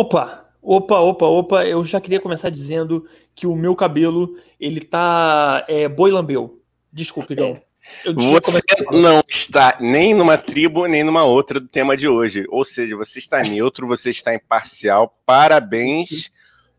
Opa, opa, opa, opa. Eu já queria começar dizendo que o meu cabelo, ele tá é, boi lambeu. Desculpe, Igão. Você não está nem numa tribo, nem numa outra do tema de hoje. Ou seja, você está neutro, você está imparcial. Parabéns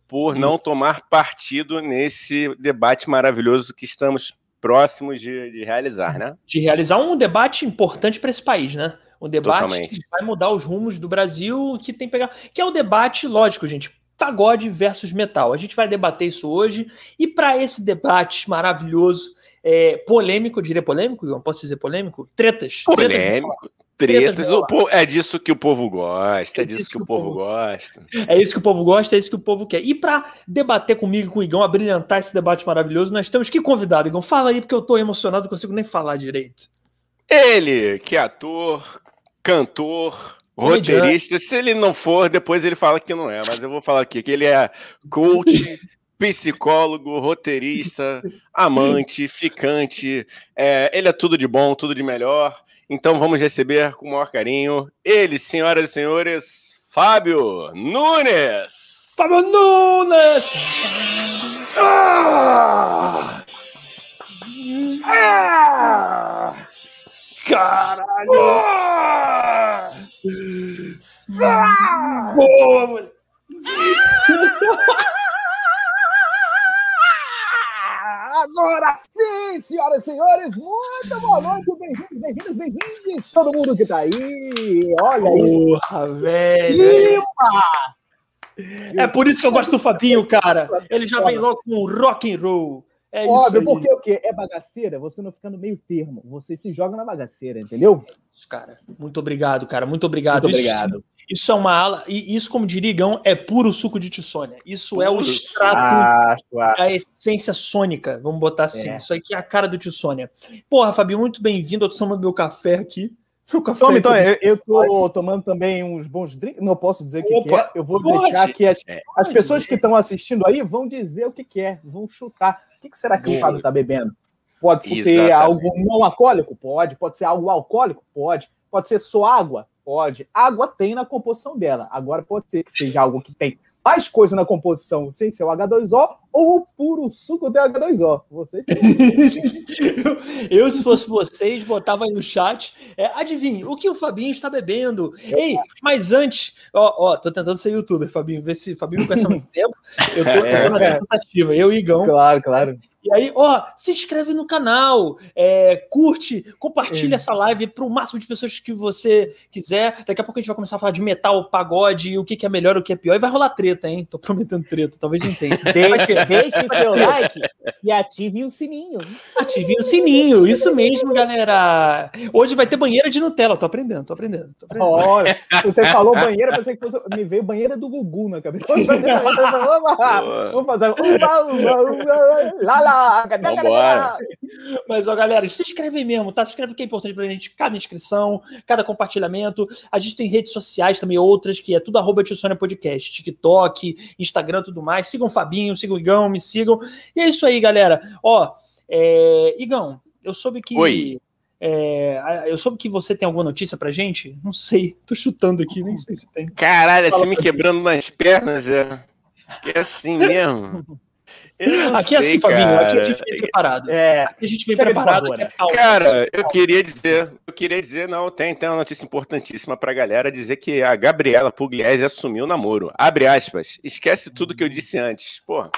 por não tomar partido nesse debate maravilhoso que estamos próximos de, de realizar, né? De realizar um debate importante para esse país, né? Um debate Totalmente. que vai mudar os rumos do Brasil, que tem que pegar. Que é o debate, lógico, gente, pagode versus metal. A gente vai debater isso hoje. E para esse debate maravilhoso, é, polêmico, eu diria polêmico, não posso dizer polêmico? Tretas. Polêmico. Tretas, tretas povo, é disso que o povo gosta, é, é disso que, que o povo, povo gosta. É isso que o povo gosta, é isso que o povo quer. E para debater comigo com o Igão, abrilhantar esse debate maravilhoso, nós temos que convidar, Igão. Fala aí, porque eu tô emocionado, não consigo nem falar direito. Ele, que é ator, cantor, roteirista. Se ele não for, depois ele fala que não é, mas eu vou falar aqui que ele é coach, psicólogo, roteirista, amante, ficante. É, ele é tudo de bom, tudo de melhor. Então vamos receber com o maior carinho ele, senhoras e senhores, Fábio Nunes. Fábio Nunes! Ah! Ah! Caralho! Ah! Boa, moleque! Agora sim, senhoras e senhores, muito boa noite, bem-vindos, bem-vindos, bem-vindos, todo mundo que tá aí, olha aí. Porra, velho. É por isso que eu gosto do Fabinho, cara. Ele já vem logo com rock and roll. É Óbvio, porque o quê? É bagaceira, você não fica no meio termo. Você se joga na bagaceira, entendeu? Cara, muito obrigado, cara. Muito obrigado. Muito obrigado. Isso, isso é uma ala, e isso, como diria Igão, é puro suco de tissônia. Isso puro. é o extrato, ah, a essência sônica, vamos botar assim. É. Isso aqui é a cara do tissônia. Porra, Fabinho, muito bem-vindo. Eu tô tomando meu café aqui. Meu café Toma, então, eu, eu tô tomando também uns bons drinks. Não posso dizer o que, que, é. Eu vou pode. deixar que as, é. as pessoas que estão assistindo aí vão dizer o que, que é, vão chutar. O que, será que o Fábio está bebendo? Pode Exatamente. ser algo não alcoólico? Pode. Pode ser algo alcoólico? Pode. Pode ser só água? Pode. Água tem na composição dela. Agora pode ser que seja algo que tem mais coisa na composição sem ser o H2O ou o puro suco de H2O. Você eu, se fosse vocês, botava aí no chat. É, adivinhe, o que o Fabinho está bebendo? Ei, mas antes, ó, ó, tô tentando ser youtuber, Fabinho, ver se Fabinho conhece há muito tempo. Eu tô, é, eu tô na tentativa, eu e Igão. Claro, claro. E aí, ó, se inscreve no canal, é, curte, compartilha é. essa live para o máximo de pessoas que você quiser. Daqui a pouco a gente vai começar a falar de metal, pagode, o que, que é melhor, o que é pior. E vai rolar treta, hein? Tô prometendo treta, talvez não tenha. Deixe, deixe seu like e ative o sininho. Ative o sininho, isso mesmo, galera. Hoje vai ter banheira de Nutella, tô aprendendo, tô aprendendo. Tô aprendendo. Olha, você falou banheira, pensei que fosse, me veio banheira do Gugu na cabeça. Vamos fazer, vamos fazer. Lá, lá, mas, ó, galera, se inscreve mesmo, tá? Se inscreve que é importante pra gente. Cada inscrição, cada compartilhamento. A gente tem redes sociais também, outras, que é tudo arroba Sônia Podcast. TikTok, Instagram, tudo mais. Sigam o Fabinho, sigam o Igão, me sigam. E é isso aí, galera. Ó, é... Igão, eu soube que. Oi. É, eu soube que você tem alguma notícia pra gente? Não sei, tô chutando aqui, nem sei se tem. Caralho, assim me quebrando nas pernas, é. Que é assim mesmo. Aqui é assim, Fabinho, aqui a gente vem preparado. É, aqui a gente vem preparado. Favor, né? Cara, eu queria dizer, eu queria dizer, não, tem, tem uma notícia importantíssima pra galera dizer que a Gabriela Pugliese assumiu o namoro. Abre aspas, esquece tudo que eu disse antes. Porra.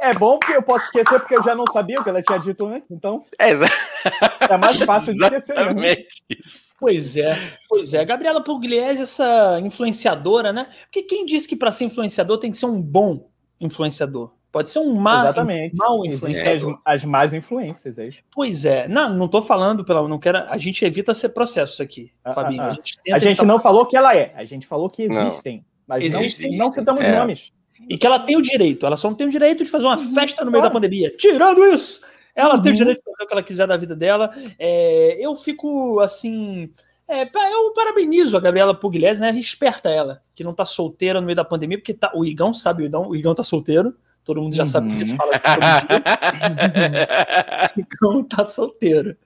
É bom porque eu posso esquecer porque eu já não sabia o que ela tinha dito antes, então. É, é mais fácil de esquecer. Né? Exatamente isso. Pois é, pois é. Gabriela Pugliese, essa influenciadora, né? Porque quem disse que para ser influenciador tem que ser um bom influenciador? Pode ser um má, Exatamente. mau influenciador. As, as más influências aí. Pois é. Não, não tô falando pela. Não quero, a gente evita ser processo aqui, ah, Fabinho. Ah, ah. A gente, a gente não falou que ela é, a gente falou que existem. Não. Mas existem, não, não citamos é. nomes. E que ela tem o direito, ela só não tem o direito de fazer uma festa no meio da pandemia. Tirando isso, ela uhum. tem o uhum. direito de fazer o que ela quiser da vida dela. É, eu fico assim. É, eu parabenizo a Gabriela Pugliese, né? Esperta ela, que não tá solteira no meio da pandemia, porque tá, o Igão sabe, o Igão, o Igão tá solteiro. Todo mundo já uhum. sabe que isso fala O Igão tá solteiro.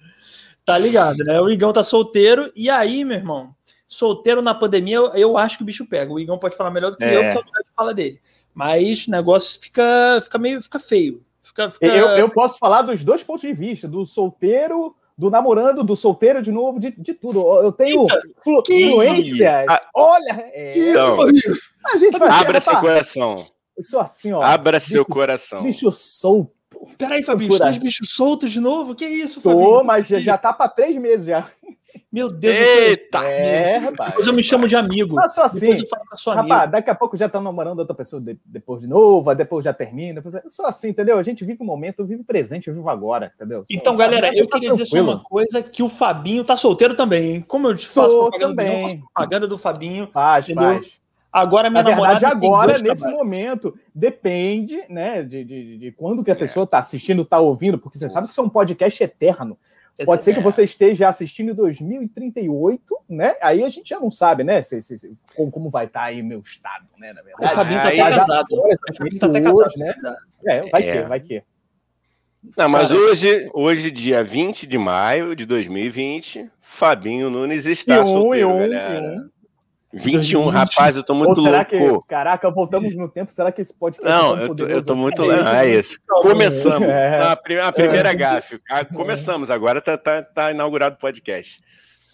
Tá ligado, né? O Igão tá solteiro. E aí, meu irmão, solteiro na pandemia, eu, eu, acho que o bicho pega. O Igão pode falar melhor do que é. eu, porque o lugar de fala dele. Mas o negócio fica, fica meio fica feio. Fica, fica... Eu, eu posso falar dos dois pontos de vista, do solteiro do namorando, do solteiro de novo, de, de tudo. Eu tenho flu, fluência. Ah, Olha, é, então, a gente faz abra seu coração. Eu sou assim, ó. Abra bicho, seu coração. Bicho solto. Peraí, Fabinho, você tá de bichos soltos de novo? Que isso, Fabinho? Tô, mas já, já tá para três meses já. Meu Deus Eita! É, rapaz. Depois eu me chamo de amigo. Eu sou assim. Depois eu falo com a sua rapaz, amiga. daqui a pouco já tá namorando outra pessoa de, depois de novo, depois já termina. Depois... Eu sou assim, entendeu? A gente vive o momento, eu vivo o presente, eu vivo agora, entendeu? Então, galera, eu tá queria dizer só uma coisa, que o Fabinho tá solteiro também, hein? Como eu te faço propaganda também. do faço propaganda do Fabinho. Faz, entendeu? faz. Agora minha Na verdade, namorada agora, nesse trabalhos. momento, depende, né, de, de, de quando que a pessoa está assistindo, está ouvindo, porque você sabe que isso é um podcast eterno. Pode ser que você esteja assistindo em 2038, né? Aí a gente já não sabe, né? Se, se, se como, como, vai estar tá aí meu estado, né? Na verdade. O Fabinho tá até casado. O Fabinho tá até casado, né? É, vai é. vai que. Não, mas hoje, hoje, dia 20 de maio de 2020, Fabinho Nunes está um, solteiro, um, galera. 21, rapaz, eu tô muito será louco. Que, caraca, voltamos no tempo. Será que esse podcast Não, é eu tô, eu tô muito louco. É isso. Começamos. É. A, primeira, a primeira é. gafe. Ah, começamos, agora tá, tá, tá inaugurado o podcast.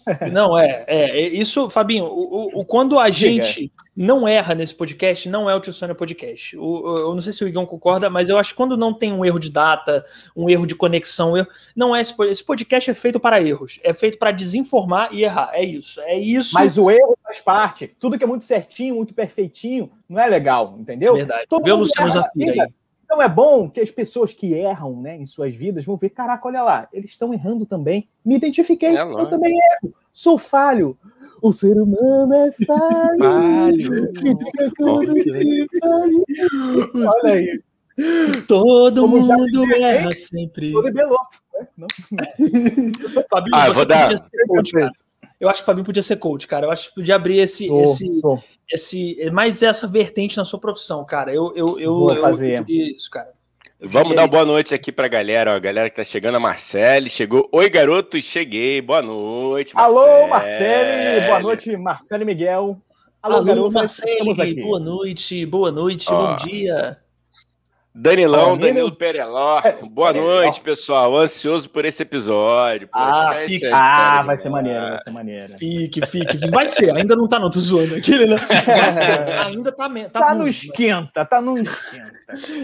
Não, é, é, é, isso, Fabinho, o, o, quando a gente não erra nesse podcast, não é o Tio Sônia Podcast. O, eu não sei se o Igão concorda, mas eu acho que quando não tem um erro de data, um erro de conexão, erro, não é esse, esse podcast é feito para erros, é feito para desinformar e errar, é isso, é isso. Mas o erro faz parte, tudo que é muito certinho, muito perfeitinho, não é legal, entendeu? Verdade. Todo Vê o Luciano Zafira aí. Então é bom que as pessoas que erram né, em suas vidas vão ver, caraca, olha lá, eles estão errando também. Me identifiquei, é eu também erro. Sou falho. O ser humano é falho. falho. Olha aí. Todo Como mundo erra sempre. Todo rebelou. Né? Fabinho, ah, vou dar. Eu acho que o Fabinho podia ser coach, cara. Eu acho que podia abrir esse, sou, esse, sou. esse, mais essa vertente na sua profissão, cara. Eu, eu, eu, Vou eu, fazer. Eu isso, cara. Vamos dar uma boa noite aqui pra galera, ó. A galera que tá chegando, a Marcele chegou. Oi, garoto, cheguei. Boa noite, Marcele. Alô, Marcele. Boa noite, Marcele Miguel. Alô, Alô garoto, Marcele. Boa noite, boa noite, ó. bom dia. Danilão, Danilo Pereló. É, Boa noite, pessoal. Ansioso por esse episódio. ah, fique. Ah, vai ser maneiro, vai ser maneiro. Fique, fique. Vai ser, ainda não tá, não, tô zoando aqui, né? ainda tá. Tá, tá no esquenta, tá no esquenta.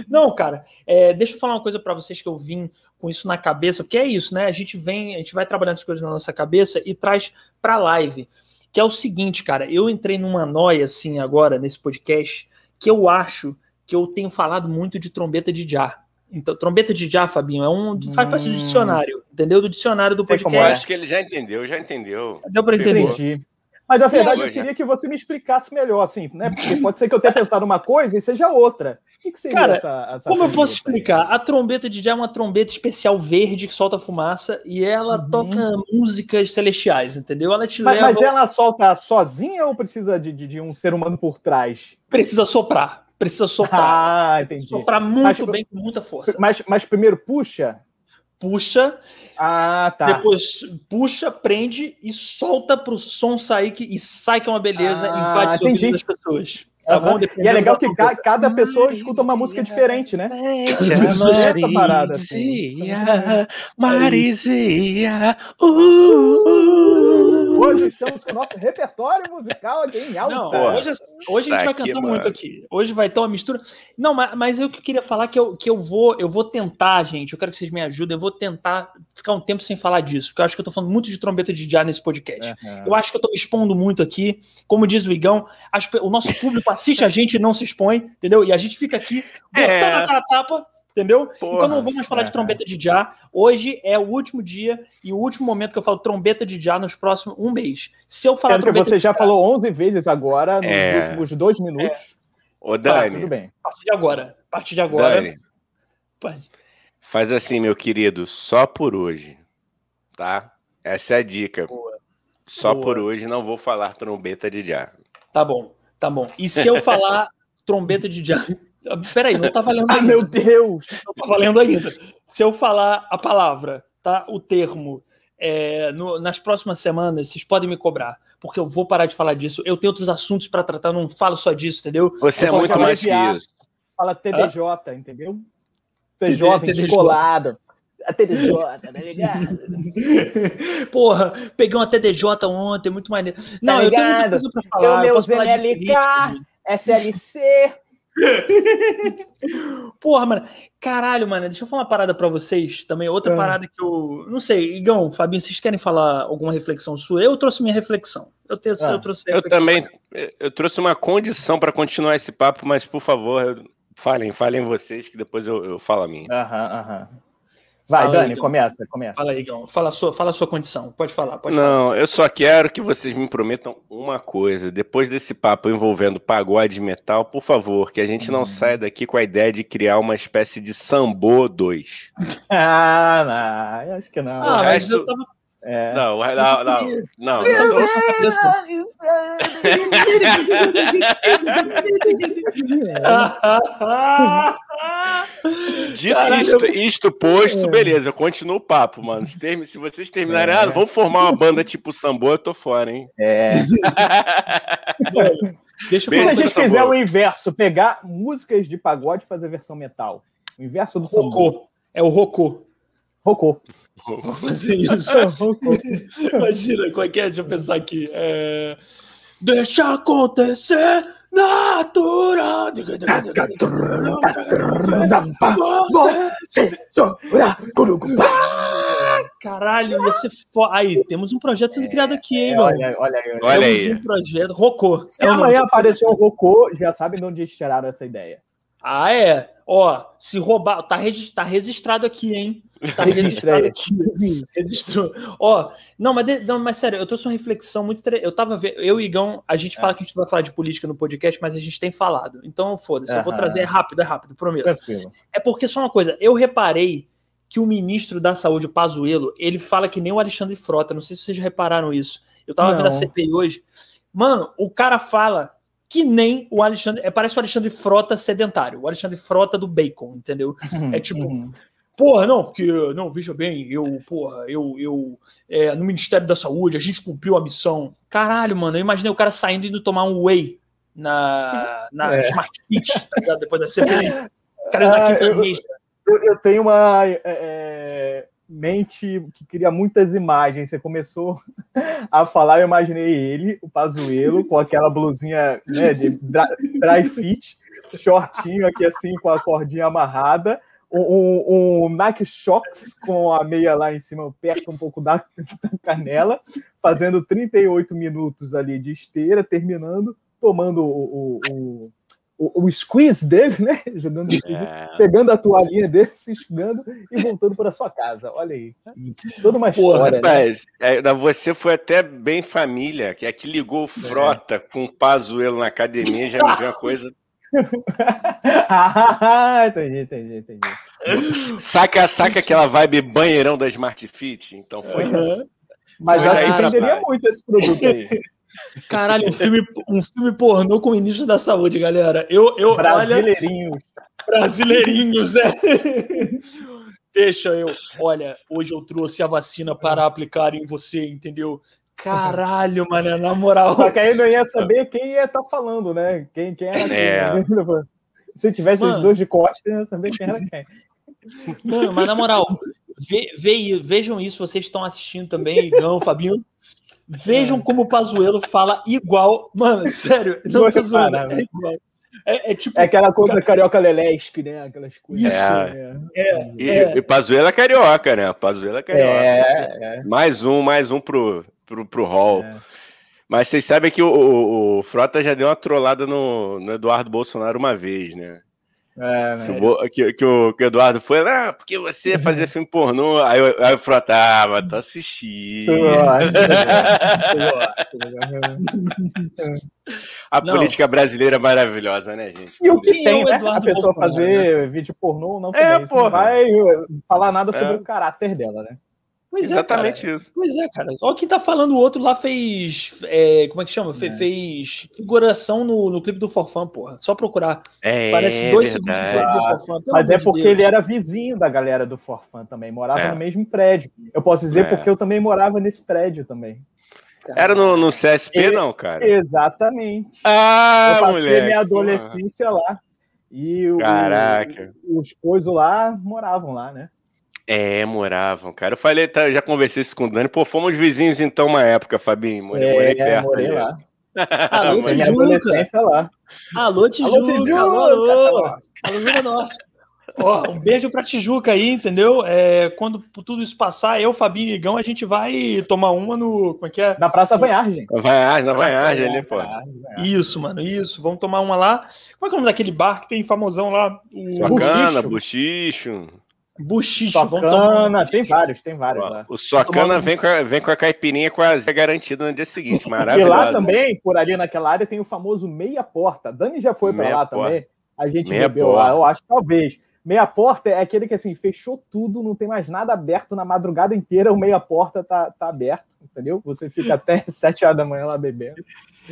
Não, cara, é, deixa eu falar uma coisa para vocês que eu vim com isso na cabeça, porque é isso, né? A gente vem, a gente vai trabalhando as coisas na nossa cabeça e traz pra live. Que é o seguinte, cara, eu entrei numa noia, assim, agora, nesse podcast, que eu acho que eu tenho falado muito de trombeta de já. Então, trombeta de já, Fabinho, é um faz parte do hum. dicionário, entendeu? Do dicionário do Sei podcast. É. Acho que ele já entendeu, já entendeu. Deu para entender. Entendi. Mas na verdade eu queria que você me explicasse melhor, assim, né? Porque pode ser que eu tenha pensado uma coisa e seja outra. O que, que seria Cara, essa, essa Como eu posso explicar? A trombeta de já é uma trombeta especial verde que solta fumaça e ela uhum. toca músicas celestiais, entendeu? Ela te mas, leva. Mas ela solta sozinha ou precisa de, de, de um ser humano por trás? Precisa soprar precisa soprar. Ah, entendi. Soprar muito mas, bem, com muita força. Mas, mas primeiro puxa? Puxa. Ah, tá. Depois puxa, prende e solta para o som sair que, e sai que é uma beleza ah, invade os ouvidos das pessoas. Tá bom? E é legal que ca cada pessoa escuta uma música diferente, né? Essa parada. Marizia, uh, uh, Hoje estamos com o nosso repertório musical aqui em alta. Não, hoje, hoje a gente vai cantar muito aqui. Hoje vai ter uma mistura. Não, mas, mas eu que queria falar que eu, que eu vou eu vou tentar, gente. Eu quero que vocês me ajudem. Eu vou tentar ficar um tempo sem falar disso, porque eu acho que eu tô falando muito de trombeta de já nesse podcast. Eu acho que eu tô me expondo muito aqui. Como diz o Igão, o nosso público assiste a gente e não se expõe, entendeu? E a gente fica aqui botando é. a cara tapa, entendeu? Porra, então não vamos falar é. de trombeta de já. Hoje é o último dia e o último momento que eu falo trombeta de já nos próximos um mês. Se eu falar Sendo trombeta que você já falou 11 vezes agora, nos é. últimos dois minutos. É. Ô, Dani. Tá, tudo bem. A partir de agora. A partir de agora. Dani, faz assim, meu querido, só por hoje, tá? Essa é a dica. Boa. Só Boa. por hoje não vou falar trombeta de já. Tá bom. Tá bom. E se eu falar trombeta de jazz? Peraí, não tá valendo ah, ainda. Ah, meu Deus! Não tá valendo ainda. Se eu falar a palavra, tá? O termo é, no, nas próximas semanas, vocês podem me cobrar, porque eu vou parar de falar disso. Eu tenho outros assuntos para tratar, não falo só disso, entendeu? Você é muito mais que isso. Fala TDJ, ah? entendeu? TJ descolado. A TDJ, tá ligado? Porra, peguei uma TDJ ontem, muito maneiro. Não, tá eu tenho muita coisa pra falar. Eu, eu meu MLK, SLC. Porra, mano. Caralho, mano. Deixa eu falar uma parada pra vocês também. Outra é. parada que eu. Não sei, Igão, Fabinho, vocês querem falar alguma reflexão sua? Eu trouxe minha reflexão. Eu, tenho, ah. eu trouxe. Eu também. Eu trouxe uma condição para continuar esse papo, mas por favor, falem, falem vocês, que depois eu, eu falo a minha. Aham, aham. Vai, fala Dani, aí, começa, começa. Fala aí, Igão. Fala a sua, fala a sua condição. Pode falar, pode Não, falar. eu só quero que vocês me prometam uma coisa. Depois desse papo envolvendo pagode metal, por favor, que a gente não hum. saia daqui com a ideia de criar uma espécie de Sambô 2. ah, não, acho que não. Ah, mas resto... eu tava é. Não, não, não, não. Dito isto, isto, posto, é. beleza, eu continuo o papo, mano. Se, term... Se vocês terminarem, é. ah, vamos formar uma banda tipo Sambo, eu tô fora, hein? É. Deixa eu Se a gente fizer o inverso, pegar músicas de pagode e fazer versão metal. O inverso do Sambo. É o Rocô. Rocô. Vou fazer isso. Imagina, qual é que é? Deixa eu pensar aqui. É... Deixa acontecer natural. Caralho, ia ser foda. Aí, temos um projeto sendo criado aqui, hein, é, mano? Olha, olha aí. Olha aí. um projeto. Rocô. Se é amanhã aparecer o Rocô, já sabem de onde eles tiraram essa ideia. Ah, é? Ó, se roubar. Tá, tá registrado aqui, hein? Tá registrado aqui. Registrou. Ó, não mas, de, não, mas sério, eu trouxe uma reflexão muito. Eu tava vendo. Eu e Igão, a gente é. fala que a gente vai falar de política no podcast, mas a gente tem falado. Então, foda-se, eu vou trazer. É rápido, é rápido, prometo. Tranquilo. É porque só uma coisa, eu reparei que o ministro da Saúde, o Pazuello, ele fala que nem o Alexandre Frota. Não sei se vocês já repararam isso. Eu tava não. vendo a CPI hoje. Mano, o cara fala que nem o Alexandre. É, parece o Alexandre Frota sedentário, o Alexandre Frota do bacon, entendeu? Uhum, é tipo. Porra, não, porque, não, veja bem, eu, porra, eu, eu, é, no Ministério da Saúde, a gente cumpriu a missão. Caralho, mano, eu imaginei o cara saindo e indo tomar um whey na, na é. Smart Fit, tá Depois da CPI. Cara ah, eu, eu, eu, tenho uma é, é, mente que cria muitas imagens. Você começou a falar, eu imaginei ele, o Pazuelo, com aquela blusinha né, de dry fit, shortinho aqui assim, com a cordinha amarrada um, um Nike Shocks com a meia lá em cima, perto um pouco da, da canela, fazendo 38 minutos ali de esteira, terminando, tomando o, o, o, o squeeze dele, né? Jogando é. pegando a toalhinha dele, se enxugando e voltando para sua casa. Olha aí. Toda uma Porra, história. Né? Rapaz, né? é, você foi até bem família, que aqui ligou o Frota é. com o Pazuelo na academia, já me viu uma coisa ah, entendi, entendi, entendi. Saca, saca aquela vibe banheirão da Smart Fit? Então foi uhum. isso. Mas eu acho que venderia muito esse produto aí. Caralho, um filme, um filme pornô com o ministro da saúde, galera. Eu, eu, Brasileirinhos. Olha, brasileirinhos, é. Deixa eu. Olha, hoje eu trouxe a vacina para aplicar em você, entendeu? Caralho, mano, na moral. Só que aí não ia saber quem ia estar tá falando, né? Quem, quem era é. quem. Se tivesse mano. os dois de costa, ia saber quem era quem. Mano, mas na moral, ve, ve, vejam isso, vocês estão assistindo também, Igão, Fabinho. Vejam é. como o Pazuelo fala igual. Mano, sério, não tô zoando, é igual. É, é, tipo, é aquela coisa carioca lelesque, né? Aquelas coisas. Isso, é. é. E, é. e Pazuela é carioca, né? Pazuela é carioca. É, mais um, mais um pro, pro, pro hall. É. Mas vocês sabem que o, o, o, Frota já deu uma trollada no, no Eduardo Bolsonaro uma vez, né? É, né? Que, que, o, que o Eduardo foi, ah, porque você fazia filme pornô. Aí, aí o Frota, ah, mas tô assistindo. A não. política brasileira é maravilhosa, né, gente? E o que tem, né? A pessoa fazer né? vídeo pornô não é, Não vai falar nada sobre é. o caráter dela, né? Pois Exatamente é, isso. Pois é, cara. Olha quem tá falando, o outro lá fez. É, como é que chama? Fe, É. Fez figuração no, no clipe do Forfã, porra. Só procurar. É, Parece dois verdade. segundos do clipe do Forfã. pelo Mas é porque Deus. ele era vizinho da galera do Forfã também, morava É. no mesmo prédio. Eu posso dizer É. porque eu também morava nesse prédio também. Era no, no CSP, Ele- não, cara? Exatamente. Ah, eu passei moleque. minha adolescência lá. E o, Caraca. os coisos lá moravam lá, né? É, moravam, cara. Eu falei, tá, eu já conversei isso com o Dani. Pô, fomos vizinhos então uma época, Fabinho. Morei, morei perto. morei lá. Alô, Tijuca. lá. Alô, Tijuca. Alô, Tijuca! Alô, alô. Alô, Zona Norte. Ó, um beijo pra Tijuca aí, entendeu? É, quando tudo isso passar, eu, Fabinho e Igão, a gente vai tomar uma no. Como é que é? Na Praça Vanhagem. Na Vanhagem, na Vanhagem ali, pô. Isso, mano, isso. Vamos tomar uma lá. Como é que é o nome daquele bar que tem famosão lá? O Buchicho. buchicho. Socana, tem vários, tem vários Ó, lá. O Socana vem com, a, vem com a caipirinha quase garantida no dia seguinte. E Maravilhoso. lá também, por ali naquela área, tem o famoso Meia Porta. Dani já foi pra Meia lá Porta. também. A gente Meia bebeu Porta. lá, eu acho, talvez. Meia Porta é aquele que assim, fechou tudo, não tem mais nada aberto na madrugada inteira, o Meia Porta tá, tá aberto, entendeu? Você fica até 7 horas da manhã lá bebendo.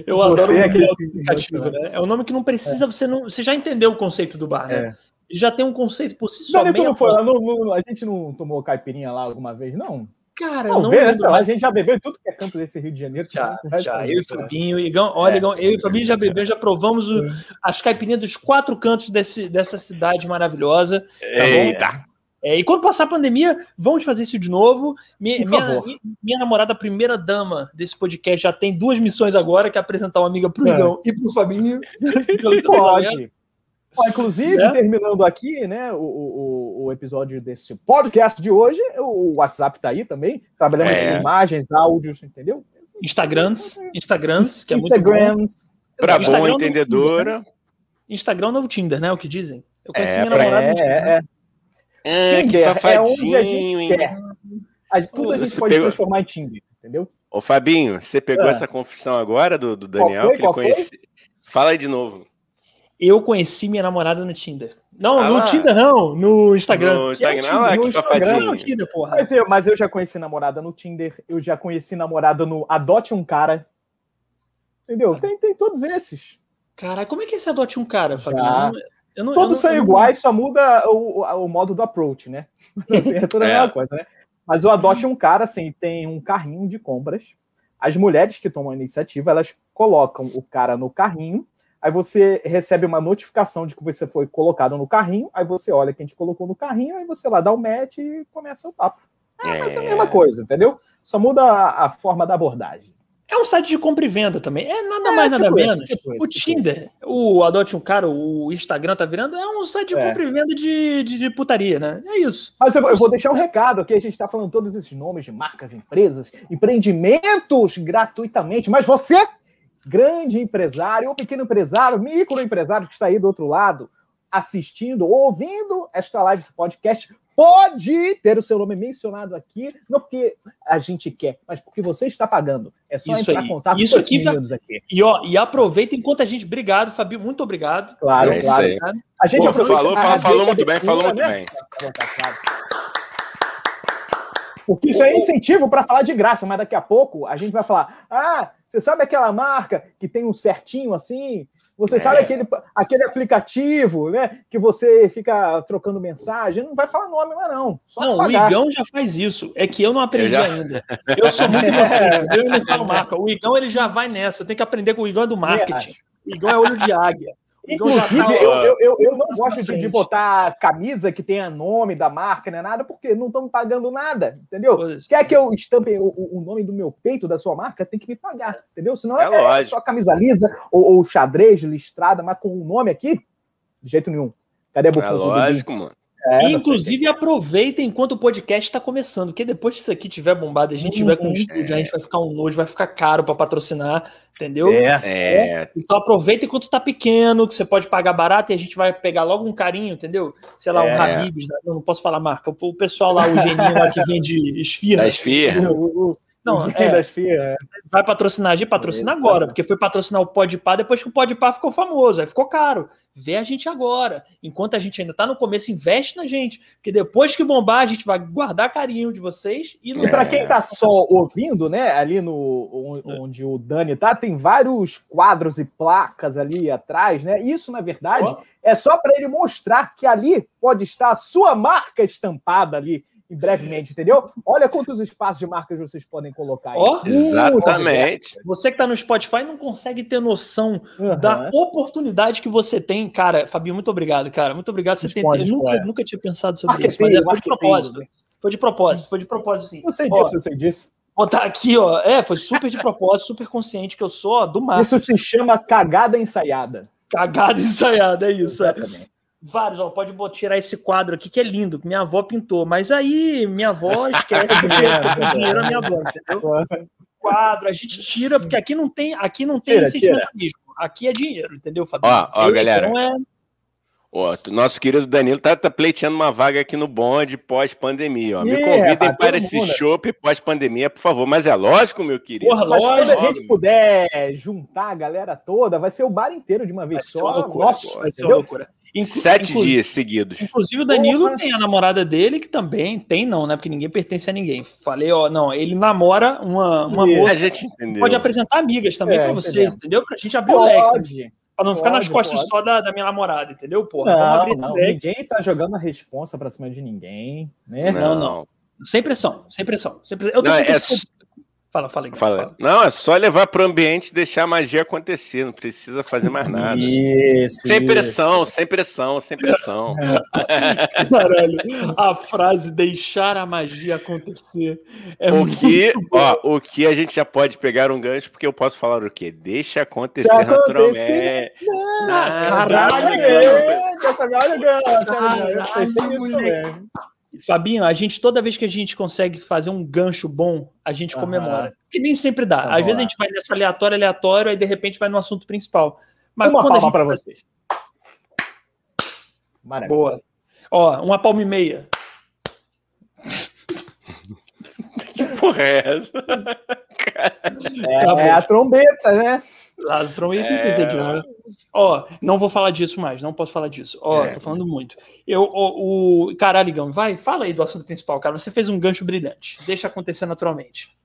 Eu Você adoro é o aquele nome que aplicativo, né? É um nome que não precisa, você não. Você já entendeu o conceito do bar, né? É. Já tem um conceito por si só. Meia não foi lá, não- não- a gente não tomou caipirinha lá alguma vez, não? Cara, não lembro sei lá, a gente já bebeu tudo que é canto desse Rio de Janeiro. Já, não vai já. Eu e lá. Fabinho, Igão, olha, É. Igão, eu e Fabinho já bebemos, já provamos o- as caipirinhas dos quatro cantos desse, dessa cidade maravilhosa. Eita. É, e quando passar a pandemia, vamos fazer isso de novo. Minha, minha, minha namorada, primeira dama desse podcast, já tem duas missões agora, que é apresentar uma amiga pro É. Igão e pro Fabinho. Pode. Ó, inclusive, Né? terminando aqui, né, o, o, o episódio desse podcast de hoje, o WhatsApp tá aí também. Trabalhamos É. com imagens, áudios, entendeu? Instagrams, Instagrams, que é muito bom. Instagrams. Pra Instagram boa não- entendedora. Instagram é o novo Tinder, né? O que dizem. Eu conheci É, minha namorada no É, Tinder. é, é. É, que Tinder é onde a safadinho, gente hein? quer. A, tudo a gente Você pode pegou- transformar em Tinder, entendeu? Ô, Fabinho, você pegou Ah. essa confissão agora do, do Qual Daniel, foi? que ele Qual foi? conhece. Fala aí de novo. Eu conheci minha namorada no Tinder. Não, Ah no lá. Tinder não, no Instagram. No Que é o Instagram, Tinder, lá, no Instagram safadinho. é Tinder, porra. Mas eu, mas eu já conheci namorada no Tinder, eu já conheci namorada no Adote um Cara. Entendeu? Tem, tem todos esses. Caralho, como é que é esse adote um cara, Fabinho? Já. Eu não- não, Todos não- são não- iguais, só muda o, o, o modo do approach, né? Assim, é toda a É. mesma coisa, né? Mas o adote um cara, assim, tem um carrinho de compras. As mulheres que tomam a iniciativa, elas colocam o cara no carrinho, aí você recebe uma notificação de que você foi colocado no carrinho, aí você olha quem te colocou no carrinho, aí você lá dá o match e começa o papo. É, mas é a mesma coisa, entendeu? Só muda a, a forma da abordagem. É um site de compra e venda também. É nada É, mais, nada tipo esse, menos. tipo esse, o tipo Tinder, o Adote um Cara, o Instagram tá virando, é um site de É. compra e venda de, de, de putaria, né? É isso. Mas eu, eu vou deixar um recado aqui. A gente está falando todos esses nomes de marcas, empresas, empreendimentos gratuitamente. Mas você, grande empresário ou pequeno empresário, microempresário que está aí do outro lado, assistindo, ouvindo esta live, esse podcast, pode ter o seu nome mencionado aqui, não porque a gente quer, mas porque você está pagando. É só Isso entrar aí. em contato Isso com aqui meninos aqui. E, ó, e aproveita enquanto a gente. Obrigado, Fabio. Muito obrigado. Claro, É claro. aí. A gente Pô, falou, a- falou, a- falou deixa muito bem, falou muito né? bem. Tá, claro. Porque isso é incentivo para falar de graça, mas daqui a pouco a gente vai falar: ah, você sabe aquela marca que tem um certinho assim? Você É. sabe aquele, aquele aplicativo, né? Que você fica trocando mensagem? Não vai falar nome, mas não. Só Não, o. Igão já faz isso. É que eu não aprendi Eu já- ainda. Eu sou muito inocente. Eu não falo marca. O Igão ele já vai nessa. Tenho que aprender com o Igão é do marketing. O Igão é olho de águia. O já Inclusive, tá- eu, eu, eu, eu não gosto de, de botar camisa que tenha nome da marca, nem nada, porque não estão pagando nada, entendeu? Quer que eu estampe o, o- o nome do meu peito da sua marca, tem que me pagar, entendeu? Senão É é, lógico. só camisa lisa ou, ou xadrez listrada, mas com o nome aqui, de jeito nenhum. Cadê a É bufão? lógico, mano. É, inclusive, aproveita enquanto o podcast está começando, porque depois que isso aqui tiver bombado a gente tiver com um Uhum. estúdio, a gente vai ficar um nojo, vai ficar caro para patrocinar, entendeu? É. É, Então aproveita enquanto tá pequeno, que você pode pagar barato e a gente vai pegar logo um carinho, entendeu? Sei lá, um É. Habibs, né? não, não posso falar marca. O pessoal lá, o geninho lá que vende esfirra. da esfirra. O, o- Não, é, é. vai patrocinar a gente, patrocina agora, porque foi patrocinar o Podpah depois que o Podpah ficou famoso, aí ficou caro. Vê a gente agora. Enquanto a gente ainda tá no começo, investe na gente, porque depois que bombar, a gente vai guardar carinho de vocês e, e para quem tá só ouvindo, né, ali no onde o Dani tá, tem vários quadros e placas ali atrás, né? Isso, na verdade, oh. é só para ele mostrar que ali pode estar a sua marca estampada ali brevemente, entendeu? Olha quantos espaços de marcas vocês podem colocar aí. Oh, exatamente. Você que está no Spotify não consegue ter noção uhum. da oportunidade que você tem. Cara, Fabinho, muito obrigado, cara. Muito obrigado. Você tem, eu nunca, nunca tinha pensado sobre marketing, isso, mas é, foi de propósito. Foi de propósito, foi de propósito, sim. Eu sei disso, ó, eu sei disso. Botar aqui, ó. É, foi super de propósito, super consciente que eu sou do mar. Isso se chama cagada ensaiada. Cagada ensaiada, é isso. É. É. Vários, ó, pode tirar esse quadro aqui que é lindo, que minha avó pintou, mas aí minha avó esquece que eu dinheiro a minha avó, entendeu? Quadro, a gente tira, porque aqui não tem, aqui não tem sentimentalismo, aqui é dinheiro, entendeu, Fabio? Ó, ó, galera. Então é... Ó, nosso querido Danilo tá, tá pleiteando uma vaga aqui no bonde pós-pandemia. Me convidem para esse chopp pós-pandemia, por favor. Mas é lógico, meu querido. Porra, lógico. Quando a gente puder juntar a galera toda, vai ser o bar inteiro de uma vez vai só. Loucura, Nossa, vai ser uma loucura. Inclu Sete dias seguidos. Inclusive o Danilo Porra. tem a namorada dele, que também tem, não, né? Porque ninguém pertence a ninguém. Falei, ó, não, ele namora uma, uma moça. A gente entendeu. Pode apresentar amigas também é, para vocês, entendeu? Pra gente abrir pode, o leque. Pra não pode, ficar nas costas pode. só da, da, minha namorada, entendeu? Porra, não, não, ninguém tá jogando a responsa pra cima de ninguém, né? Não, não. não. Sem pressão, sem pressão. Sem pressão. Eu tô não, é, Fala, fala, fala. fala. Não, é só levar para o ambiente e deixar a magia acontecer, não precisa fazer mais nada. Isso, sem isso. pressão, sem pressão, sem pressão. Caralho, a frase deixar a magia acontecer. É o que, ó, o que a gente já pode pegar um gancho, porque eu posso falar o quê? Deixa acontecer Já naturalmente. Não, caralho, olha o gancho. Caralho, Fabinho, a gente, toda vez que a gente consegue fazer um gancho bom, a gente comemora. Porque nem sempre dá. Às vezes a gente vai nessa aleatório, aleatório, aí de repente vai no assunto principal. Mas uma palma para vocês. Maravilha. Boa. Ó, uma palma e meia. que porra é essa? É, tá é a trombeta, né? Lázaro e é... Ó, não vou falar disso mais, não posso falar disso. Ó, é. tô falando muito. Eu, o, o caralho, vai, fala aí do assunto principal, cara. Você fez um gancho brilhante. Deixa acontecer naturalmente.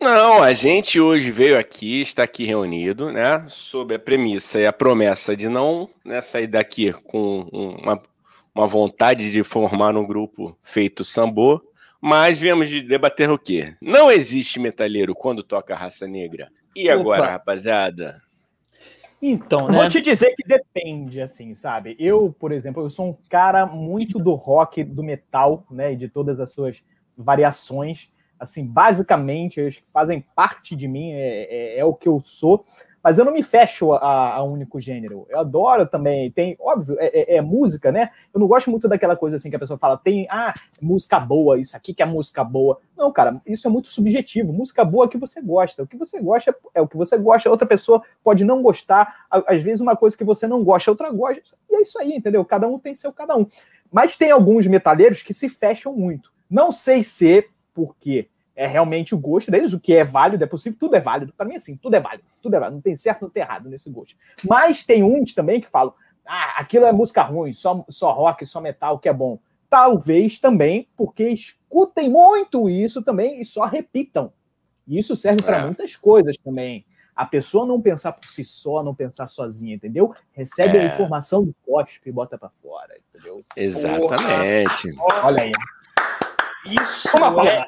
Não, a gente hoje veio aqui, está aqui reunido, né, sob a premissa e a promessa de não né, sair daqui com uma, uma vontade de formar um grupo feito sambô, mas viemos de debater o quê? Não existe metalheiro quando toca raça negra. E agora, Opa. rapaziada? Então, né? Vou te dizer que depende, assim, sabe? Eu, por exemplo, eu sou um cara muito do rock, do metal, né? E de todas as suas variações. Assim, basicamente, eles fazem parte de mim, é, é, é o que eu sou mas eu não me fecho a, a único gênero. Eu adoro também, tem, óbvio, é, é, é, música, né? Eu não gosto muito daquela coisa assim que a pessoa fala, tem, ah, música boa, isso aqui que é música boa. Não, cara, isso é muito subjetivo. Música boa é que você gosta. O que você gosta é o que você gosta. Outra pessoa pode não gostar. Às vezes, uma coisa que você não gosta, outra gosta. E é isso aí, entendeu? Cada um tem seu cada um. Mas tem alguns metaleiros que se fecham muito. Não sei se por quê é realmente o gosto deles, o que é válido, é possível, tudo é válido. Para mim, assim, tudo é válido, tudo é válido, não tem certo, não tem errado nesse gosto. Mas tem uns também que falam, ah, aquilo é música ruim, só, só rock, só metal, que é bom. Talvez também porque escutem muito isso também e só repitam. E isso serve para é. muitas coisas também. A pessoa não pensar por si só, não pensar sozinha, entendeu? Recebe é. a informação do cospe e bota para fora, entendeu? Exatamente. Porra. Olha aí. Isso Como é,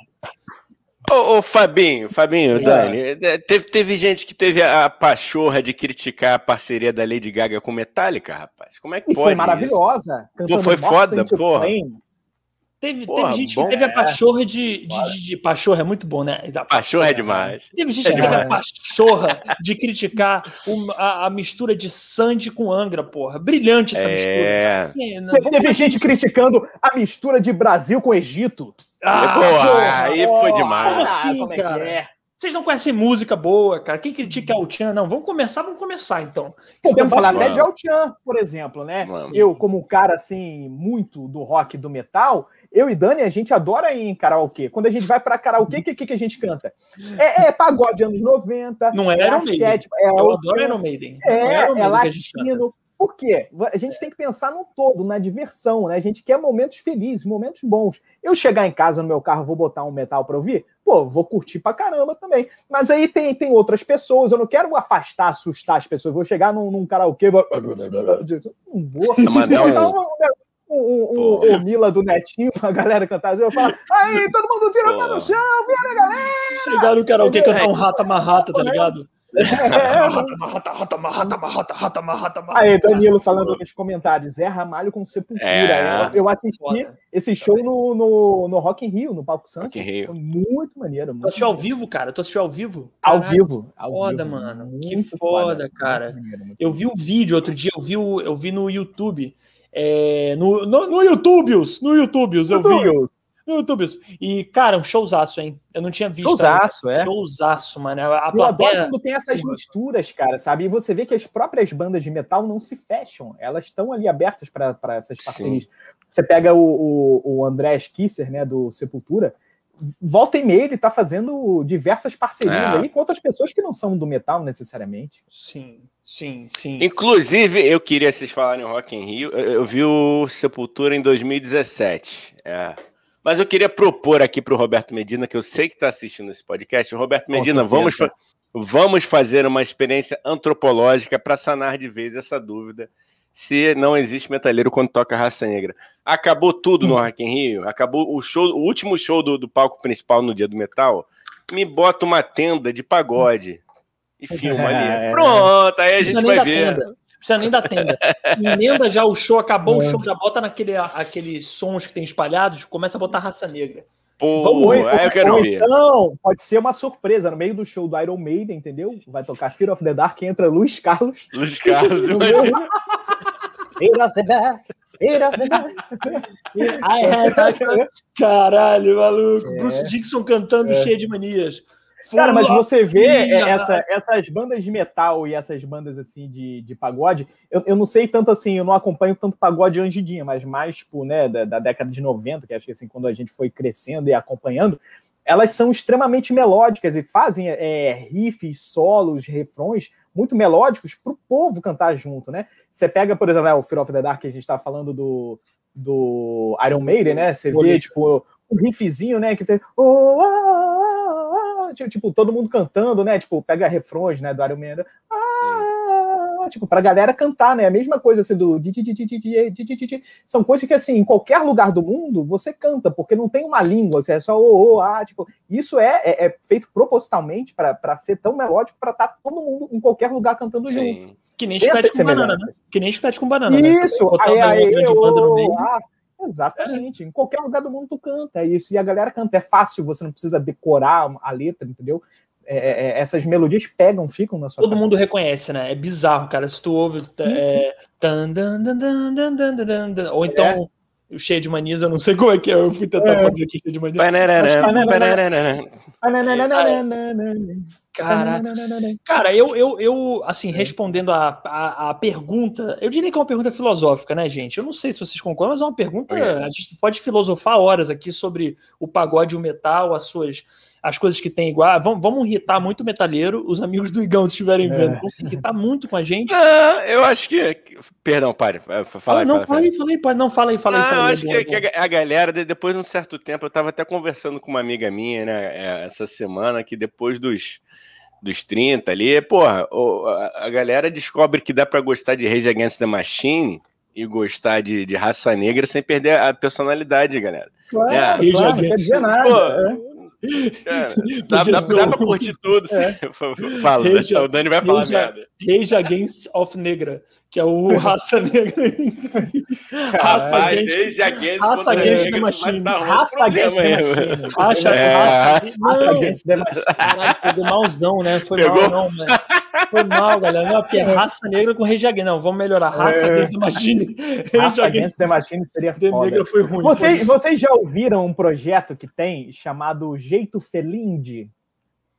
Ô, ô, Fabinho, Fabinho, é. Dani, é, teve, teve gente que teve a, a pachorra de criticar a parceria da Lady Gaga com Metallica, rapaz. Como é que e pode? Foi maravilhosa. Pô, foi foda, porra. Teve, Porra, teve gente bom, que teve a pachorra de, de, de, de, Pachorra é muito bom, né? Da pachorra é demais. Teve gente é que demais. teve a pachorra de criticar uma, a, a, mistura de Sandy com Angra, porra. Brilhante essa é... mistura. teve, teve gente criticando a mistura de Brasil com Egito. Ah, porra, aí foi demais. Como assim, como é cara? É? Vocês não conhecem música boa, cara? Quem critica o Chan, não? Vamos começar, vamos começar então. Podemos falar até de Al Chan, por exemplo, né? Vamos. Eu, como um cara assim, muito do rock do metal, eu e Dani, a gente adora ir em karaokê. Quando a gente vai para karaokê, o que, que, que, a gente canta? É, é pagode anos 90. Não é, é Iron Maiden. É, eu adoro Iron Maiden. É, é, Iron Maiden é latino. Por quê? A gente tem que pensar no todo, na diversão, né? A gente quer momentos felizes, momentos bons. Eu chegar em casa no meu carro, vou botar um metal para ouvir? Pô, vou curtir pra caramba também. Mas aí tem, tem outras pessoas, eu não quero afastar, assustar as pessoas. Vou chegar num, num karaokê, vou... não vou. Mas não, o, o, o, Mila do Netinho, a galera cantar, eu falo, aí, todo mundo tira o pé no chão, vira a galera! Chegar no karaokê cantar um rata marrata, tá ligado? Aí, Danilo falando nos comentários, é Ramalho com Sepultura. É, eu, eu, assisti foda. esse show no, no, no Rock in Rio, no Palco Santos. Foi muito maneiro. Muito tu assistiu ao vivo, cara? Tu assistiu ao vivo? Ao vivo. Ao foda, vivo. mano. Muito que foda, foda cara. Maneiro, eu vi o vídeo outro dia, eu vi, o, eu vi no YouTube. É, no, no, no YouTube, no YouTube, eu vi no YouTube. E, cara, um showzaço, hein? Eu não tinha visto. Showzaço, é. Showzaço, mano. A eu plateia... adoro quando tem essas misturas, cara, sabe? E você vê que as próprias bandas de metal não se fecham. Elas estão ali abertas para essas parcerias. Sim. Você pega o, o, o André Kisser, né, do Sepultura. Volta e meia, ele tá fazendo diversas parcerias é. aí com outras pessoas que não são do metal necessariamente. Sim, sim, sim. Inclusive, eu queria vocês falarem Rock in Rio. Eu vi o Sepultura em 2017. É. Mas eu queria propor aqui para o Roberto Medina, que eu sei que está assistindo esse podcast. Roberto Medina, vamos, fa vamos fazer uma experiência antropológica para sanar de vez essa dúvida se não existe metaleiro quando toca raça negra. Acabou tudo hum. no Rock in Rio, acabou o show, o último show do, do, palco principal no dia do metal. Me bota uma tenda de pagode e filma ali. Pronto, aí a gente vai ver. Tenda precisa nem da tenda. Emenda já o show, acabou é. o show, já bota naquele aqueles sons que tem espalhados, começa a botar raça negra. Pô, Vamos, aí eu quero ver. Então, pode ser uma surpresa no meio do show do Iron Maiden, entendeu? Vai tocar Fear of the Dark, entra Luiz Carlos. Luiz Carlos. Fear of the Dark. Caralho, maluco. É. Bruce Dixon cantando é. cheio de manias. Cara, mas você vê essa, essas bandas de metal e essas bandas assim de, de pagode, eu, eu não sei tanto assim, eu não acompanho tanto pagode Angidinha, mas mais, tipo, né, da, da, década de 90, que acho que assim, quando a gente foi crescendo e acompanhando, elas são extremamente melódicas e fazem é, riffs, solos, refrões muito melódicos para o povo cantar junto, né? Você pega, por exemplo, é, o Fear of the Dark, que a gente está falando do, do Iron Maiden, né? Você vê, tipo, um riffzinho, né? Que tem. Oh, oh, oh, tipo, tipo, todo mundo cantando, né? Tipo, pega refrões, né? Do Iron Man. Ah, tipo, pra galera cantar, né? A mesma coisa assim do. São coisas que, assim, em qualquer lugar do mundo você canta, porque não tem uma língua, é só oh, oh, ah, tipo. Isso é, é, é feito propositalmente para ser tão melódico para estar tá todo mundo em qualquer lugar cantando Sim. junto. Que nem chiclete com banana, né? Que nem chiclete com banana. Isso, né? aí, aí, aí, oh, ah, Exatamente. É. Em qualquer lugar do mundo tu canta. É isso. E a galera canta. É fácil, você não precisa decorar a letra, entendeu? É, é, é essas melodias pegam, ficam na sua Todo cabeça. mundo reconhece, né? É bizarro, cara. Se tu ouve. É, sim. Ou então o cheio de manias, eu não sei como é que é. Eu fui tentar é. fazer aqui cheio de manias. Cara, cara eu, eu, eu, assim, respondendo a, a, a, pergunta, eu diria que é uma pergunta filosófica, né, gente? Eu não sei se vocês concordam, mas é uma pergunta. A gente pode filosofar horas aqui sobre o pagode e o metal, as suas as coisas que tem igual. Vamos, vamos irritar muito o metalheiro, os amigos do Igão, se estiverem vendo, é. vão se irritar muito com a gente. Não, eu acho que. Perdão, pare. Fala ah, não, fala aí, fala aí, pode. Não, fala aí, fala aí. Não, fala aí, acho que, que, a galera, depois de um certo tempo, eu estava até conversando com uma amiga minha, né, é, essa semana, que depois dos dos 30 ali, porra, a galera descobre que dá para gostar de Rage Against the Machine e gostar de, de raça negra sem perder a personalidade, galera. Claro, é, claro não quer dizer nada. Pô, é. Cara, dá, dá, dá pra curtir tudo. É. Fala, Rage, o Dani vai falar Rage, merda. Rage Against of Negra, que é o Raça Negra. raça Against, Rage Against, raça against the Machine. Raça Against the Machine. Raça, é, Against the Machine. Caralho, malzão, né? Foi Pegou? mal, não, mano. Foi mal, galera. Não, porque é raça negra com Rage Against. Não, vamos melhorar. Raça é. Against the Machine. Raça Against the Machine seria foda. Negra foi ruim. Vocês, foi. vocês já ouviram um projeto que tem chamado Jeito Felinde?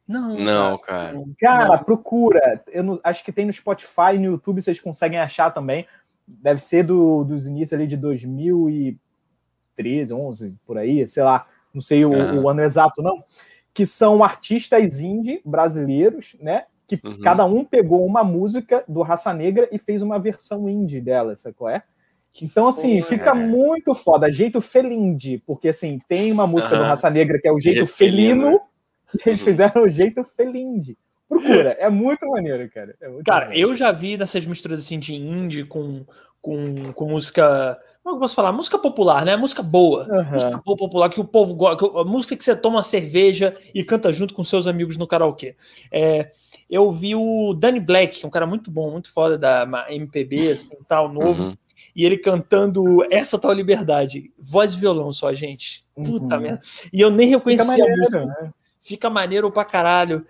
Não, não, cara. Cara, não. procura. Eu não, acho que tem no Spotify, no YouTube, vocês conseguem achar também. Deve ser do, dos inícios ali de 2013, 2013, 11, por aí, sei lá, não sei o, uhum. o ano exato não, que são artistas indie brasileiros, né? Que uhum. cada um pegou uma música do Raça Negra e fez uma versão indie dela, sabe qual é? Então, assim, fica muito foda. Jeito felinde, porque, assim, tem uma música uhum. do Raça Negra que é o jeito, jeito felino, felino, e eles fizeram o jeito felinde. Procura, é muito maneiro, cara. É muito cara, maneiro. eu já vi nessas misturas, assim, de indie com, com, com música como eu posso falar? Música popular, né? Música boa. Uhum. Música boa popular, que o povo gosta. A música que você toma uma cerveja e canta junto com seus amigos no karaokê. É, eu vi o Danny Black, que é um cara muito bom, muito foda da MPB, assim, tal, novo. Uhum. E ele cantando essa tal liberdade. Voz e violão só, gente. Puta uhum. merda. E eu nem reconheci maneiro, a música. Né? Fica maneiro pra caralho.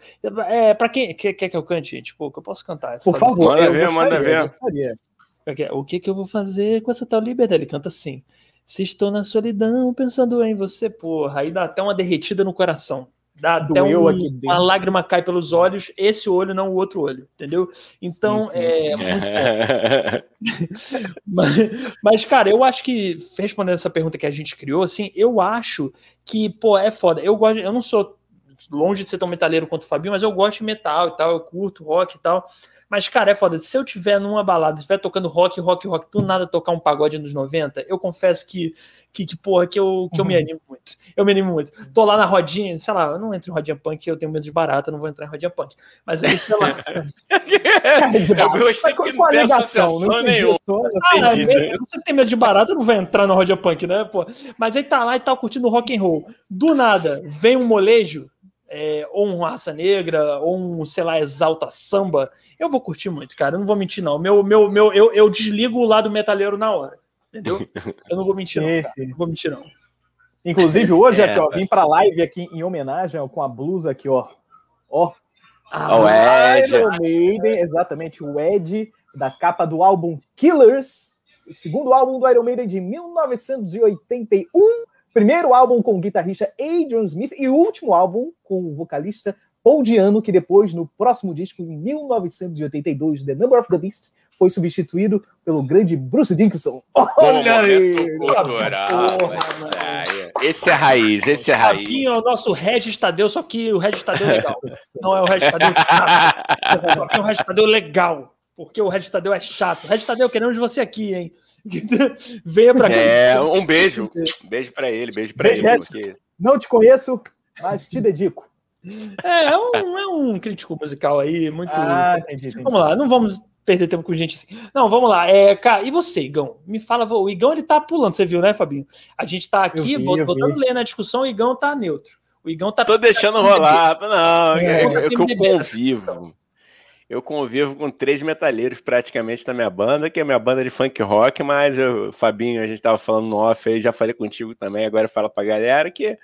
É, pra quem quer, quer que eu cante, gente? Pô, que eu posso cantar. Por favor, manda ver, manda ver. O que, que eu vou fazer com essa tal liberdade? Ele canta assim. Se estou na solidão pensando em você, porra, aí dá até uma derretida no coração. Dá até um, uma lágrima cai pelos olhos, esse olho, não o outro olho, entendeu? Então, sim, sim, é. Sim. mas, mas, cara, eu acho que, respondendo essa pergunta que a gente criou, assim, eu acho que, pô, é foda. Eu gosto, eu não sou longe de ser tão metaleiro quanto o Fabinho, mas eu gosto de metal e tal, eu curto rock e tal. Mas, cara, é foda. Se eu tiver numa balada, estiver tocando rock, rock, rock, do nada tocar um pagode nos 90, eu confesso que, que, que porra, que eu, que eu me uhum. animo muito. Eu me animo muito. Tô lá na rodinha, sei lá, eu não entro em rodinha punk, eu tenho medo de barata, não vou entrar em rodinha punk. Mas aí, sei lá. eu gostei que não tem associação nenhuma. Ah, você tem medo de barata, não vai entrar na rodinha punk, né, pô? Mas aí tá lá e tá curtindo rock and roll. Do nada, vem um molejo, é, ou um raça negra, ou um, sei lá, exalta samba, eu vou curtir muito, cara. Eu não vou mentir, não. Meu, meu, meu, eu, eu desligo o lado metaleiro na hora. Entendeu? Eu não vou mentir, não. Cara. Não vou mentir, não. Inclusive, hoje é, aqui, ó, vim pra live aqui em homenagem ó, com a blusa aqui, ó. Ó. Ah, o Ed. Iron Maiden, exatamente, o Ed, da capa do álbum Killers, o segundo álbum do Iron Maiden de 1981 Primeiro álbum com o guitarrista Adrian Smith e o último álbum com o vocalista Paul Diano, que depois, no próximo disco, em 1982, The Number of the Beast, foi substituído pelo grande Bruce Dickinson. Olha aí! esse é raiz, esse é raiz. Aqui é o nosso Regis Tadeu, só que o Regis Tadeu é legal. Não é o Regis Tadeu chato. Só que é o Regis Tadeu legal. Porque o Regis Tadeu é chato. Regis Tadeu, queremos você aqui, hein? Venha para cá. É, um beijo. Beijo para ele, beijo para ele. Porque... Não te conheço, mas te dedico. É, é um, é um crítico musical aí, muito. Ah, entendi, entendi. Vamos lá, não vamos perder tempo com gente assim. Não, vamos lá. É, cara, e você, Igão? Me fala, o Igão ele tá pulando, você viu, né, Fabinho? A gente tá aqui vi, botando ler na discussão, o Igão tá neutro. O Igão tá. Tô deixando rolar, não, é, é, é que eu convivo. Eu convivo com três metaleiros praticamente na minha banda, que é minha banda de funk rock, mas eu, Fabinho, a gente tava falando no off aí, já falei contigo também, agora fala pra galera que,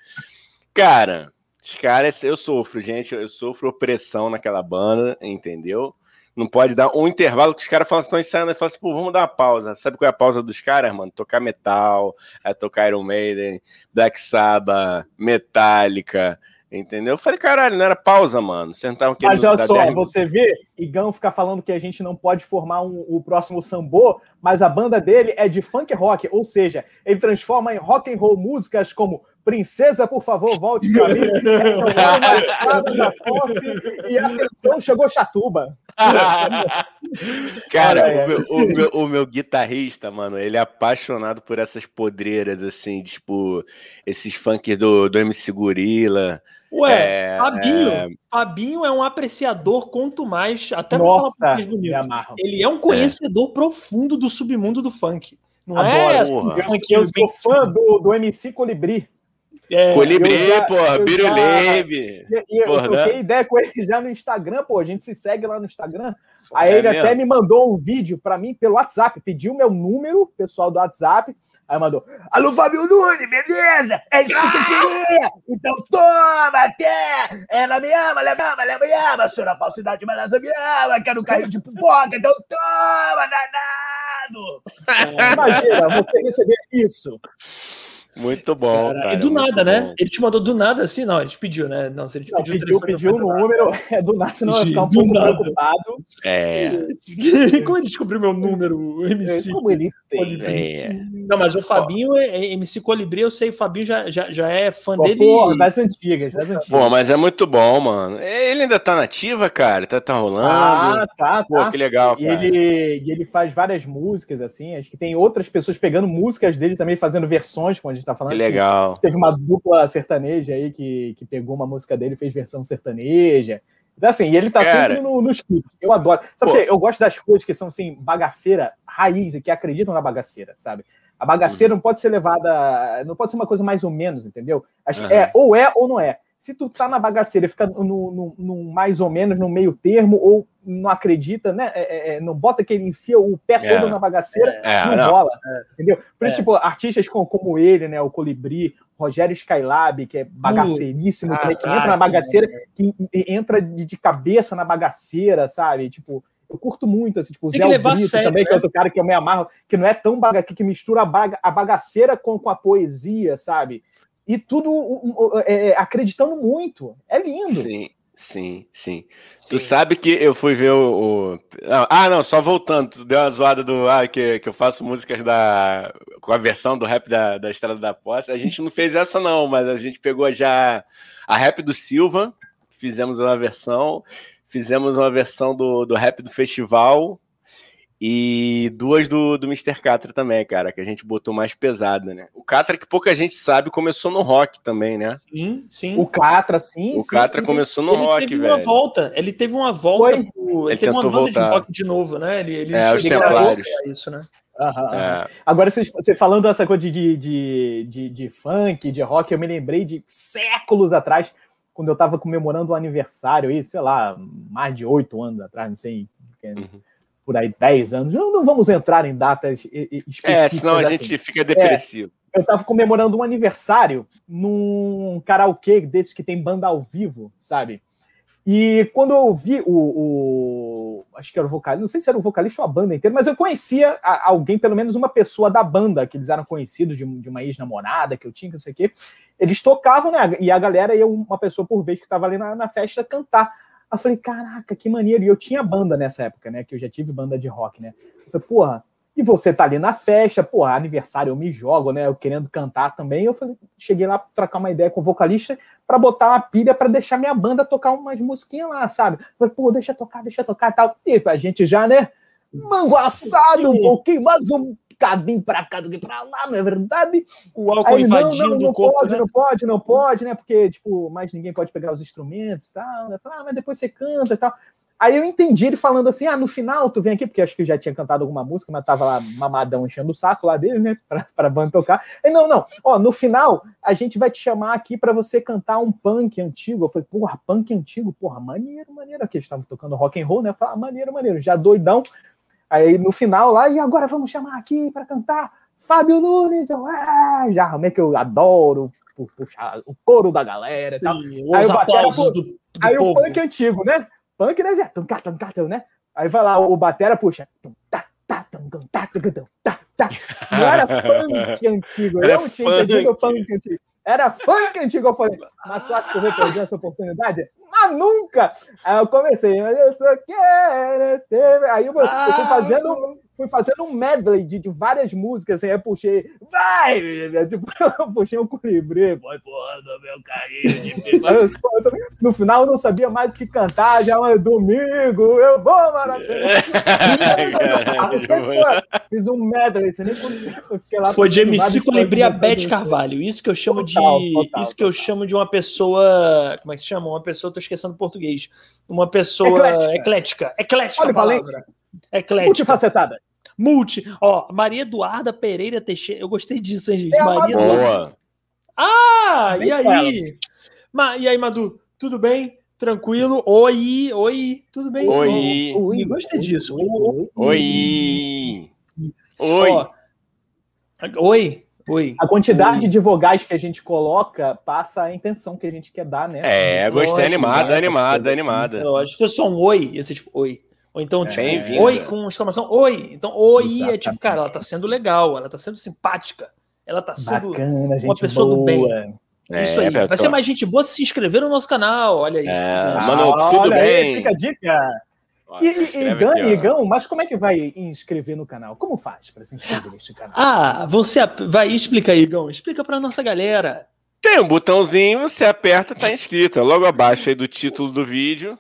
cara, os caras, eu sofro, gente, eu sofro opressão naquela banda, entendeu? Não pode dar um intervalo que os caras falam, estão ensaiando e falam assim, pô, vamos dar uma pausa. Sabe qual é a pausa dos caras, mano? Tocar metal, é tocar Iron Maiden, Black Sabbath, Metallica, Entendeu? Eu falei, caralho, não era pausa, mano. Não tava Mas olha só, você vê, Igão fica falando que a gente não pode formar um, o próximo sambô, mas a banda dele é de funk rock, ou seja, ele transforma em rock and roll músicas como Princesa, por favor, volte para mim. e atenção, chegou Chatuba. Cara, o meu, o, meu, o meu, guitarrista, mano, ele é apaixonado por essas podreiras, assim, tipo, esses funk do, do MC Gorila. Ué, é, Fabinho, é... Fabinho é um apreciador quanto mais, até Nossa, falar mais bonito. Ele é um conhecedor é. profundo do submundo do funk. Não Adoro, é assim, funk, eu sou fã do, do MC Colibri. É, Colibri, já, porra, Birulebe. Eu, eu troquei ideia com ele já no Instagram, pô, a gente se segue lá no Instagram. Aí é ele mesmo? até me mandou um vídeo para mim pelo WhatsApp, pediu meu número, pessoal do WhatsApp. Aí mandou: Alô, Fábio Nunes, beleza? É isso que tu queria! Então toma, até! Ela me ama, ela me ama, ela me ama, sou na falsidade, mas ela me ama, quero um carrinho de pipoca, então toma, danado! Imagina, você receber isso. Muito bom. Cara, cara, e do nada, né? bom. Ele te mandou do nada assim? Não, ele te pediu, né? Não, se ele te não, pediu, pediu, pediu o número, é do nada, senão vai ficar um pouco nada. preocupado. É. Como ele descobriu meu número, MC? Como ele tem. É. Não, mas o Fabinho é, é MC Colibri, eu sei, o Fabinho já, já, já é fã pô, dele. Pô, das antigas, das antigas. Pô, mas é muito bom, mano. Ele ainda tá nativa, cara? Tá, tá rolando? Ah, tá, tá. Pô, que legal, cara. E ele, e ele faz várias músicas, assim, acho que tem outras pessoas pegando músicas dele também, fazendo versões, como a gente tá falando. Que legal. Teve uma dupla sertaneja aí que, que pegou uma música dele e fez versão sertaneja. Então, assim, e ele tá Cara, sempre no, nos clipes. Eu adoro. Sabe por quê? Eu gosto das coisas que são, assim, bagaceira raiz e que acreditam na bagaceira, sabe? A bagaceira uhum. não pode ser levada. Não pode ser uma coisa mais ou menos, entendeu? Acho uhum. é, ou é ou não é. Se tu tá na bagaceira e fica no, no, no, mais ou menos no meio termo, ou não acredita, né? É, é, é não bota que ele enfia o pé é. todo na bagaceira, é, não, não rola. Entendeu? Por isso, tipo, artistas como, como ele, né? O Colibri, Rogério Skylab, que é bagaceiríssimo, uh, que entra na bagaceira, que entra de, cabeça na bagaceira, sabe? Tipo, eu curto muito, assim, tipo, o Zé Brito sério, também, né? que é né? outro cara que eu me amarro, que não é tão bagaceiro, que mistura a, baga, a bagaceira com, com a poesia, sabe? E tudo é, é, acreditando muito. É lindo. Sim. Sim, sim, sim. Tu sabe que eu fui ver o. o... Ah, não, só voltando, tu deu uma zoada do. Ah, que, que eu faço músicas da. com a versão do rap da, da Estrada da Posse. A gente não fez essa, não, mas a gente pegou já a rap do Silva, fizemos uma versão, fizemos uma versão do, do rap do festival e duas do, do Mr. Catra também, cara, que a gente botou mais pesada, né? O Catra, que pouca gente sabe, começou no rock também, né? Sim, sim. O Catra, sim. O sim, Catra sim, começou no ele rock, teve velho. Uma volta, ele teve uma volta. Pro... Ele, ele teve uma banda voltar. de rock de novo, né? Ele, ele é, os Templários. Isso, né? Uhum, é. Agora, você, você falando dessa coisa de, de, de, de, funk, de rock, eu me lembrei de séculos atrás, quando eu estava comemorando um aniversário, aí, sei lá, mais de oito anos atrás, não sei. Uhum por aí 10 anos. Não, não vamos entrar em datas específicas. É, senão a assim. gente fica depressivo. É, eu estava comemorando um aniversário num karaokê desses que tem banda ao vivo, sabe? E quando eu vi o, o, Acho que era o vocalista, não sei se era o vocalista ou a banda inteira, mas eu conhecia alguém, pelo menos uma pessoa da banda, que eles eram conhecidos de, de uma ex-namorada que eu tinha, que não sei o quê. Eles tocavam, né? E a galera ia uma pessoa por vez que estava ali na, na festa cantar. Eu falei, caraca, que maneiro. E eu tinha banda nessa época, né? Que eu já tive banda de rock, né? Eu falei, porra, e você tá ali na festa, porra, aniversário, eu me jogo, né? Eu querendo cantar também. Eu falei, cheguei lá pra trocar uma ideia com o vocalista para botar uma pilha para deixar minha banda tocar umas musiquinhas lá, sabe? Eu falei, pô, deixa tocar, deixa tocar e tal. E a gente já, né? Um pouquinho, mais um cadinho para cá do que para lá, não é verdade? O álcool Aí, invadindo não, não, não do corpo, pode, né? não pode, não pode, né? Porque, tipo, mais ninguém pode pegar os instrumentos e tal, né? Ah, mas depois você canta e tal. Aí eu entendi ele falando assim: ah, no final tu vem aqui, porque acho que já tinha cantado alguma música, mas tava lá mamadão enchendo o saco lá dele, né, pra, pra banda tocar. Aí, não, não, ó, no final a gente vai te chamar aqui para você cantar um punk antigo. Eu falei, porra, punk antigo, porra, maneiro, maneiro. Aqui eles estavam tocando rock and roll, né? Eu falei, ah, maneiro, maneiro, já doidão. Aí no final lá, e agora vamos chamar aqui para cantar Fábio Nunes. Eu, ah, já é que eu adoro puxar o coro da galera Sim, tal. Aí, batera, do, do aí o punk antigo, né? Punk, né? Já, tum, tum, tum, né? Aí vai lá, o batera puxa. Tum, tá, tá, tum, tá, tum, tá, tá. Não era punk antigo, eu não tinha entendido punk antigo. Era funk antigo. Eu falei, mas tu acha que eu vou perder essa oportunidade? Mas nunca! Aí eu comecei, mas eu só quero ser. Aí eu, eu fui ah, fazendo fui fazendo um medley de, de várias músicas, assim, aí puxei, vai! Tipo, eu puxei um colibri, foi porra meu carinho. no final eu não sabia mais o que cantar, já é domingo, eu vou maravilhoso. Fiz um medley, você nem fiquei lá. Foi de MC Colibri a Beth Carvalho, isso que eu chamo total, de. Total, isso que total. eu chamo de uma pessoa. Como é que se chama? Uma pessoa, tô esquecendo o português. Uma pessoa eclética. Eclética, eclética Olha, palavra. Eclética. Multifacetada. Multi. Ó, Maria Eduarda Pereira Teixeira. Eu gostei disso, hein, gente? É Maria Eduarda. Ah, e aí? Ma... E aí, Madu? Tudo bem? Tranquilo? Oi, oi, tudo bem? Oi. Oi, gostei disso. Oi. Oi. Oi. Ó, oi. Oi. A quantidade Oi. de vogais que a gente coloca passa a intenção que a gente quer dar, né? É, gostei animada, animada, animada. Eu acho que foi só um oi, esse tipo, oi. Ou então, tipo, oi com exclamação, oi. Então, oi Exatamente. é tipo, cara, ela tá sendo legal, ela tá sendo simpática. Ela tá sendo Bacana, uma pessoa boa. do bem. É, Isso aí. Vai ser mais gente boa se inscrever no nosso canal. Olha aí. É, mano, tudo bem. Aí, fica a dica. Nossa, e, e, Igão, mas como é que vai inscrever no canal? Como faz para se inscrever nesse canal? Ah, você vai explica aí, Igão. Explica para nossa galera. Tem um botãozinho, você aperta, tá inscrito. É logo abaixo aí do título do vídeo.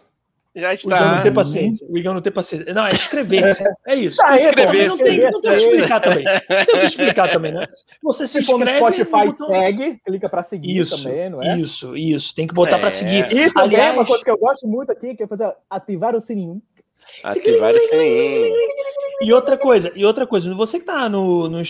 Já está. O Igão não tem paciência. O Igão não tem paciência. Não, é inscrever-se. É isso. Tá, inscrever Não tem, não tem que explicar também. Tem que explicar também, né? Você se, se inscreve. no Spotify, botão... segue, clica para seguir isso, também, não é? Isso, isso. Tem que botar é. para seguir. E também Aliás... uma coisa que eu gosto muito aqui, que é fazer ativar o sininho. Ativar o sininho. E outra coisa, e outra coisa, você que tá no, no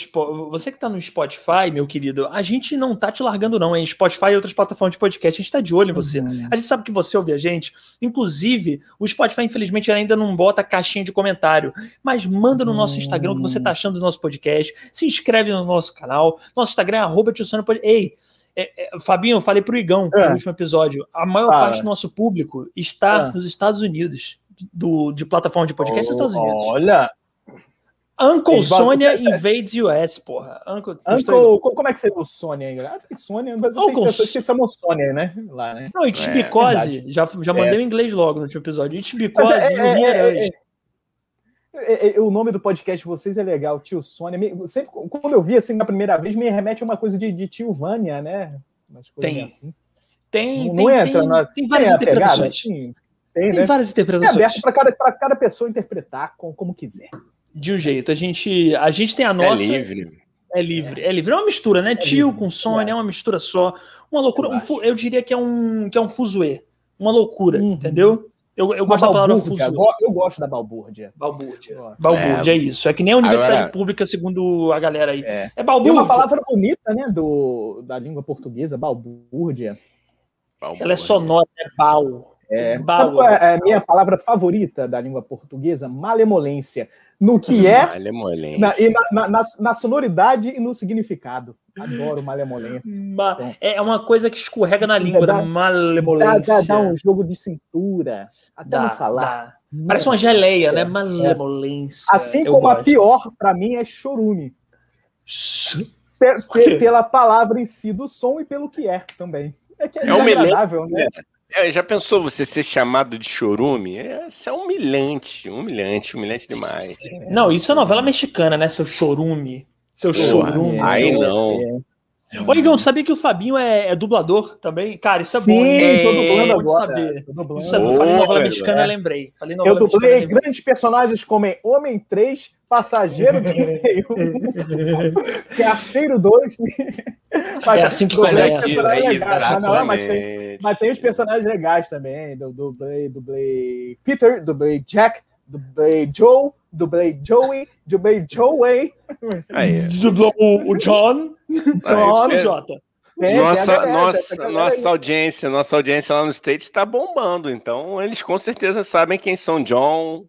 você que tá no Spotify, meu querido, a gente não tá te largando não, hein? Spotify e outras plataformas de podcast, a gente tá de olho em você. Uhum. A gente sabe que você ouve a gente. Inclusive, o Spotify infelizmente ainda não bota caixinha de comentário, mas manda no nosso Instagram o que você tá achando do nosso podcast. Se inscreve no nosso canal. Nosso Instagram é arroba Ei, é, é, Fabinho, eu falei pro Igão é. no último episódio. A maior ah, parte do nosso público está é. nos Estados Unidos, do, de plataforma de podcast oh, Estados Unidos. Olha, Uncle Sônia invades US, porra. Uncle, Uncle como é que seria o Sônia aí? Ah, tem Sônia, mas Uncle... tem pessoas que chamam Sônia, né? Lá, né? Não, It's é, já, já mandei é. em inglês logo no último episódio. It's Because é, é, é, é, o nome do podcast de vocês é legal, Tio Sônia. Sempre, quando eu vi assim na primeira vez, me remete a uma coisa de, de Tio Vânia, né? Tem. Assim. Tem, não, tem, não entra tem, na, tem várias interpretações. Pegada, tem, tem né? várias interpretações. É aberto para cada, cada pessoa interpretar como, como quiser de um jeito. A gente, a gente tem a é nossa. É livre. É livre, é, livre. É uma mistura, né? É Tio livre. com Sony, é. é uma mistura só. Uma loucura. Eu, um, eu diria que é um, que é um fuzuê. Uma loucura, uhum. entendeu? Eu, eu gosto da palavra fuzuê. Eu gosto da balbúrdia. Balbúrdia. Balbúrdia, é, é isso. É que nem a universidade Agora... pública, segundo a galera aí. É, é balbúrdia. É uma palavra bonita, né? Do, da língua portuguesa, balbúrdia. Ela é sonora, é bal. É, Sabe qual é a minha palavra favorita da língua portuguesa? Malemolência no que é, na, e na, na, na, na, sonoridade e no significado. Adoro malemolência. Ma é uma coisa que escorrega na língua, dá, malemolência. Dá, dá, dá, um jogo de cintura, até dá, não falar. Parece uma geleia, né? Malemolência. Assim como gosto. a pior, para mim, é chorume. Pela palavra em si do som e pelo que é também. É que é, é agradável, né? É, já pensou você ser chamado de chorume? É, isso é humilhante, humilhante, humilhante demais. Não, isso é novela mexicana, né? Seu chorume. Seu chorume. Aí não. É. Ô, Igão, sabia que o Fabinho é, é dublador também? Cara, isso é Sim, bom. Sim, tô dublando agora. Saber. Dublando. Isso é bom. Falei novela mexicana, é. lembrei. Falei novela eu dublei mexicana, grandes personagens como Homem 3, Passageiro do Meio, Carteiro 2. é assim que começa. É não, mas, tem, mas tem os personagens legais também. Dublei, dublei Peter, dublei Jack, dublei Joe, dublei Joey, dublei Joey. Dublou o John. John, Jota. nossa, nossa, nossa audiência, nossa audiência lá no States está bombando, então eles com certeza sabem quem são John.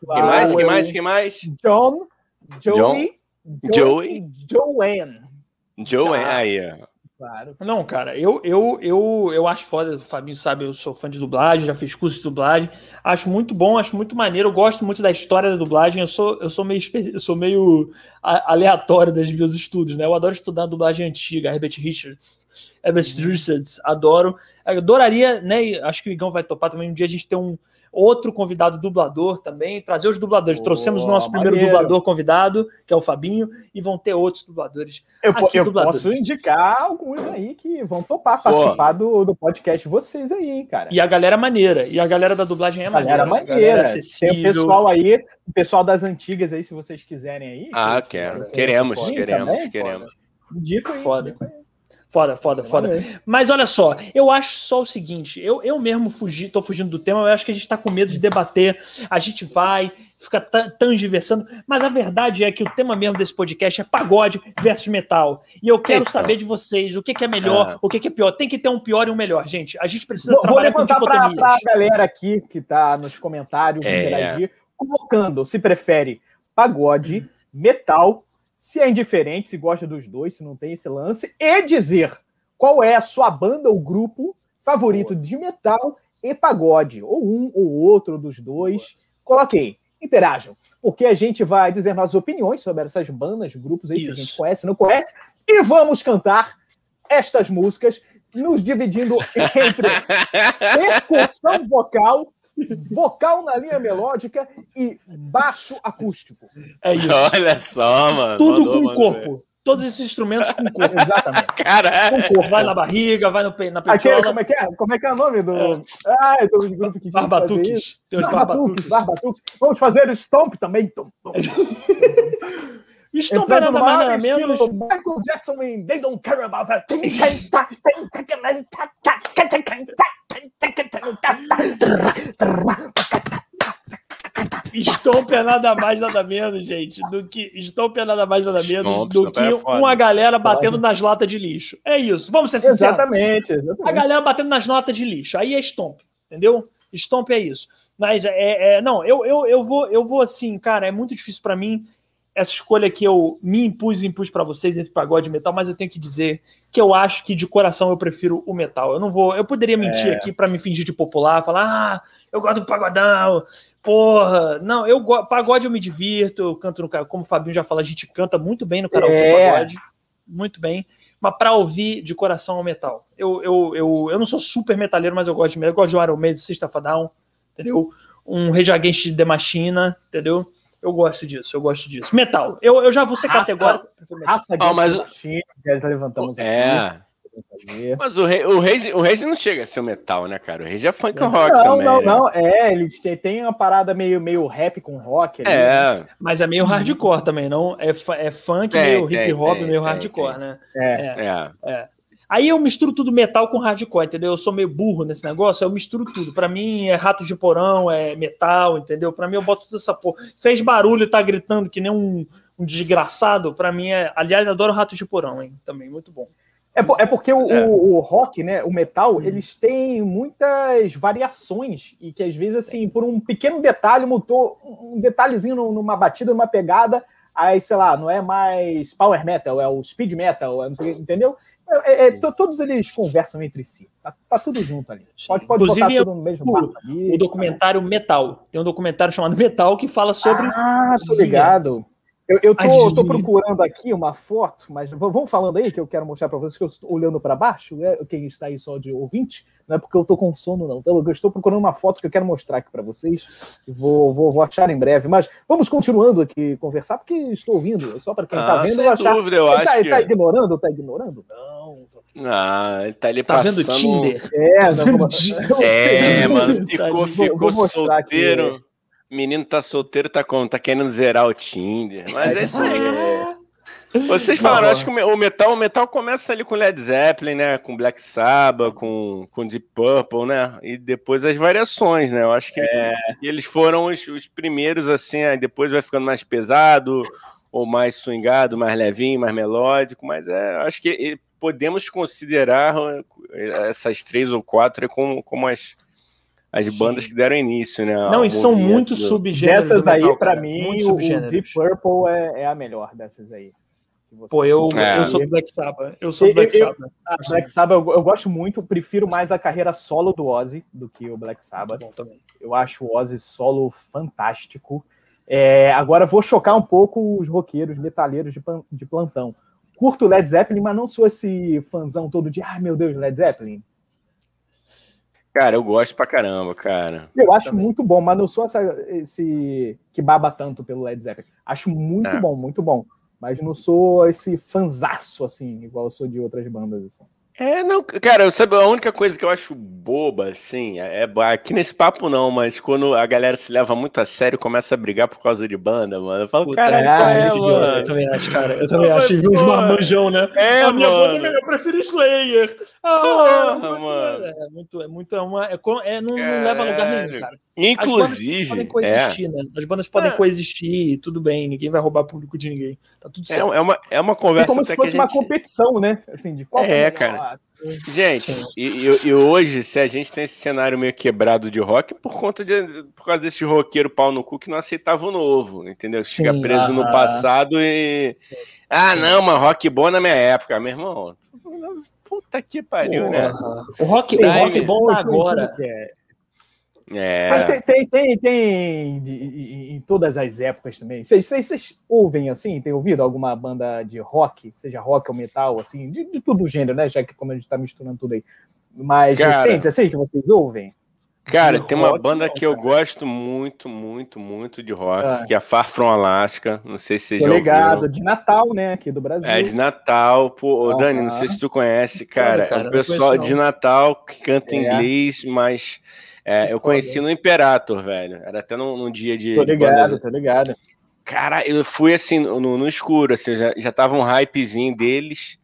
Quem mais? Quem mais? Quem mais? John, Joey, John, Joey, Joanne. Joanne, aí, ó. Claro. Não, cara, eu, eu, eu, eu acho foda, o Fabinho sabe, eu sou fã de dublagem, já fiz curso de dublagem, acho muito bom, acho muito maneiro, eu gosto muito da história da dublagem, eu sou, eu sou meio, eu sou meio aleatório dos meus estudos, né? Eu adoro estudar dublagem antiga, Herbert Richards, Herbert uhum. Richards, adoro, eu adoraria, né? Acho que o Igão vai topar também um dia a gente ter um, outro convidado dublador também, trazer os dubladores. Oh, Trouxemos o nosso primeiro maneiro. dublador convidado, que é o Fabinho, e vão ter outros dubladores. Eu, aqui, eu dubladores. posso indicar alguns aí que vão topar participar do, do podcast de vocês aí, cara. E a galera maneira. E a galera da dublagem é maneira. Galera maneira. Galera Tem o pessoal aí, o pessoal das antigas aí, se vocês quiserem aí. Ah, quero. Queremos, queremos, também, queremos. Indico aí. Foda. Indico aí. Foda, foda, foda. Mas olha só, eu acho só o seguinte: eu, eu mesmo fugi, tô fugindo do tema, eu acho que a gente tá com medo de debater, a gente vai, fica tangiversando, mas a verdade é que o tema mesmo desse podcast é pagode versus metal. E eu quero Eita. saber de vocês o que, que é melhor, ah. o que, que, é pior. Tem que ter um pior e um melhor, gente. A gente precisa vou, trabalhar vou levantar com pra, pra galera aqui que tá nos comentários, é. interagir, colocando se prefere pagode, metal se é indiferente, se gosta dos dois, se não tem esse lance, e dizer qual é a sua banda ou grupo favorito de metal e pagode, ou um ou outro dos dois. Coloquei. interajam, porque a gente vai dizer nossas opiniões sobre essas bandas, grupos aí, Isso. se a gente conhece, não conhece, e vamos cantar estas músicas, nos dividindo entre percussão vocal, vocal na linha melódica e baixo acústico. É isso. Olha só, mano. Tudo mandou, com o corpo. Todos esses instrumentos com corpo. Exatamente. Caralho. Com corpo. Vai na barriga, vai no, na peitola. como, é que é? como é que é o nome do... É. Ah, eu tô no grupo que Barbatuques. Tem os barbatuques. Barbatuques. Vamos fazer o stomp também. Stomp é nada mais nada menos. Michael Jackson em They Don't Care About That. Stomp é nada mais, nada menos, gente, do que Stomp é nada mais, nada menos do que é uma galera batendo nas latas de lixo. É isso, vamos ser sinceros. Exatamente, exatamente. A galera batendo nas latas de lixo. Aí é Stomp, entendeu? Stomp é isso. Mas é, é não, eu, eu, eu vou eu vou assim, cara, é muito difícil para mim essa escolha que eu me impus e impus para vocês entre pagode e metal, mas eu tenho que dizer que eu acho que de coração eu prefiro o metal. Eu não vou, eu poderia mentir é. aqui para me fingir de popular, falar, ah, eu gosto do pagodão, porra. Não, eu pagode eu me divirto, eu canto no como o Fabinho já falou, a gente canta muito bem no é. do pagode, muito bem. Mas para ouvir de coração o metal, eu, eu, eu, eu não sou super metaleiro, mas eu gosto de metal. Eu gosto de um Iron Maiden, of Down, entendeu? Um Rage Against the Machina, entendeu? Eu gosto disso, eu gosto disso. Metal. Eu, eu já vou ser raça, categórico. Raça de oh, mas... já levantamos é. aqui. Mas o Reis, o, Reis, o Reis não chega a ser o metal, né, cara? O Reis é funk não, rock não, também. Não, não, não. É, eles têm uma parada meio, meio rap com rock. Ali, é. Né? Mas é meio hardcore também, não? É, é funk, é, meio hip hop, é, meio hardcore, né? É. é. É. Aí eu misturo tudo metal com hardcore, entendeu? Eu sou meio burro nesse negócio, eu misturo tudo. Para mim é rato de porão, é metal, entendeu? Para mim eu boto toda essa porra. Fez barulho, tá gritando que nem um, um desgraçado, para mim é. Aliás, eu adoro rato de porão, hein? Também, muito bom. É, é porque o, é. o, o, rock, né, o metal, hum. eles têm muitas variações e que às vezes, assim, por um pequeno detalhe, mudou um detalhezinho numa batida, numa pegada, aí, sei lá, não é mais power metal, é o speed metal, é sei, entendeu? É, é, todos eles conversam entre si. Tá, tá tudo junto ali. Pode, pode Inclusive, botar tudo no mesmo barco ali, o documentário tá Metal. Tem um documentário chamado Metal que fala sobre. Ah, tô ligado. Eu, eu tô, tô, procurando aqui uma foto, mas vamos falando aí que eu quero mostrar para vocês que eu estou olhando para baixo. Né? Quem está aí só de ouvinte, não é porque eu tô com sono, não. Então, eu estou procurando uma foto que eu quero mostrar aqui para vocês. Vou, vou, vou, achar em breve. Mas vamos continuando aqui conversar, porque estou ouvindo. Só para quem está ah, vendo, eu achar. Dúvida, eu ele, acho tá, que... ele tá ignorando? Tá ignorando? Não. Ah, ele tá ali tá passando... vendo Tinder? É, não, é mano. Ficou, ficou solteiro. Aqui. Menino tá solteiro, tá como? Tá querendo zerar o Tinder. Mas é isso aí. Vocês falaram, acho que o metal, o metal começa ali com Led Zeppelin, né? Com Black Sabbath, com, com Deep Purple, né? E depois as variações, né? Eu acho que é. eles foram os, os primeiros, assim, aí depois vai ficando mais pesado, ou mais swingado, mais levinho, mais melódico, mas é, acho que podemos considerar eh, essas três ou quatro como, como as, as bandas que deram início, né? Não, e são muito subgêneros. Dessas aí, para mim, o, Deep Purple é, é, a melhor dessas aí. Pô, eu, é. eu sou Black Sabbath. Eu sou Black Sabbath. Ah, Black Sabbath eu, eu, gosto muito, prefiro mais a carreira solo do Ozzy do que o Black Sabbath. Eu acho o Ozzy solo fantástico. É, agora vou chocar um pouco os roqueiros, metaleiros de, de plantão. Curto Led Zeppelin, mas não sou esse fãzão todo de, ai ah, meu Deus, Led Zeppelin. Cara, eu gosto pra caramba, cara. Eu acho Também. muito bom, mas não sou essa, esse que baba tanto pelo Led Zeppelin. Acho muito é. bom, muito bom. Mas não sou esse fanzaço, assim, igual eu sou de outras bandas, assim. É, não, cara, eu sabe, a única coisa que eu acho boba, assim, é, é aqui nesse papo não, mas quando a galera se leva muito a sério começa a brigar por causa de banda, mano. Eu falo, cara, é, é, mano. Eu também acho, cara. Eu também acho. E uns marmanjão, né? É, a minha mano. banda eu prefiro Slayer. Ah, Porra, mano. É muito, é muito, é uma, é, é não, não, leva a lugar nenhum, cara. Inclusive, As podem coexistir, é. né? As bandas podem é. coexistir, tudo bem, ninguém vai roubar público de ninguém. Tá tudo é, certo. É, uma, é uma conversa. É como se fosse gente... uma competição, né? Assim, de qual é, cara. Gente, e, e, e, hoje, se a gente tem esse cenário meio quebrado de rock, por conta de, por causa desse roqueiro pau no cu que não aceitava o novo, entendeu? Fica preso no passado e. Ah, não, mas rock bom na minha época, meu irmão. Puta que pariu, né? O rock, o rock bom tá agora. É. Tem, tem, tem, tem de, de, em todas as épocas também. Vocês, ouvem assim? Tem ouvido alguma banda de rock, seja rock ou metal, assim, de, de tudo o gênero, né? Já que como a gente tá misturando tudo aí. Mas Cara, recentes, assim, que vocês ouvem? Cara, tem uma banda não, que eu gosto muito, muito, muito de rock, ah. que é a Far From Alaska. Não sei se vocês Tô já ligado, ouviram. de Natal, né? Aqui do Brasil. É, de Natal. Pô, ah, Dani, não sei se tu conhece, cara. cara é um pessoal de Natal que canta é. inglês, mas é, eu conheci no Imperator, velho. Era até num, num dia de. Tô ligado, bandas... tô ligado. Cara, eu fui assim no, no escuro, assim, já, já tava um hypezinho deles.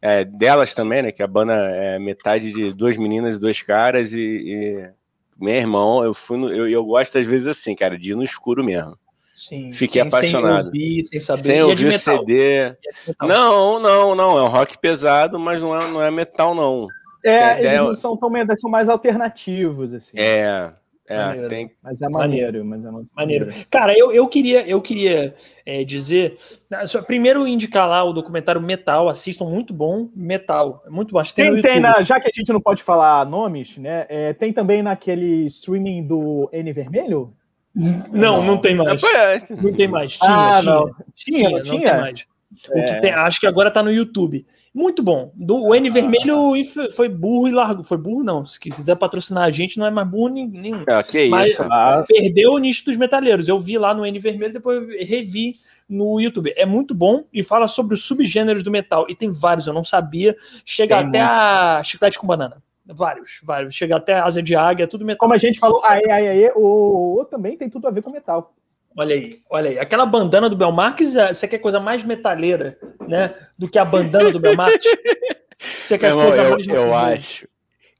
É, delas também, né? Que a banda é metade de duas meninas e dois caras, e, e meu irmão, eu fui no, eu, eu gosto às vezes assim, cara, de ir no escuro mesmo. Sim, Fiquei sem, apaixonado. Sem ouvir, sem saber. Sem é ouvir o CD. É não, não, não. É um rock pesado, mas não é, não é metal, não. É, eles não são tão são mais alternativos, assim. É, é, maneiro. Tem... Mas é maneiro, mas é maneiro. maneiro. Cara, eu, eu queria, eu queria é, dizer. Primeiro, indicar lá o documentário Metal, assistam, muito bom. Metal, é muito bom. Tem, tem, tem na, já que a gente não pode falar nomes, né? É, tem também naquele streaming do N Vermelho? Não, não tem mais. Aparece. Não tem mais. Tinha, ah, tinha, não. tinha, tinha, tinha. Não tem mais. O que tem, acho que agora tá no YouTube. Muito bom. Do, o N vermelho foi burro e largo. Foi burro, não. Se quiser patrocinar a gente, não é mais burro nenhum. É, que Mas isso. perdeu o nicho dos metaleiros. Eu vi lá no N vermelho, depois revi no YouTube. É muito bom e fala sobre os subgêneros do metal. E tem vários, eu não sabia. Chega tem até muito. a chiclete com banana. Vários, vários. Chega até a asa de águia, tudo metal. Como a gente falou, aí, aí, aí, o, o também tem tudo a ver com metal. Olha aí, olha aí. Aquela bandana do Belmarques, é, você quer coisa mais metaleira, né? Do que a bandana do Belmarques? Você quer coisa eu, mais Eu acho,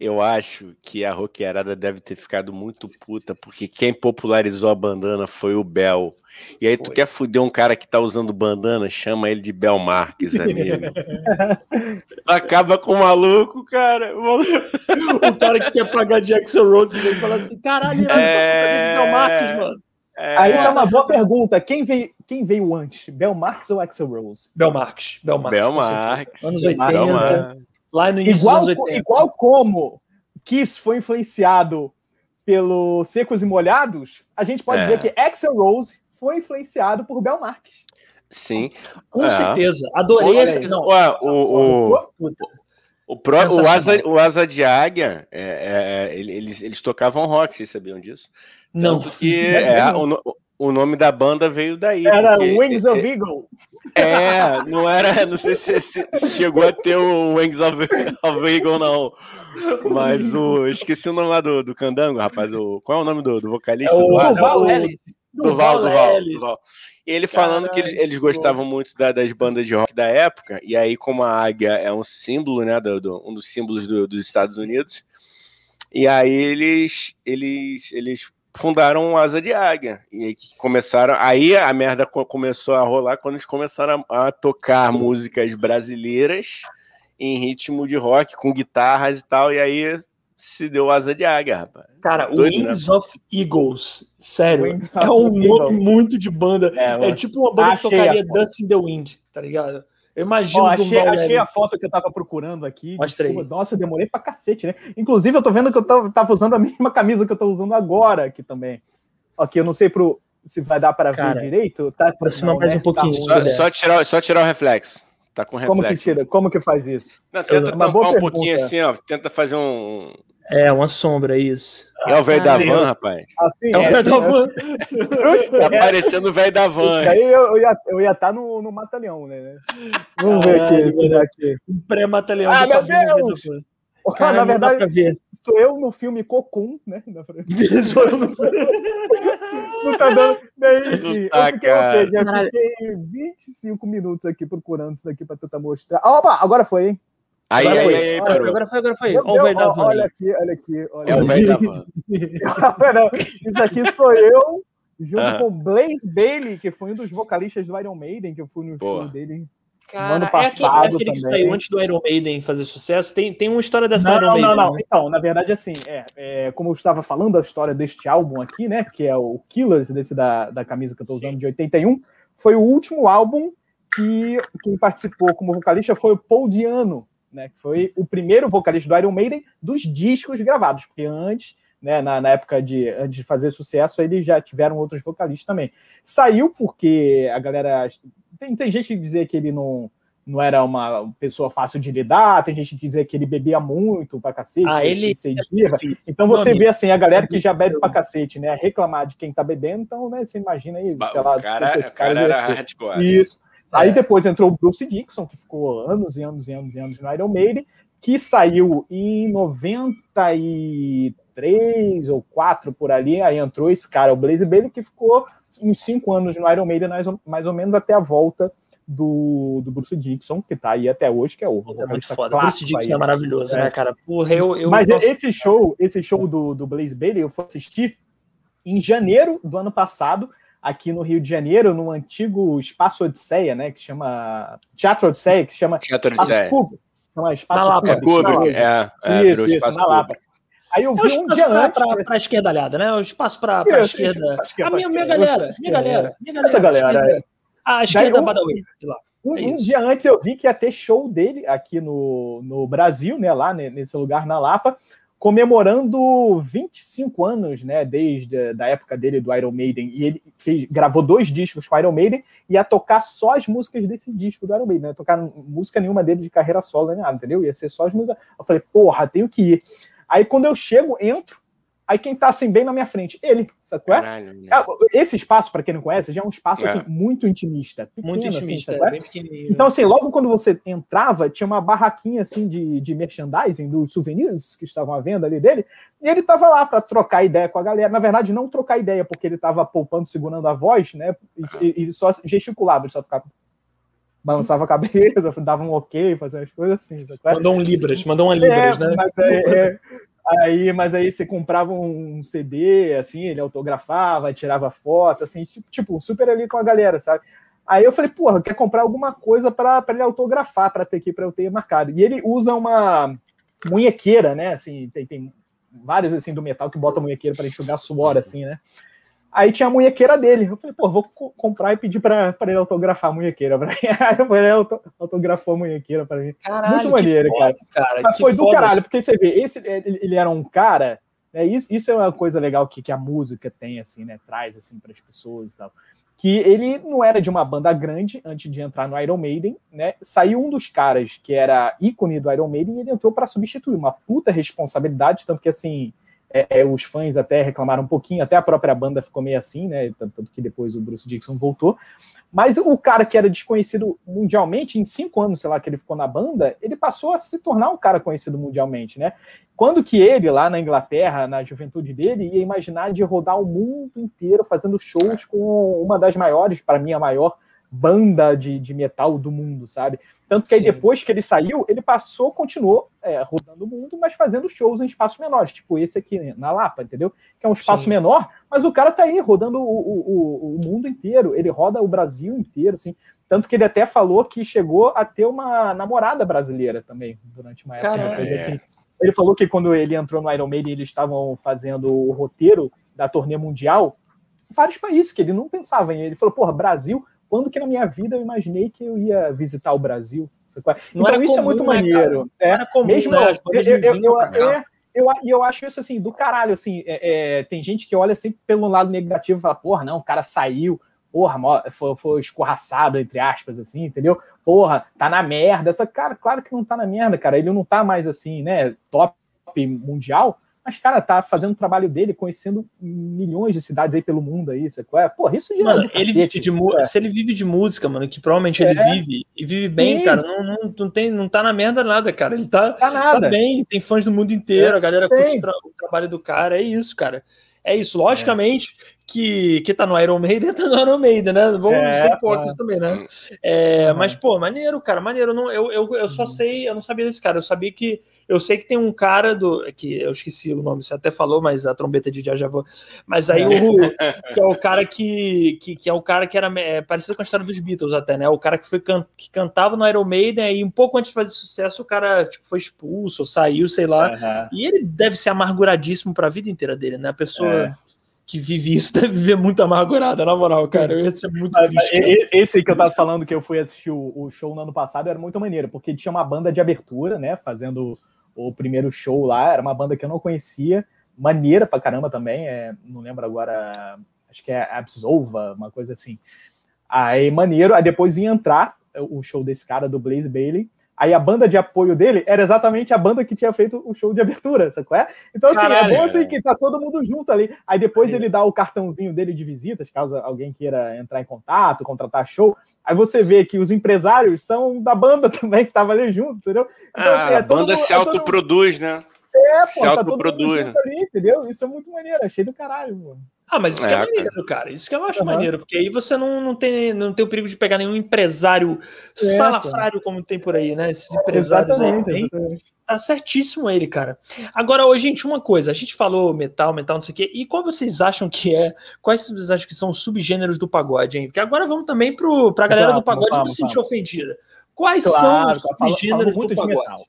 eu acho que a roqueirada deve ter ficado muito puta, porque quem popularizou a bandana foi o Bel. E aí foi. tu quer fuder um cara que tá usando bandana, chama ele de Bel Marques, amigo. Acaba com o maluco, cara. O, cara que quer pagar Jackson Rose e fala assim, caralho, é... Bel Marques, mano. É... Aí tá uma boa pergunta. Quem veio, quem veio antes? Bel Marx ou Axel Rose? Bel Marx. Bel Marx. Bel Marx. Anos 80. Lá no início igual, dos anos 80. Igual como Kiss foi influenciado pelo Secos e Molhados, a gente pode é. dizer que Axel Rose foi influenciado por Bel Marx. Sim. Com é. certeza. Adorei essa. Não, Ué, o, o, o, pró, o, asa, o Asa de Águia, é, é, eles, eles tocavam rock, vocês sabiam disso? Não. Tanto que é, o, o nome da banda veio daí. Era porque, Wings of Eagle. É, não era, não sei se, se, chegou a ter o Wings of, of, Eagle, não. Mas o. Esqueci o nome lá do, do Candango, rapaz. O, qual é o nome do, do vocalista? É o Duval Duval, Duval, Duval. Ele falando Caralho, que eles, eles gostavam muito da, das bandas de rock da época, e aí, como a águia é um símbolo, né? Do, do um dos símbolos do, dos Estados Unidos. E aí eles, eles, eles fundaram Asa de Águia. E começaram. Aí a merda começou a rolar quando eles começaram a, a tocar músicas brasileiras em ritmo de rock, com guitarras e tal. E aí se deu asa de águia, rapaz. Cara, Doido, Wings né? of Eagles, sério, Wings é um nome muito de banda. É, é tipo uma banda que tocaria Dust in the Wind, tá ligado? Eu imagino. Oh, achei, achei a foto que eu tava procurando aqui. Mostrei. Nossa, demorei pra cacete, né? Inclusive, eu tô vendo que eu tava, tava usando a mesma camisa que eu tô usando agora aqui também. Aqui, eu não sei pro, se vai dar para ver direito. Tá, aproxima mais né? um pouquinho. Tá, só, só, tirar, só tirar o reflexo. Tá com reflexo. Como que tira? Como que faz isso? Não, tenta tampar um pergunta. pouquinho assim, ó. Tenta fazer um, é, uma sombra, isso. É o velho ah, da van, rapaz. Assim, é o velho é, da van. tá parecendo o velho da van. Aí eu, eu ia estar eu ia tá no, no Mata-Leão, né? Vamos ah, ver aqui, esse daqui. Um pré-Mata-Leão. Ah, meu Deus! Cara, na verdade, sou eu no filme Cocum, né? sou eu no filme. não tá dando. Daí, enfim, tá, eu fiquei, ou seja, eu fiquei 25 minutos aqui procurando isso daqui pra tentar mostrar. Opa, agora foi, hein? Aí, agora, aí, foi. aí, agora, agora foi, agora foi. Olha o velho da van. Olha aqui, olha aqui. Olha é o velho da van. Isso aqui sou eu, junto -huh. com Blaze Bailey, que foi um dos vocalistas do Iron Maiden, que eu fui no show dele Cara, ano passado é aquele, aquele que saiu antes do Iron Maiden fazer sucesso. Tem, tem uma história dessa não, Iron Maiden. Não, não, né? Então, na verdade, assim, é, é, como eu estava falando a história deste álbum aqui, né? Que é o Killers, desse da, da camisa que eu estou usando de 81, foi o último álbum que quem participou como vocalista foi o Paul Diano, né? Que foi o primeiro vocalista do Iron Maiden dos discos gravados, porque antes né, na, na, época de, de fazer sucesso, eles já tiveram outros vocalistas também. Saiu porque a galera. Tem, tem gente que dizer que ele não, não era uma pessoa fácil de lidar, tem gente que dizer que ele bebia muito pra cacete, ah, ele cedia. Então você vê assim, a galera que já bebe pra cacete, né? Reclamar de quem tá bebendo, então, né, você imagina aí, sei lá, o cara, esse cara, cara era hardcore. Isso. É. Aí depois entrou o Bruce Dixon, que ficou anos e anos e anos e anos no Iron Maiden, que saiu em 93 ou 4 por ali, aí entrou esse cara, o Blaze Bailey, que ficou uns 5 anos no Iron Maiden, mais ou, mais ou menos até a volta do, do Bruce Dixon, que tá aí até hoje, que é o é muito foda. Bruce Dixon aí. é maravilhoso, né, é. né, cara? Porra, eu, eu Mas esse show, esse show do, do Blaze Bailey, eu fui assistir em janeiro do ano passado, aqui no Rio de Janeiro, no antigo Espaço Odisseia, né, que chama Teatro Odisseia, que chama Teatro Odisseia. Espaço Chama Espaço na Lapa. Kubrick, é, é, isso, isso, na Lapa. Aí eu é vi um dia pra, antes. Pra, pra esquerda aliada, né? O espaço pra, pra isso, esquerda. a minha, minha galera, minha galera, minha galera. Essa galera. É. A esquerda um, Badawi, lá. Um, é um, dia antes eu vi que ia ter show dele aqui no, no Brasil, né? Lá nesse lugar na Lapa comemorando 25 anos, né, desde da época dele do Iron Maiden, e ele fez, gravou dois discos com o Iron Maiden, e ia tocar só as músicas desse disco do Iron Maiden, né, tocar música nenhuma dele de carreira solo, né, entendeu? Ia ser só as músicas. Eu falei, porra, tenho que ir. Aí quando eu chego, entro, Aí quem tá assim bem na minha frente? Ele, sacou? Caralho, é, Esse espaço, para quem não conhece, já é um espaço é. assim, muito intimista. Pequeno, muito assim, intimista, assim, é, bem pequenininho. Então, assim, logo quando você entrava, tinha uma barraquinha assim de, de merchandising, dos souvenirs que estavam à venda ali dele, e ele tava lá para trocar ideia com a galera. Na verdade, não trocar ideia, porque ele tava poupando, segurando a voz, né? E, e só gesticulava, ele só ficava balançava a cabeça, dava um ok, fazia as coisas assim. Mandou um Libras, mandou uma Libras, é, né? Mas é, é, Aí, mas aí você comprava um CD, assim, ele autografava, tirava foto, assim, tipo, super ali com a galera, sabe? Aí eu falei, porra, quer comprar alguma coisa para ele autografar, para ter aqui, para eu ter marcado. E ele usa uma munhequeira, né? Assim, tem, tem vários assim do metal que bota munhequeira para enxugar suor, assim, né? Aí tinha a munhequeira dele. Eu falei, pô, vou comprar e pedir pra, pra ele autografar a munhequeira pra mim. Aí eu falei, ele autografou a munhequeira pra mim. Caralho, Muito maneiro, foda, cara. cara. Mas foi do foda. caralho, porque você vê, esse, ele era um cara. Né, isso, isso é uma coisa legal que, que a música tem, assim, né? Traz assim para as pessoas e tal. Que ele não era de uma banda grande antes de entrar no Iron Maiden, né? Saiu um dos caras que era ícone do Iron Maiden e ele entrou para substituir. Uma puta responsabilidade, tanto que assim é, é, os fãs até reclamaram um pouquinho, até a própria banda ficou meio assim, né? Tanto que depois o Bruce Dixon voltou. Mas o cara que era desconhecido mundialmente, em cinco anos, sei lá, que ele ficou na banda, ele passou a se tornar um cara conhecido mundialmente, né? Quando que ele, lá na Inglaterra, na juventude dele, ia imaginar de rodar o mundo inteiro fazendo shows com uma das maiores, para mim, a maior banda de, de metal do mundo, sabe? Tanto que aí depois que ele saiu, ele passou, continuou é, rodando o mundo, mas fazendo shows em espaços menores, tipo esse aqui na Lapa, entendeu? Que é um espaço Sim. menor, mas o cara tá aí rodando o, o, o, mundo inteiro, ele roda o Brasil inteiro, assim. Tanto que ele até falou que chegou a ter uma namorada brasileira também durante uma época. Caramba, é. assim. Ele falou que quando ele entrou no Iron Maiden, eles estavam fazendo o roteiro da turnê mundial, vários países que ele não pensava em. Ele falou, porra, Brasil quando que na minha vida eu imaginei que eu ia visitar o Brasil? Não então isso é comum, é muito né, maneiro. É, era comum, mesmo né? eu, eu, eu, é, eu, eu acho isso assim, do caralho, assim, é, é, tem gente que olha sempre pelo lado negativo e fala, porra, não, o cara saiu, porra, foi, foi escorraçado, entre aspas, assim, entendeu? Porra, tá na merda. Essa, cara, claro que não tá na merda, cara. Ele não tá mais assim, né, top mundial, mas, cara, tá fazendo o trabalho dele, conhecendo milhões de cidades aí pelo mundo aí, sabe? É? Porra, isso já mano, ele vive de é. Se ele vive de música, mano, que provavelmente é. ele vive, e vive bem, Sim. cara, não, não, não, tem, não tá na merda nada, cara. Ele tá, tá, tá bem, tem fãs do mundo inteiro, é, a galera curte o trabalho do cara, é isso, cara. É isso, logicamente. Que, que tá no Iron Maiden, tá no Iron Maiden, né? Vamos é, ser hipócritas é. também, né? É, Mas, pô, maneiro, cara, maneiro. Não, eu, eu, eu só uhum. sei, eu não sabia desse cara, eu sabia que. Eu sei que tem um cara do. que Eu esqueci o nome, você até falou, mas a trombeta de já já vou. Mas aí o. que é o cara que, que, que é o cara que era é, parecido com a história dos Beatles, até, né? O cara que foi can, que cantava no Iron Maiden e um pouco antes de fazer sucesso, o cara tipo, foi expulso, ou saiu, sei lá. Uhum. E ele deve ser amarguradíssimo para a vida inteira dele, né? A pessoa é. Que vive isso deve viver muito amargurada, na moral, cara. Eu ia ser muito triste. Esse que eu tava falando que eu fui assistir o, o, show no ano passado era muito maneiro, porque tinha uma banda de abertura, né? Fazendo o primeiro show lá, era uma banda que eu não conhecia. maneira pra caramba também. É, não lembro agora, acho que é Absolva, uma coisa assim. Aí, maneiro. Aí depois ia entrar o show desse cara, do Blaze Bailey. Aí a banda de apoio dele era exatamente a banda que tinha feito o show de abertura, sabe qual é? Então, assim, Caralho, é bom assim que tá todo mundo junto ali. Aí depois é. ele dá o cartãozinho dele de visitas, caso alguém queira entrar em contato, contratar show. Aí você vê que os empresários são da banda também, que tava ali junto, entendeu? Então, ah, assim, é a banda se é autoproduz, todo... né? É, pô, se tá autoproduz. Né? Ali, entendeu? Isso é muito maneiro, achei do caralho, mano. Ah, mas isso é, que é maneiro, cara. Isso que eu acho uhum. maneiro, porque aí você não, não, tem, não tem o perigo de pegar nenhum empresário é, salafrário como tem por aí, né? Esses empresários exatamente, aí. Exatamente. Tá certíssimo ele, cara. Agora, hoje, gente, uma coisa, a gente falou metal, metal, não sei o quê, e qual vocês acham que é, quais vocês acham que são os subgêneros do pagode, hein? Porque agora vamos também pro, pra galera Exato, do pagode não se sentir ofendida. Quais claro, são os subgêneros do pagode?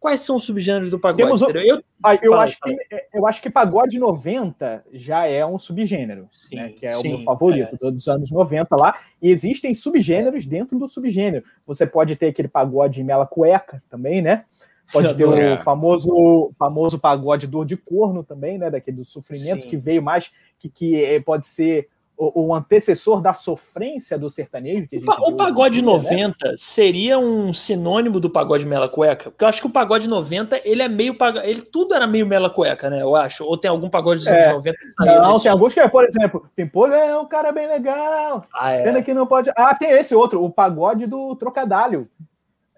Quais são os subgêneros do pagode? Temos o... Eu, ah, eu, acho que, eu acho que pagode 90 já é um subgênero, sim, né, que é sim, o meu favorito, é. dos anos 90 lá. E existem subgêneros dentro do subgênero. Você pode ter aquele pagode mela cueca também, né? Pode ter o famoso, famoso pagode dor de corno também, né? Daquele do sofrimento sim. que veio mais, que, que é, pode ser o, o, antecessor da sofrência do sertanejo. o, pagode 90 né? seria um sinônimo do pagode mela cueca? Porque eu acho que o pagode 90, ele é meio ele tudo era meio mela cueca, né? Eu acho. Ou tem algum pagode dos é. anos 90 que saiu Não, tem alguns que é, por exemplo, Pimpolho é um cara bem legal. Ah, é. Pena que não pode. Ah, tem esse outro, o pagode do trocadalho.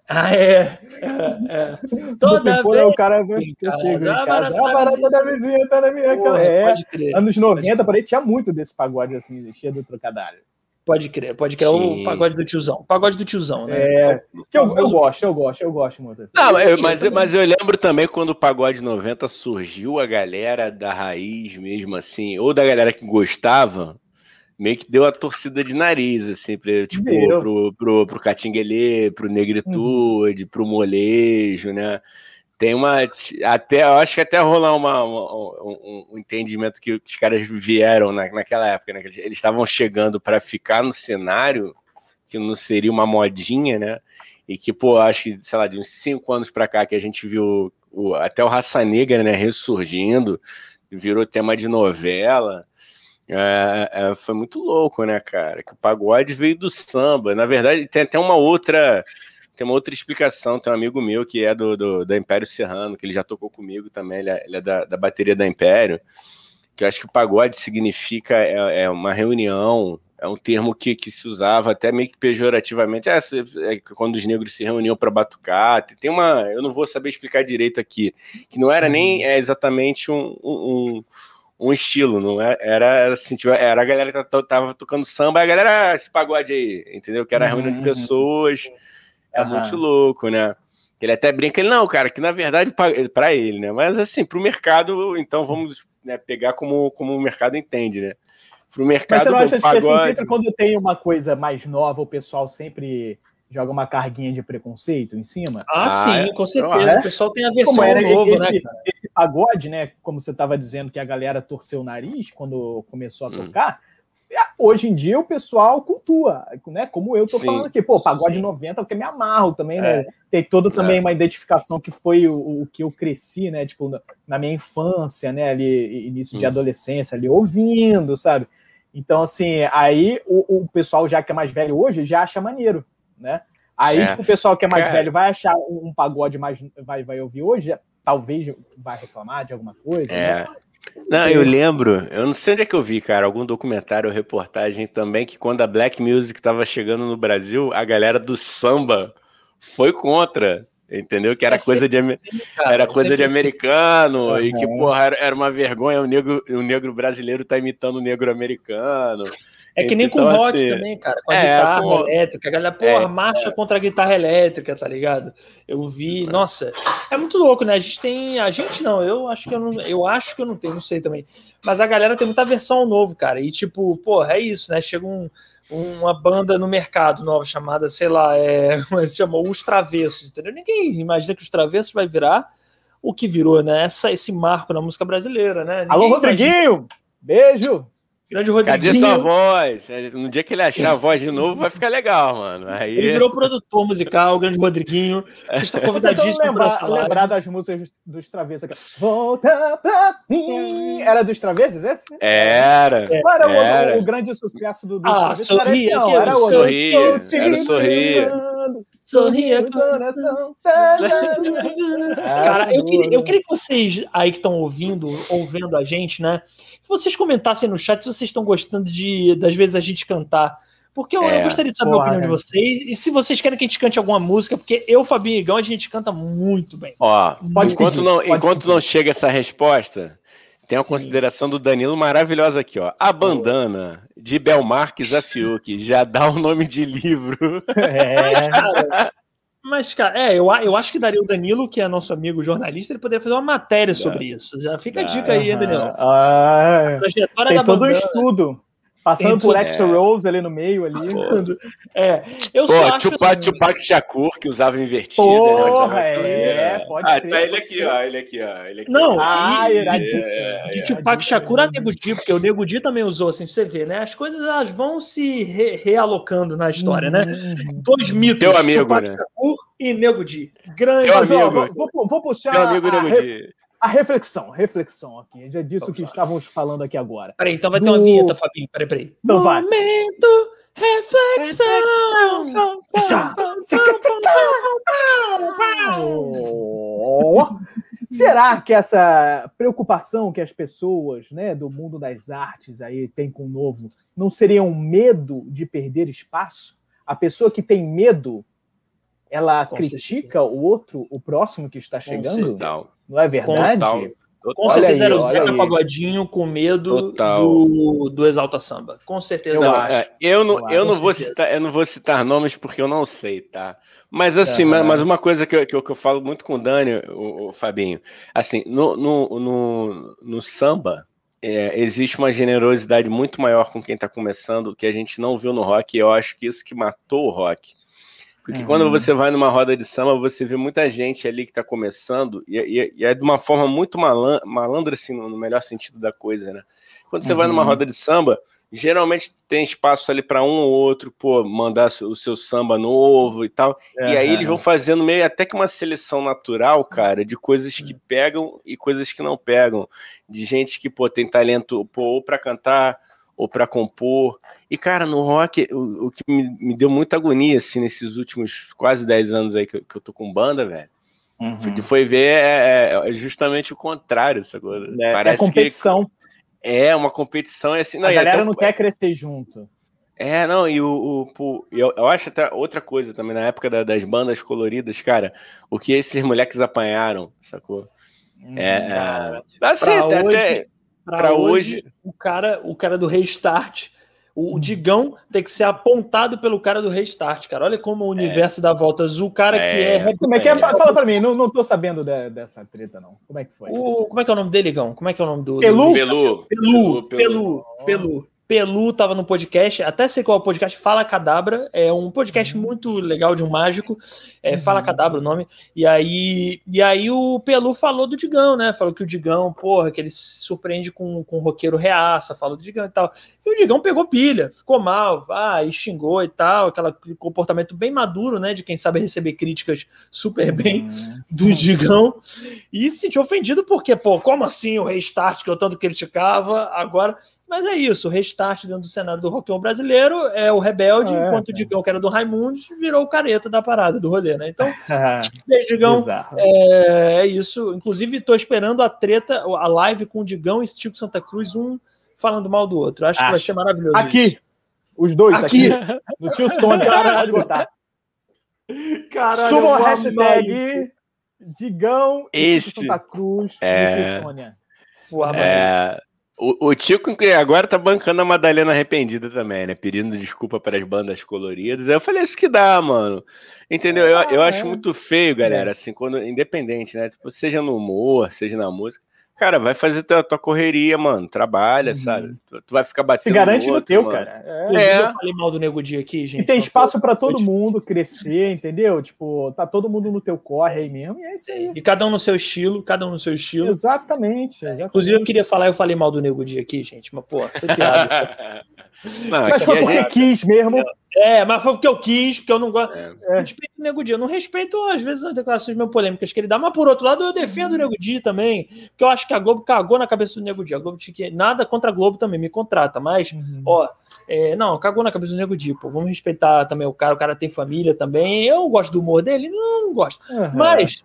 Ah, é. é, é. Toda vez. É o cara vem a barata da vizinha tá na minha cara. É, pode crer. Anos 90, por aí tinha muito desse pagode assim, cheio do trocadilho. Pode crer, pode crer. Sim. O pagode do tiozão. Pagode do tiozão, né? É, que eu, eu gosto, eu gosto, eu gosto muito. Não, mas, mas, mas, eu lembro também quando o pagode 90 surgiu, a galera da raiz mesmo assim, ou da galera que gostava, meio que deu a torcida de nariz, assim, pra, tipo, pro, pro, pro Catinguelê, pro Negritude, uhum. pro Molejo, né? Tem uma. Até, eu acho que até rolar uma, uma um, um, entendimento que os caras vieram na, naquela época, né? Eles estavam chegando para ficar no cenário, que não seria uma modinha, né? E que, pô, acho que, sei lá, de uns cinco anos para cá que a gente viu o, até o Raça Negra, né, ressurgindo, virou tema de novela. É, é, foi muito louco, né, cara? Que o pagode veio do samba. Na verdade, tem até uma outra. Tem uma outra explicação. Tem um amigo meu que é do, do da Império Serrano, que ele já tocou comigo também. Ele é, ele é da, da bateria da Império. Que eu acho que o pagode significa é, é uma reunião, é um termo que, que se usava até meio que pejorativamente. É, é quando os negros se reuniam para batucar. Tem uma. Eu não vou saber explicar direito aqui, que não era nem é, exatamente um, um um estilo, não é, era assim, tipo, era a galera que tava tocando samba, a galera ah, esse pagode aí, entendeu? Que era a reunião de uhum. pessoas. É uhum. muito louco, né? Ele até brinca, ele não, cara, que na verdade para ele, né? Mas assim, para o mercado, então vamos né, pegar como, como o mercado entende, né? Para o mercado Mas você não acha pagode... que assim, sempre quando tem uma coisa mais nova, o pessoal sempre joga uma carguinha de preconceito em cima. Ah, ah sim, é? com certeza. É? O pessoal tem a versão como era nova, esse, né? Esse pagode, né? Como você estava dizendo que a galera torceu o nariz quando começou a hum. tocar. É, hoje em dia o pessoal cultua, né? Como eu tô sim, falando aqui, pô, pagode sim. 90, porque me amarro também, né? É. Tem toda também é. uma identificação que foi o, o, que eu cresci, né? Tipo, na, na minha infância, né? Ali, início hum. de adolescência, ali ouvindo, sabe? Então, assim, aí o, o pessoal já que é mais velho hoje já acha maneiro né? Aí, é. tipo, o pessoal que é mais velho vai achar um, um, pagode mais. Vai, vai ouvir hoje, talvez vai reclamar de alguma coisa. É. Né? Não, eu lembro, eu não sei onde é que eu vi, cara, algum documentário ou reportagem também, que quando a Black Music estava chegando no Brasil, a galera do samba foi contra, entendeu? Que era é coisa de cara, era coisa de americano uhum. e que porra era, era, uma vergonha o negro o negro brasileiro tá imitando o negro americano. É que nem então, com o rock assim, também, cara, com a é, guitarra com... elétrica. A galera, porra, é, marcha é. contra a guitarra elétrica, tá ligado? Eu vi, nossa, é muito louco, né? A gente tem. A gente não, eu acho que eu não. Eu acho que eu não tenho, não sei também. Mas a galera tem muita versão novo, cara. E tipo, porra, é isso, né? Chega um, uma banda no mercado nova chamada, sei lá, é, como é se chamou? Os Travessos, entendeu? Ninguém imagina que os Travessos vai virar o que virou, né? Essa, esse marco na música brasileira, né? Ninguém Alô, Rodriguinho! Imagina... Beijo! Grande Rodriguinho. Cadê sua voz? No dia que ele achar a voz de novo, vai ficar legal, mano. Aí... Ele virou produtor musical, o grande Rodriguinho. Vocês estão convidadíssimos lembrar, para lembrar das músicas dos Travessos. Volta pra mim! Era dos Travessos esse? Era. Era, era. O, o, grande sucesso do, do Ah, sorria. Era o sorria. Era o sorria. Sorria coração. Cara, eu queria, eu queria que vocês aí que estão ouvindo, ouvindo a gente, né? Que vocês comentassem no chat se vocês estão gostando de, das vezes, a gente cantar. Porque eu, é, eu gostaria de saber porra, a opinião de vocês. E se vocês querem que a gente cante alguma música, porque eu, Fabinho e Igão, a gente canta muito bem. Ó, pode enquanto, não, enquanto não chega essa resposta, tem uma Sim. consideração do Danilo maravilhosa aqui, ó. A bandana de Belmarques a Fiuk já dá o nome de livro. É. cara, mas, cara, é, eu, eu acho que daria o Danilo, que é nosso amigo jornalista, ele poderia fazer uma matéria sobre isso. Já fica a dica aí, Danilo. Ah, tem todo um estudo. Passando por Extra Rose ali no meio ali. É, eu Pô, só Tupac, assim, Tupac Shakur, que usava invertido. Porra, é, pode ah, tá ele aqui, ó, ele aqui, ó. Ele aqui, Não, ah, e, é, de Tupac Shakur a Nego Di, porque o Nego Di também usou, assim, pra você ver, né? As coisas elas vão se re realocando na história, né? Uhum. Dois mitos, Teu amigo, Tupac né? Shakur e Nego Di. Grande. Teu amigo. Ó, vou, vou, puxar... Teu amigo Nego Di a reflexão, reflexão aqui. Já disso que estávamos falando aqui agora. Peraí, então vai ter uma vinheta, Fabinho. Peraí, peraí. Então vai. Momento, reflexão. Será que essa preocupação que as pessoas né, do mundo das artes aí têm com o novo não seria um medo de perder espaço? A pessoa que tem medo, ela com critica certeza. o outro, o próximo que está chegando? Não é verdade? Com, com certeza aí, era o Zeca Pagodinho com medo do, do Exalta Samba. Com certeza. Não, eu, acho. É, eu não, eu, não vou citar, eu não vou citar nomes porque eu não sei, tá? Mas assim, mas, mas, uma coisa que eu, que eu, que, eu, falo muito com o Dani, o, o Fabinho, assim, no, no, no, no samba, é, existe uma generosidade muito maior com quem está começando que a gente não viu no rock, e eu acho que isso que matou o rock. Porque uhum. quando você vai numa roda de samba, você vê muita gente ali que está começando, e, e, e, é de uma forma muito malan malandra, assim, no, melhor sentido da coisa, né? Quando você uhum. vai numa uhum. roda de samba, geralmente tem espaço ali para um ou outro, pô, mandar o seu samba novo e tal. Uhum. E aí eles vão fazendo meio até que uma seleção natural, cara, de coisas que pegam e coisas que não pegam. De gente que, pô, tem talento, pô, ou para cantar ou para compor. E, cara, no rock, o, o que me, me, deu muita agonia, assim, nesses últimos quase 10 anos aí que, que eu tô com banda, velho, uhum. foi, foi ver é, é, é, justamente o contrário, sacou? É, é Parece é competição. Que, é, uma competição, é assim... Não, a galera até, não quer crescer junto. É, não, e o, o, eu, eu acho até outra coisa também, na época da, das bandas coloridas, cara, o que esses moleques apanharam, sacou? Hum, é, assim, até, hoje, para hoje, hoje, o cara, o cara do restart, o, o, Digão tem que ser apontado pelo cara do restart, cara. Olha como o universo é. dá voltas. O cara é. que é. Como é que é? Fala para mim, não, não tô sabendo de, dessa treta, não. Como é que foi? O, como é que é o nome dele, Digão? Como é que é o nome do. Pelu? Pelu. Pelu. Pelu. Pelu. Pelu. Pelu estava no podcast, até sei qual é o podcast, Fala Cadabra, é um podcast uhum. muito legal de um mágico, é, uhum. Fala Cadabra o nome, e aí, e aí o Pelu falou do Digão, né, falou que o Digão, porra, que ele se surpreende com, com o roqueiro reaça, falou do Digão e tal, e o Digão pegou pilha, ficou mal, ah, e xingou e tal, aquele comportamento bem maduro, né, de quem sabe receber críticas super bem uhum. do Digão, e se sentiu ofendido porque, pô, como assim o restart que eu tanto criticava, agora mas é isso, o restart dentro do cenário do rock brasileiro é o rebelde, é, enquanto o Digão, que era do Raimundo, virou o careta da parada do rolê, né? Então, beijo, Digão. É, é, isso. Inclusive, estou esperando a treta, a live com o Digão e Chico Santa Cruz, um falando mal do outro. Acho, Acho. que vai ser maravilhoso. Aqui, isso. os dois aqui. aqui. No tio Stone, pode botar. Caralho, Sumo hashtag Digão e Santa Cruz é... no tio Sônia. É... O, o Tico agora tá bancando a Madalena arrependida também, né? Pedindo desculpa para as bandas coloridas. Eu falei, isso que dá, mano. Entendeu? Eu, eu acho é. muito feio, galera, assim, quando independente, né? Tipo, seja no humor, seja na música. Cara, vai fazer tua, tua correria, mano. Trabalha, uhum. sabe? Tu, tu, vai ficar batendo. Se garante no, outro, no teu, mano. cara. É. é. Eu falei mal do Nego Dia aqui, gente. E tem espaço para todo mundo crescer, entendeu? Tipo, tá todo mundo no teu corre aí mesmo, e é isso aí. E cada um no seu estilo, cada um no seu estilo. Exatamente. exatamente. Inclusive, eu queria falar, eu falei mal do Nego Dia aqui, gente, mas, pô, foi piada. Não, mas foi porque gente... quis mesmo. É, mas foi porque eu quis, porque eu não gosto. É. Eu respeito o Nego. Eu não respeito, às vezes, as declarações meio polêmicas que ele dá, mas por outro lado, eu defendo o Nego também. Porque eu acho que a Globo cagou na cabeça do Nego. A Globo tinha que. Nada contra a Globo também, me contrata, mas, uhum. ó, é, não, cagou na cabeça do Nego pô. Vamos respeitar também o cara, o cara tem família também. Eu gosto do humor dele, não, não gosto. Uhum. Mas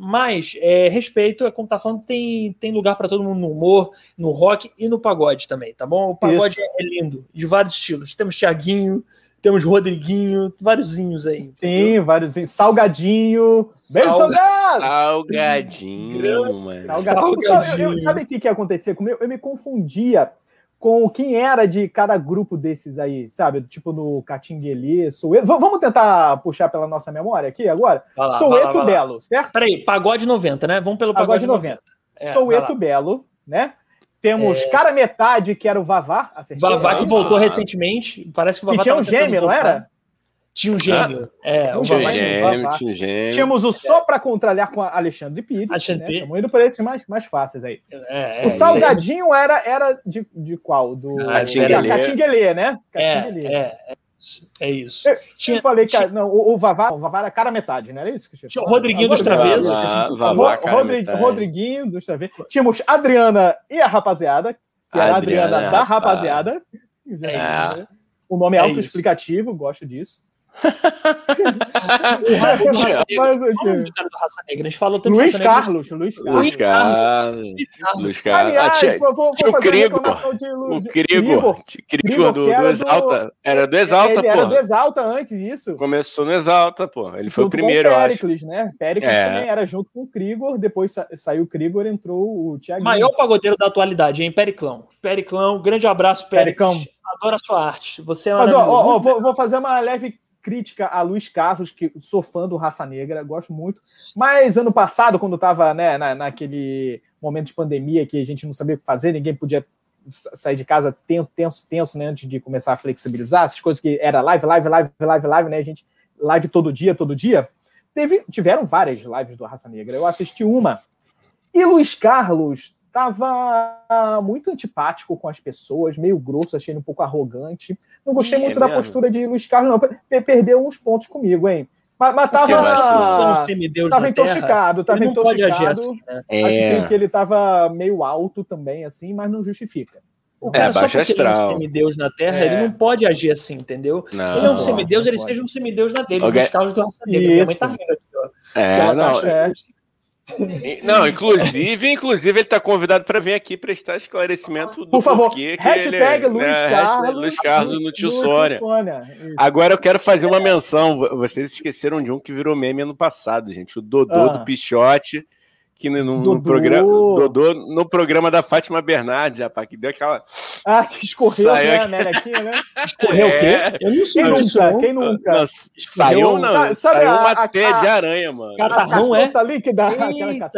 mas é, respeito, é como tá falando, tem, tem lugar para todo mundo no humor, no rock e no pagode também, tá bom? O pagode Isso. é lindo, de vários estilos. Temos Tiaguinho, temos Rodriguinho, váriosinhos aí. Sim, entendeu? vários. Salgadinho. Beijo, Salgadinho! Salgadinho, mano. Salgadinho. Salgadinho. Sabe o que, que ia acontecer comigo? Eu me confundia com quem era de cada grupo desses aí, sabe? Tipo no Catinguelê, Soueto. Vamos tentar puxar pela nossa memória aqui agora? Lá, Soueto Belo, certo? Peraí, pagode 90, né? Vamos pelo pagode, pagode 90. 90. É, Soueto Belo, né? Temos é... cara metade, que era o Vavá. Vavá que voltou ah. recentemente. Parece que o Vavá e tinha um gêmeo, não era? Tinha um gêmeo. Ah, é, um gêmeo, gêmeo, tinha um gêmeo. Tínhamos o Só para Contralhar com Alexandre Pires. Alexandre né? Pires. Estamos indo para esses mais, mais fáceis aí. É, o Salgadinho era, era de, de qual? Do Catinguelê, né? Catinguelê. É, é, é isso. Eu, tinha, eu falei que tinha... não, o, o, Vavá, o Vavá era cara metade, não era isso? Que tinha o Rodriguinho dos Travessos. Rodriguinho dos Travessos. Tínhamos Adriana e a rapaziada, que era a Adriana, Adriana da rapaziada. É. O nome é, é autoexplicativo, gosto disso. A gente falou Luiz Carlos, Luiz Carlos. Luiz Carlos. Luiz Carlos. Aliás, ah, vou, vou o Crigo. O Crigo. Crigo do, do Exalta. Era do Exalta, pô. Era do Exalta antes disso. Começou no Exalta, pô. Ele foi o primeiro, eu acho. Pericles, né? Pericles é. também era junto com o Krigor. Depois saiu o Krigor, entrou o Thiago. Maior pagodeiro da atualidade, hein? Periclão. Periclão, grande abraço, Pericão. Adoro a sua arte. Você é Mas, ó, ó, vou, vou fazer uma leve crítica a Luiz Carlos, que sou fã do Raça Negra, gosto muito. Mas ano passado, quando estava né, na, naquele momento de pandemia que a gente não sabia o que fazer, ninguém podia sair de casa tenso, tenso, tenso, né, antes de começar a flexibilizar, essas coisas que era live, live, live, live, live, né, a gente live todo dia, todo dia. Teve, tiveram várias lives do Raça Negra. Eu assisti uma. E Luiz Carlos estava muito antipático com as pessoas, meio grosso, achei ele um pouco arrogante. Não gostei é muito mesmo? da postura de Luiz Carlos, não. Perdeu uns pontos comigo, hein? Mas, mas tava, tava intoxicado, tava intoxicado. Assim, né? é. Acho que ele tava meio alto também, assim, mas não justifica. O cara, é, só porque astral. ele é um semideus na Terra, é. ele não pode agir assim, entendeu? Não, ele é um semideus, ele seja um semideus na dele. Okay. Os carros do raça negra. Minha mãe tá rindo aqui, ó. É, não, é. Não, inclusive, inclusive ele está convidado para vir aqui prestar esclarecimento do Por favor, porquê que hashtag ele, Luiz, né, Carlos, Luiz Carlos no Tio Sônia. Agora eu quero fazer uma menção. Vocês esqueceram de um que virou meme ano passado, gente. O Dodô ah. do Pichote que no, no, programa Dodô, no programa da Fátima Bernardi, rapaz, que deu aquela. Ah, que escorreu né, né, né? Escorreu é... o quê? Eu não sei quem nunca, quem nunca? Não, saiu, não. Tá, saiu uma a, teia de aranha, mano. Catarrão é? Tá ali que dá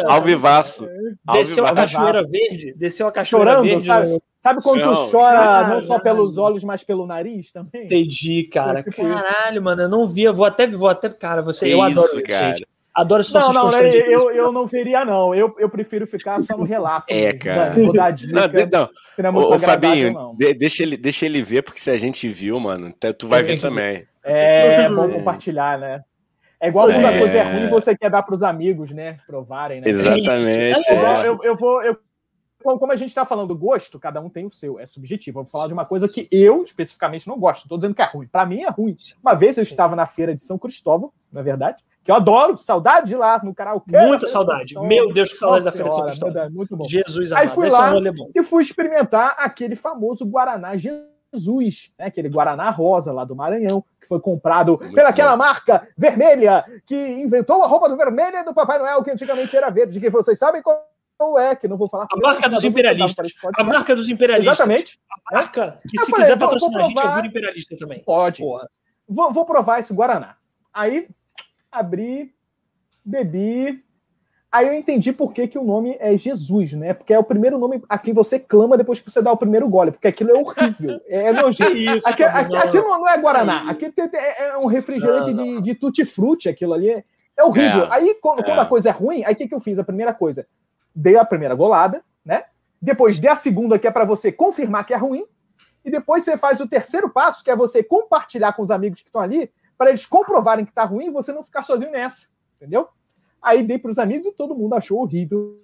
Alvivaço. Desceu a cachoeira verde, desceu a cachoeira Chorando, verde. Sabe? Sabe quando não, tu chora não só pelos olhos, mas pelo nariz também? Entendi, cara. Caralho, mano, eu não via. Vou até, vou até, cara, você, eu isso, adoro cara. Gente. Adoro situações Não, não, né, eu, eu não veria, não. Eu, eu prefiro ficar só no relato. É, cara. Vou dar dica. Não, não. Ô, Fabinho, não. deixa, ele, deixa ele ver, porque se a gente viu, mano, tu vai ver também. É, é bom compartilhar, né? É igual quando é... a coisa é ruim você quer dar para os amigos, né? Provarem, né? Exatamente. É. Eu, eu, vou. Eu, como a gente está falando do gosto, cada um tem o seu, é subjetivo. Eu vou falar de uma coisa que eu especificamente não gosto. Estou dizendo que é ruim. Para mim é ruim. Uma vez eu estava na feira de São Cristóvão, na é verdade, que eu adoro, saudade de lá no karaokê. Muita saudade. Meu Deus, que saudade Nossa da Feira senhora, de São Cristóvão. Muito bom. Jesus Aí fui lá é e fui experimentar aquele famoso Guaraná Jesus, né? aquele Guaraná Rosa lá do Maranhão, que foi comprado Muito pelaquela bom. marca vermelha que inventou a roupa do vermelho do Papai Noel, que antigamente era verde, que vocês sabem qual é, que não vou falar. A marca dos imperialistas. A marca dos imperialistas. Exatamente. A marca que, se falei, quiser patrocinar a gente, eu viro imperialista também. Pode. Vou, vou provar esse Guaraná. Aí abri, bebi. Aí eu entendi por que, que o nome é Jesus, né? Porque é o primeiro nome a quem você clama depois que você dá o primeiro gole, porque aquilo é horrível. É nojento. Isso, aqui, aqui, não. aqui não, é Guaraná, aqui tem, é um refrigerante não, não. de, de tutti-frutti, aquilo ali. É, é horrível. É, aí, quando, quando, a é. coisa é ruim, aí o que, que eu fiz? A primeira coisa, dei a primeira golada, né? Depois dei a segunda, que é para você confirmar que é ruim. E depois você faz o terceiro passo, que é você compartilhar com os amigos que estão ali, para eles comprovarem que tá ruim e você não ficar sozinho nessa. Entendeu? Aí dei para os amigos e todo mundo achou horrível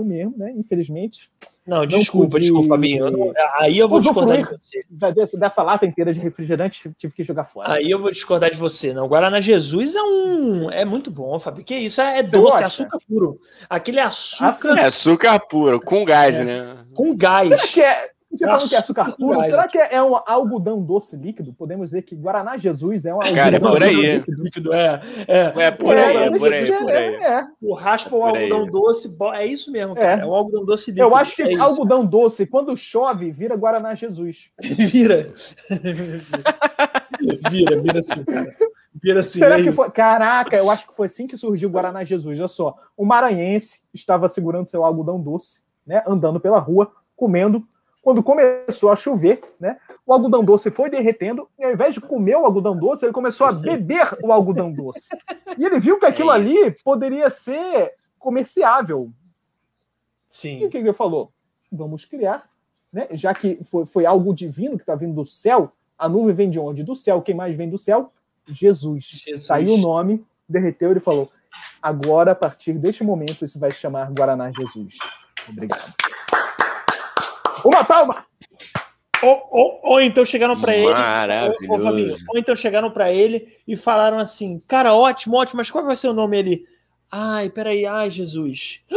mesmo, né? Infelizmente. Não, não desculpa, pude... desculpa, Fabinho. Não... Aí eu vou discordar de você. Dessa, dessa, lata inteira de refrigerante, tive que jogar fora. Aí eu vou discordar de você. Não, Guaraná Jesus é um. É muito bom, Fabinho. Que isso? É, é doce, é gosta? é açúcar puro. Aquele açúcar. É açúcar puro, com gás, é. né? Com gás. Será que é. Você falando que é açúcar puro, será que é um algodão doce líquido? Podemos dizer que Guaraná Jesus é um algodão Cara, é por aí. líquido. É, é. é por aí, é, é por aí. É, por aí. É, O raspa o algodão doce, é isso mesmo, cara. É, é um algodão doce líquido. Eu acho que é algodão isso. doce, quando chove, vira Guaraná Jesus. vira. vira, vira assim, cara. Vira assim. Será que foi? Caraca, eu acho que foi assim que surgiu o Guaraná Jesus. Olha só, o maranhense estava segurando seu algodão doce, né, andando pela rua, comendo quando começou a chover, né, o algodão doce foi derretendo, e ao invés de comer o algodão doce, ele começou a beber o algodão doce. E ele viu que aquilo ali poderia ser comerciável. Sim. E o que ele falou? Vamos criar, né? Já que foi, foi algo divino que está vindo do céu, a nuvem vem de onde? Do céu. Quem mais vem do céu? Jesus. Jesus. Saiu o nome, derreteu, ele falou: agora, a partir deste momento, isso vai se chamar Guaraná Jesus. Obrigado. Uma palma! Ou, ou, ou então chegaram para ele. Ou, ou, então chegaram para ele e falaram assim: Cara, ótimo, ótimo, mas qual vai ser o nome? Ele. Ai, peraí, ai, Jesus.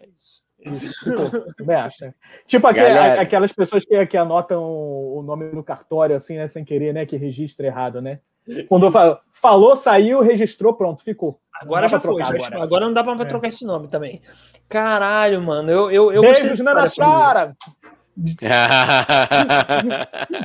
É isso. Isso, tipo. Tipo aquelas pessoas que, que anotam o nome no cartório, assim, né, sem querer, né? Que registra errado, né? Quando falo, falou, saiu, registrou, pronto, ficou. Agora já foi. Já agora. agora. não dá pra é. trocar esse nome também. Caralho, mano. Eu, eu, eu Beijos na Chara!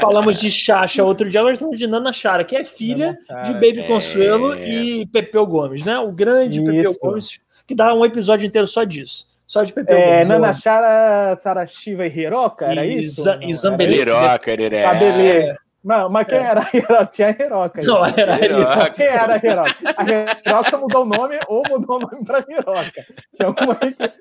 Falamos de Chacha outro dia, nós estamos de Nana Chara, que é filha de Baby é... Consuelo e Pepeu Gomes, né? O grande Isso. Pepeu Gomes, que dá um episódio inteiro só disso. Só de Pepeu é, Gomes. Nana Chara, Sarashiva e Hiroka, era e isso? E Zambelê. Hiroka, Cabelê. Não, mas quem é. era a Hiroka? Tinha a Hiroka. Não, era a Hiroka. Quem era a Hiroka? A Hiroka mudou o nome ou mudou o nome para Hiroka. Tinha alguma aí que...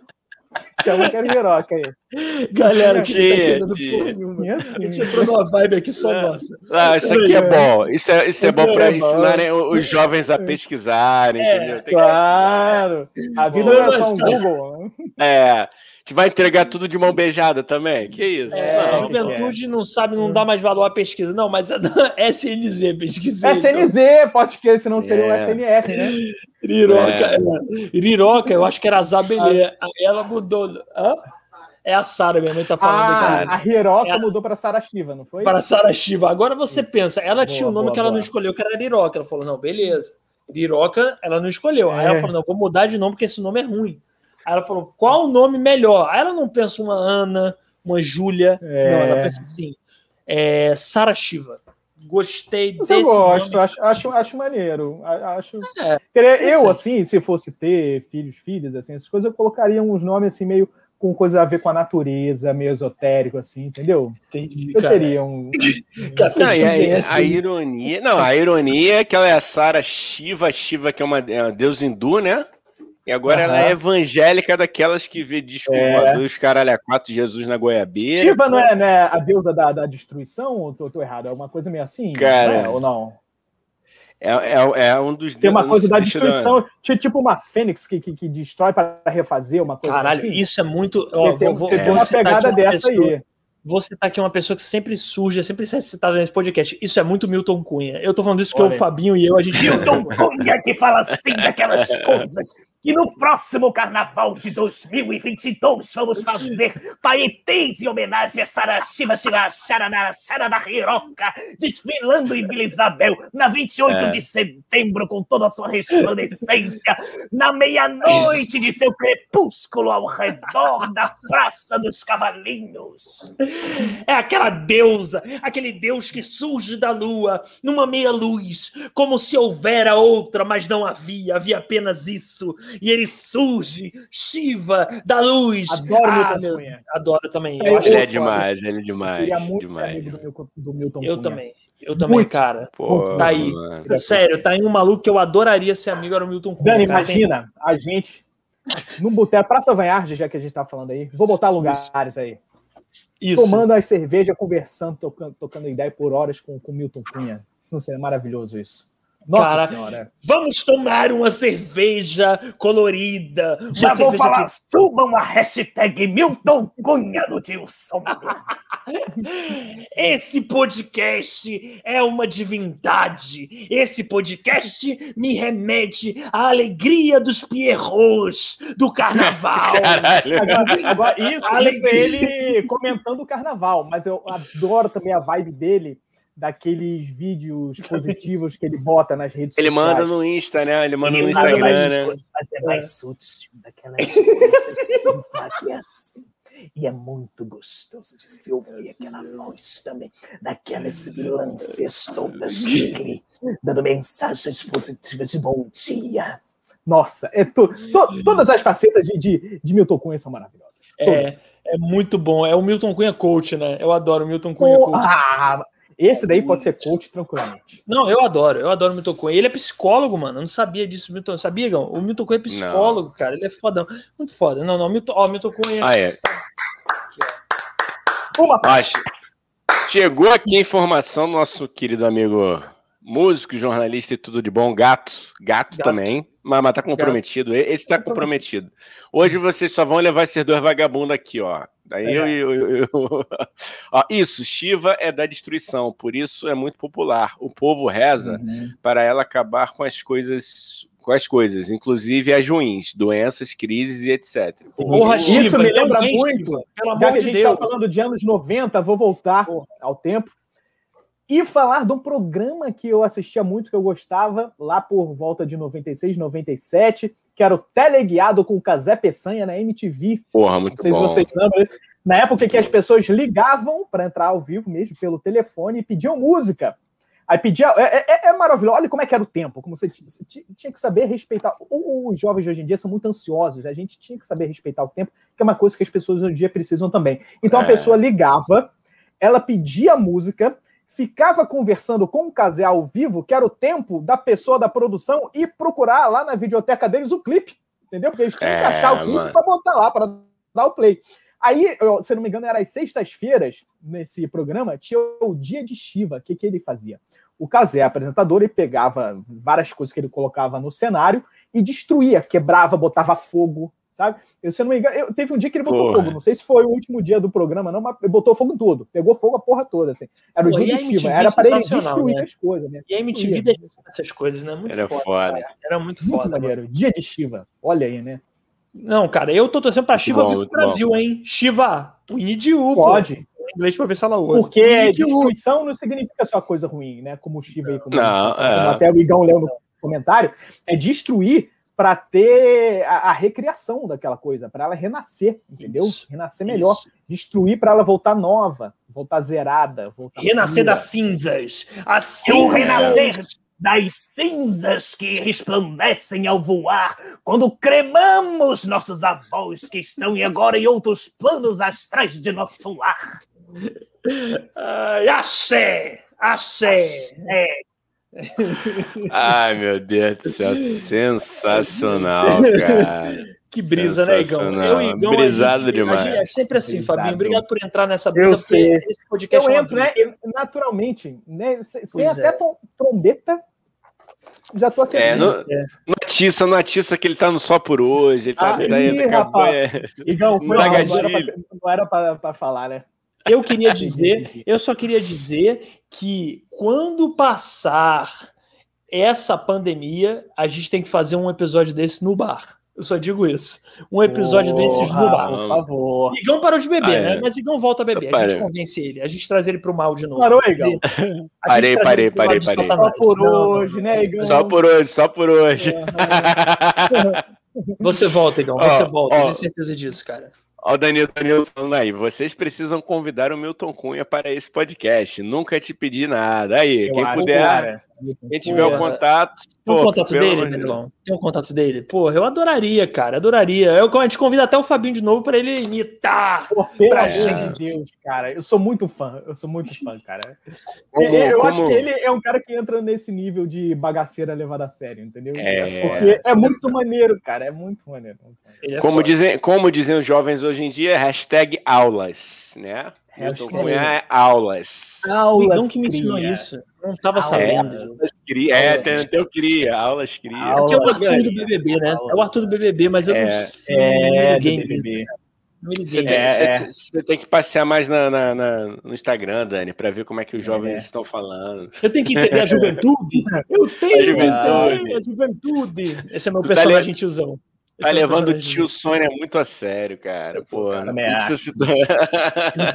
Tinha uma que era Hiroka aí. Galera, tinha. Tinha. A gente entrou numa vibe aqui só é. nossa. Ah, isso aqui é bom. Isso é, isso é bom para é ensinarem os jovens a pesquisarem, é, entendeu? Tem claro. A vida não é só um Google. É gente vai entregar tudo de mão beijada também? Que isso? É, não, a juventude é. não sabe, não dá mais valor à pesquisa. Não, mas é da SNZ, pesquisei. SNZ, então. pode que senão seria o é. SNR, né? Riroca, é. Riroca, eu acho que era a Zabelê. Ah. Ela mudou. Hã? É a Sara, minha mãe tá falando ah, aqui. A Hiroka ela... mudou para Sara Shiva, não foi? Para Sara Shiva. Agora você Isso. pensa, ela boa, tinha um nome boa, que ela boa. não escolheu, que era Hiroka. Ela falou: não, beleza. Hiroka, ela não escolheu. É. Aí ela é. falou: não, vou mudar de nome porque esse nome é ruim. Aí ela falou: qual o nome melhor? Aí ela não pensa uma Ana, uma Júlia. É. Não, ela pensa assim: é, Sara Shiva. Gostei Mas desse. Eu gosto, nome. acho, acho, acho maneiro. Acho... É, eu, assim, se fosse ter filhos, filhas, assim, essas coisas, eu colocaria uns nomes assim, meio com coisa a ver com a natureza, meio esotérico, assim, entendeu? Entendi, eu cara. teria um. não, a, a, ironia. Não, a ironia é que ela é a Sara Shiva, Shiva, que é uma, é uma deusa hindu, né? E agora uhum. ela é evangélica daquelas que vê disco é. os caralho a quatro Jesus na goiabeira. Shiva não é, né, a deusa da, da destruição? Ou tô, tô errado? É uma coisa meio assim? Cara, não ou não? É, é, é, um dos Tem uma coisa da destruição, tipo uma fênix que, que, que destrói para refazer, uma coisa Caralho, assim. isso é muito. Ó, tem, vou, tem, uma pegada dessa pessoa, aí. Vou citar aqui uma pessoa que sempre surge, sempre é citada nesse podcast. Isso é muito Milton Cunha. Eu tô falando isso porque Olha. o Fabinho e eu, a gente. Milton Cunha que fala assim daquelas coisas que no próximo carnaval de 2022 vamos fazer paetês em homenagem a Sara Shiva Shiva Sharanara Sharana Hiroka, desfilando em Vila Isabel na 28 é. de setembro com toda a sua resplandecência, na meia-noite de seu crepúsculo ao redor da Praça dos Cavalinhos. É aquela deusa, aquele deus que surge da lua numa meia-luz, como se houvera outra, mas não havia, havia apenas isso e ele surge, Shiva, da luz. Adoro ah, Milton Cunha. Adoro também. Eu ele é demais, ele é demais. Ele é muito demais. amigo do, meu, do Milton Eu Cunha. também. Eu também, muito. cara. Pô, tá aí. Mano. Sério, tá aí um maluco que eu adoraria ser amigo, era o Milton Cunha. Dani, cara. imagina a gente no boteco, Praça Vanhard, já que a gente tá falando aí. Vou botar lugares aí. Isso. Tomando as cervejas, conversando, tocando, tocando ideia por horas com o Milton Cunha. Isso não seria maravilhoso isso. Nossa Cara, senhora. Vamos tomar uma cerveja colorida. Já vou falar, que... subam a hashtag Milton Cunha no Tilson. Esse podcast é uma divindade. Esse podcast me remete à alegria dos Pierrots do carnaval. Agora, agora, isso, isso é ele comentando o carnaval, mas eu adoro também a vibe dele daqueles vídeos positivos que ele bota nas redes ele sociais. Ele manda no Insta, né? Ele manda ele no Instagram, mais, né? Mas é mais sutil, daquelas coisas assim. E é muito gostoso de se ouvir aquela voz também, daquelas lances todas dele, dando mensagens positivas de bom dia. Nossa, é to, to, todas as facetas de, de, de Milton Cunha são maravilhosas. É, é muito bom. É o Milton Cunha coach, né? Eu adoro o Milton Cunha oh, coach. Ah, esse daí pode ser coach tranquilamente. Não, eu adoro, eu adoro o Milton Cunha. Ele é psicólogo, mano. Eu não sabia disso, Milton. Sabia, Gão? O Milton Cunha é psicólogo, não. cara. Ele é fodão. Muito foda. Não, não, Milton, ó, Milton Cunha. Ah, é. Aqui, ó. Uma parte. Chegou aqui a informação do nosso querido amigo músico, jornalista e tudo de bom, gato, gato, gato. também, mas, mas tá comprometido. Gato. Esse tá comprometido. Hoje vocês só vão levar esses dois vagabundos aqui, ó. Daí é. eu, eu, eu, Ó, isso, Shiva é da destruição, por isso é muito popular. O povo reza uhum. para ela acabar com as coisas com as coisas, inclusive as ruins, doenças, crises e etc. Porra, isso me lembra muito. Pelo amor Já que a gente está falando de anos 90, vou voltar Porra. ao tempo e falar de um programa que eu assistia muito, que eu gostava, lá por volta de 96, 97, que era o Teleguiado com o Casé Peçanha na MTV. Porra, muito Não sei bom. se vocês lembram. Na época que as pessoas ligavam para entrar ao vivo mesmo pelo telefone e pediam música. Aí pedia. É, é, é, maravilhoso. Olha como é que era o tempo. Como você tinha que saber respeitar. Os jovens de hoje em dia são muito ansiosos. A gente tinha que saber respeitar o tempo, que é uma coisa que as pessoas hoje em dia precisam também. Então a é. pessoa ligava, ela pedia música, ficava conversando com o Casé ao vivo, que era o tempo da pessoa da produção, e procurar lá na videoteca deles o clipe. Entendeu? Porque eles tinham que é, achar o clipe para botar lá, para dar o play. Aí, eu, se não me engano, era às sextas-feiras, nesse programa, tinha o dia de Shiva. O que, que ele fazia? O Casé, apresentador, ele pegava várias coisas que ele colocava no cenário e destruía, quebrava, botava fogo, sabe? Eu, se não me engano, eu, teve um dia que ele botou porra. fogo, não sei se foi o último dia do programa, não, mas botou fogo em tudo, pegou fogo a porra toda, assim. Era o dia de Shiva, era para ele destruir né? as coisas, né? E a MTV deixou essas coisas, né? Muito era foda. foda. Era muito, muito foda. Maneiro. Dia de Shiva, olha aí, né? Não, cara, eu tô torcendo pra Shiva vir pro Brasil, bom. hein? Shiva, Winnie Pode. Pô. Em inglês pra ver se ela ouve. Porque destruição não significa só coisa ruim, né? Como o Shiva aí, como, não, como é. até o Igão leu no comentário, é destruir para ter a, a, recriação daquela coisa, para ela renascer, entendeu? Isso, renascer melhor, isso. destruir para ela voltar nova, voltar zerada, voltar renascer pura. das cinzas. As cinzas das cinzas que resplandecem ao voar, quando cremamos nossos avós que estão agora em outros planos astrais de nosso lar. Ai, axé! Axé! Ai, meu Deus do céu, sensacional, cara. Que brisa, né, Igão? Eu Igão. Brisado gente, demais. é sempre assim, Brisado. Fabinho. Obrigado por entrar nessa brisa. Eu sei. Esse podcast eu é entro, né? Naturalmente, né? Sem até é. trombeta, já tô aqui. É, no, é. no atiça, no atiça que ele tá no só por hoje. Ele tá, ah, daí, acabou, é, Igão, foi mal, não era para falar, né? Eu queria dizer, eu só queria dizer que quando passar essa pandemia, a gente tem que fazer um episódio desse no bar. Eu só digo isso. Um episódio Porra, desses no bar. Por favor. Igão parou de beber, ah, né? É. Mas Igão volta a beber. A gente convence ele. A gente traz ele pro mal de novo. Parou, Igão? Parei, parei, parei, parei. Só por hoje, né, Igão? Só por hoje, só por hoje. Você volta, Igão. Você oh, volta. Oh. Tenho certeza disso, cara. Ó, o Danilo, Danilo falando aí, vocês precisam convidar o Milton Cunha para esse podcast. Nunca te pedi nada. Aí, eu quem puder. Quem tiver o contato. Tem o contato dele, Danilão? Tem o contato dele? Porra, eu adoraria, cara, adoraria. Eu, a gente convida até o Fabinho de novo para ele imitar. Pô, pelo amor de Deus, cara. Eu sou muito fã, eu sou muito fã, cara. Como, eu como... acho que ele é um cara que entra nesse nível de bagaceira levada a sério, entendeu? É, Porque é muito maneiro, cara, é muito maneiro. É como, dizem, como dizem os jovens hoje em dia, hashtag aulas, né? Milton Cunha é aulas. Aulas. Não que me ensinou isso. Não estava sabendo. Aulas cria. É, eu queria. Aulas cria. Aulas, é o Arthur do BBB, né? É o Arthur do BBB, mas eu é, não sei. É, BBB. Você tem, é, você, tem, que passear mais na, na, na, no Instagram, Dani, para ver como é que os jovens é. estão falando. Eu tenho que entender a juventude. Eu tenho a juventude. A juventude. Esse é meu tu personagem tá tiozão. Tá levando o tio Sônia muito a sério, cara. Pô, cara, não precisa se... eu tô,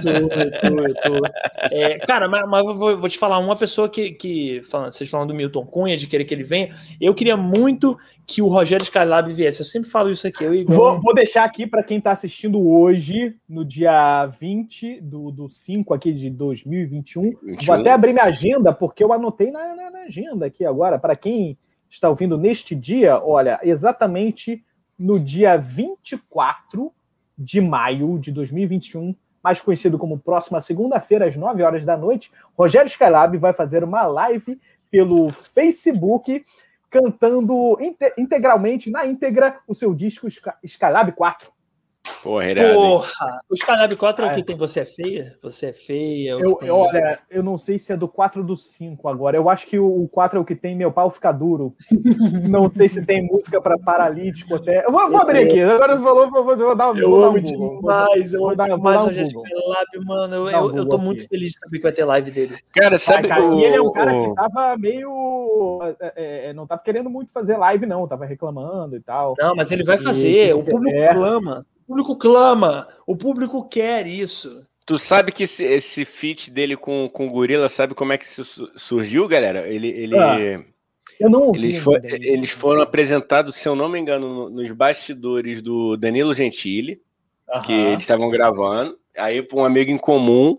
eu tô, eu tô. É, cara, mas, mas eu vou, vou, te falar, uma pessoa que, que falando, vocês falando do Milton Cunha, de querer que ele venha, eu queria muito que o Rogério Skylab viesse. Eu sempre falo isso aqui. Eu igual... vou, vou deixar aqui para quem está assistindo hoje, no dia 20 do, do 5 aqui de 2021. 21. Vou até abrir minha agenda, porque eu anotei na, na, na agenda aqui agora. Para quem está ouvindo neste dia, olha, exatamente no dia 24 de maio de 2021, mais conhecido como próxima segunda-feira, às 9 horas da noite, Rogério Skylab vai fazer uma live pelo Facebook cantando integralmente, na íntegra, o seu disco Skylab 4. Porra, irado, Porra. O Skylab 4 é o é. que tem Você é Feia? Você é Feia? É eu, eu, olha, eu não sei se é do 4 ou do 5 agora. Eu acho que o 4 é o que tem Meu Pau Fica Duro. não sei se tem música para paralítico até. Eu vou, vou abrir aqui. Agora falou, vou, vou, dar, eu vou amo um demais. Eu amo demais o mano. Eu, eu, eu tô aqui. muito feliz de saber que vai ter live dele. Cara, sabe... Cara, o, e ele é um cara o... que tava meio... É, é, não tava querendo muito fazer live, não. Tava reclamando e tal. Não, mas ele vai fazer. E, o público é. clama. O público clama, o público quer isso. Tu sabe que esse, esse feat dele com, com o Gorila, sabe como é que isso surgiu, galera? Ele. ele... Ah, eu não ouvi. Eles, for, eles foram apresentados, se eu não me engano, nos bastidores do Danilo Gentili, que eles estavam gravando. Aí, para um amigo em comum.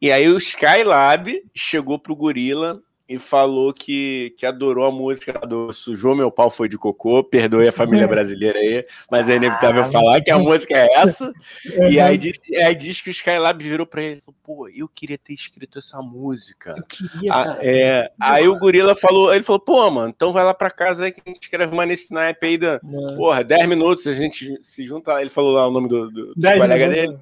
E aí, o Skylab chegou pro Gorila e falou que, que adorou a música do Sujou Meu Pau Foi de Cocô, perdoe a família brasileira aí, mas é inevitável ah, falar que a música é essa. E aí diz, aí diz que o Skylab virou pra ele e falou, pô, eu queria ter escrito essa música. Eu queria, ah, cara. É, aí o Gorila falou, ele falou, pô, mano, então vai lá pra casa aí que a gente escreve uma nesse naipe aí da, porra, 10 minutos, a gente se junta, ele falou lá o nome do, do, do colega dele.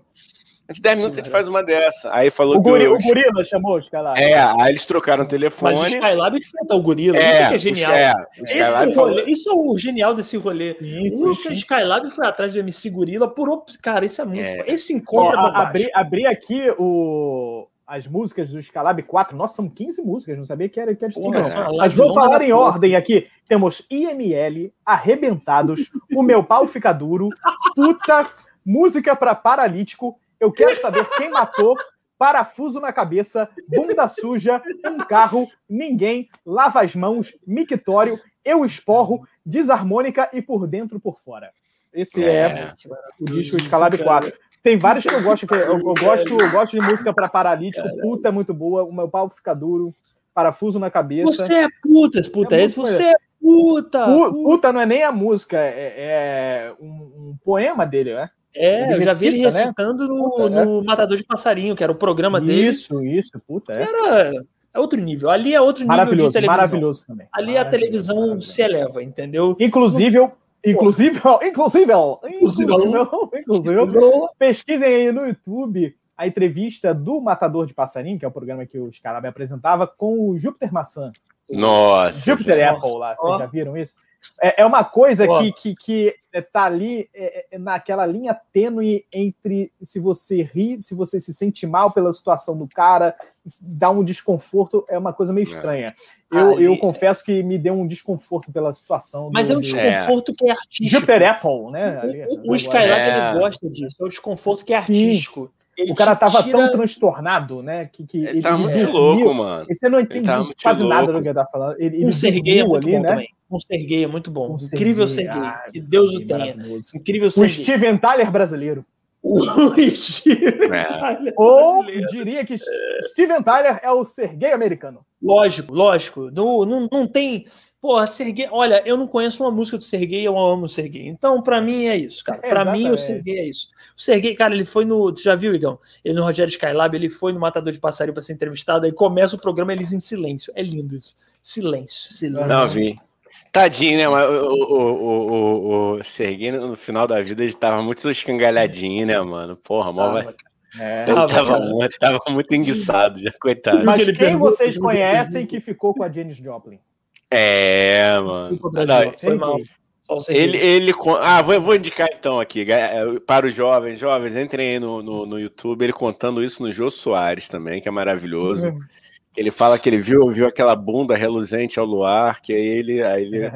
Antes de 10 minutos a gente faz uma dessa. Aí falou o, guri, o Gorila chamou o Skylab. É, aí eles trocaram o telefone. Mas o Skylab enfrentou o Gorila. É, isso que é genial. É, Esse rolê, isso é o genial desse rolê. Isso, o Skylab foi atrás do MC Gorila por. Cara, isso é muito. É. Esse encontro Ó, é abri, abri aqui o, as músicas do Skylab 4. Nossa, são 15 músicas, não sabia que era, que era Porra, não. Mas vou falar em ordem aqui. Temos IML, Arrebentados, O Meu Pau Fica Duro, Puta, Música para Paralítico, eu quero saber quem matou, parafuso na cabeça, bunda suja, um carro, ninguém, lava as mãos, mictório, eu esporro, desarmônica e por dentro por fora. Esse é, é o disco Scalab 4. Tem vários que eu gosto, que eu, eu gosto, eu gosto de música para paralítico, puta é muito boa, o meu pau fica duro, parafuso na cabeça. Você é puta, puta, é esse você é puta. Puta não é nem a música, é, é um, um poema dele, né? É, ele eu já vi ele né? recitando né? no, puta, no é. Matador de Passarinho, que era o programa dele. Isso, isso, puta. É. Era é outro nível. Ali é outro nível de televisão. Maravilhoso também. Ali a televisão se eleva, entendeu? Inclusive, eu, inclusive, inclusive, inclusive, inclusive, pesquisem aí no YouTube a entrevista do Matador de Passarinho, que é o programa que os caras me apresentava, com o Júpiter Maçã. Nossa. Júpiter Apple lá, vocês já viram isso? É, é uma coisa que, que, que tá ali é, é, naquela linha tênue entre se você ri, se você se sente mal pela situação do cara, dá um desconforto, é uma coisa meio é. estranha. Eu, eu confesso que me deu um desconforto pela situação. Mas do, é um desconforto que é artístico. Jupiter Apple, né? Ali, o, o Skylab ele gosta disso, é o desconforto que é artístico. Ele o cara tava tira... tão transtornado, né? Que, que ele, ele tá muito louco, mano. Você não entende quase louco. nada do que ele tá falando. Ele, ele um Serguei é muito ali, bom né? também. Um Serguei é muito bom. Um Incrível Serguei. Ah, que Deus o tenha. Incrível Serguei. O Steven Tyler brasileiro. é. Ou diria que Steven Tyler é o Sergei americano. Lógico, lógico. Não, não, não tem. Porra, Sergei. Olha, eu não conheço uma música do Sergei, eu amo o Sergei. Então, para mim, é isso, cara. Para mim, o Sergei é isso. O Sergei, cara, ele foi no. Tu já viu, Igão? Ele no Rogério Skylab, ele foi no Matador de Passarinho para ser entrevistado, aí começa o programa eles em silêncio. É lindo isso. Silêncio, silêncio. Não vi. Tadinho, né? Mas o, o, o, o, o Serguei, no final da vida, ele tava muito escangalhadinho, né, mano? Porra, mal vai. É, tava, tava, muito, tava muito enguiçado já, coitado. Mas quem vocês conhecem que ficou com a Janis Joplin? É, mano. Não, foi mal. Ele, ele. Ah, vou, vou indicar então aqui, é, para os jovens. Jovens, entrem aí no, no, no YouTube, ele contando isso no Jô Soares também, que é maravilhoso. Uhum. Ele fala que ele viu, viu aquela bunda reluzente ao luar, que aí ele, aí ele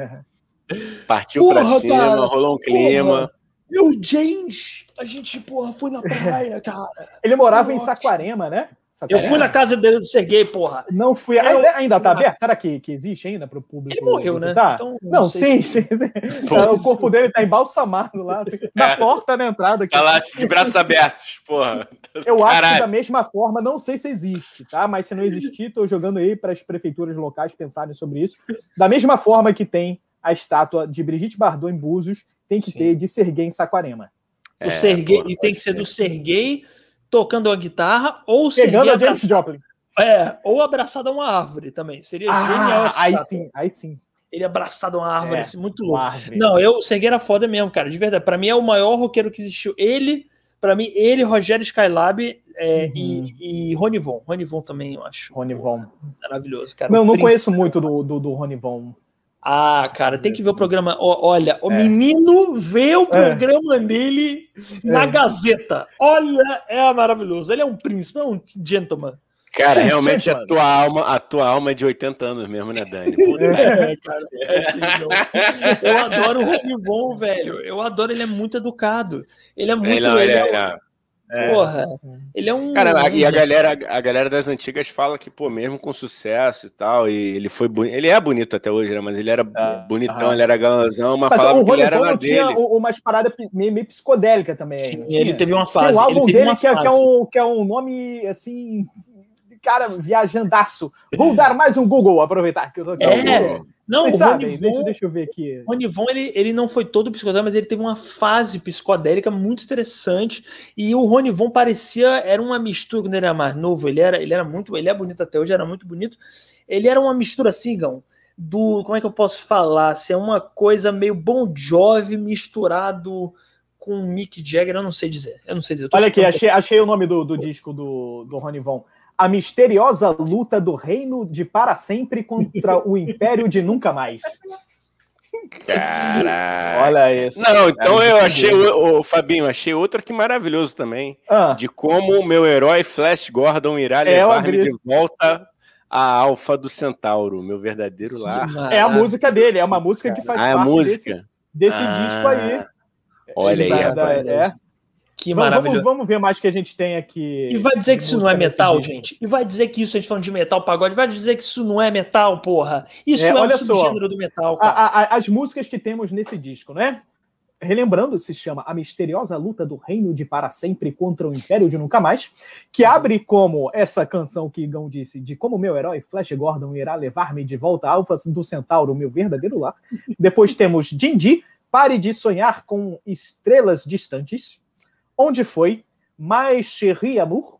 partiu para cima, cara, rolou um clima. Meu James, a gente, porra, foi na praia, cara. Ele morava em Saquarema, né? Eu fui na casa dele do Serguei, porra. Não fui. Eu... Ainda tá aberto? Será que, que existe ainda para o público? Ele morreu, né? Então, não, não sim, sim, sim. O corpo dele tá embalsamado lá, assim, na é. porta, na entrada. Aqui. Tá lá de braços abertos, porra. Eu Caralho. acho que da mesma forma, não sei se existe, tá? Mas se não existir, tô jogando aí para as prefeituras locais pensarem sobre isso. Da mesma forma que tem a estátua de Brigitte Bardot em Búzios, tem que sim. ter de Serguei em Saquarema. O é, Serguei, e tem que ser do Serguei tocando a guitarra ou Pegando a James Joplin. É, ou abraçado a uma árvore também. Seria ah, genial essa Aí sim, aí sim. Ele abraçado a uma árvore, é, assim, muito louco. Não, eu, o Serguei era foda mesmo, cara, de verdade. Pra mim é o maior roqueiro que existiu. Ele, pra mim, ele, Rogério Skylab é, uhum. e, e Rony Von. Rony Von também, eu acho. Rony Von. Maravilhoso, cara. Não, não conheço muito do, do, do Rony Von. Ah, cara, tem que ver o programa. Olha, o é. menino vê o é. programa é. dele na é. Gazeta. Olha, é maravilhoso. Ele é um príncipe, é um gentleman. Cara, realmente a tua alma, a tua alma é de 80 anos mesmo, né, Dani? É, cara, é assim, eu adoro o Rony velho. Eu adoro, ele é muito educado. Ele é muito. Ele, não, ele, ele é, é. Porra, ele é um. Cara, e a galera, a galera das antigas fala que, pô, mesmo com sucesso e tal, e ele foi bonito. Ele é bonito até hoje, né? Mas ele era ah, bonitão, ele era galãzão, mas, mas falava que ele era na tinha dele. umas paradas meio, meio psicodélica também. Ele teve uma fase. Tem um álbum dele que é, que, é um, que é um nome assim. Cara, viajandaço. Vou dar mais um Google, aproveitar que eu tô aqui. É. Não, Vocês o sabem, Von, deixa, deixa, eu ver aqui. O Ronivon, ele, ele não foi todo psicodélico, mas ele teve uma fase psicodélica muito interessante. E o Ronivon parecia, era uma mistura, quando ele era mais novo, ele era, ele era muito, ele é bonito até hoje, era muito bonito. Ele era uma mistura assim, Gão, do, como é que eu posso falar? Se é uma coisa meio Bon Jovi misturado com Mick Jagger, eu não sei dizer. Eu não sei dizer. Olha aqui, achei, achei o nome do, do disco do, do Ronivon a misteriosa luta do reino de para sempre contra o império de nunca mais. Caraca. Olha isso. Não, então eu achei, o, o Fabinho, achei outro que maravilhoso também. Ah. De como o meu herói Flash Gordon irá é, levar-me de volta a Alfa do Centauro, meu verdadeiro lar. É a música dele, é uma música que faz ah, é parte música? desse, desse ah. disco aí. Olha aí, da, é, que vamos, maravilhoso. Vamos, vamos, ver mais que a gente tem aqui. E vai dizer que isso não é metal, gente? E vai dizer que isso, a gente falando de metal, pagode, vai dizer que isso não é metal, porra? Isso é, é um subgênero do metal, a, a, as músicas que temos nesse disco, né? Relembrando, se chama A Misteriosa Luta do Reino de Para Sempre contra o Império de Nunca Mais, que abre como essa canção que Igão disse, de como meu herói Flash Gordon irá levar-me de volta a Alfa do Centauro, meu verdadeiro lar. Depois temos Dindi, Pare de Sonhar com Estrelas Distantes, Onde foi? Mais Chéri Amour?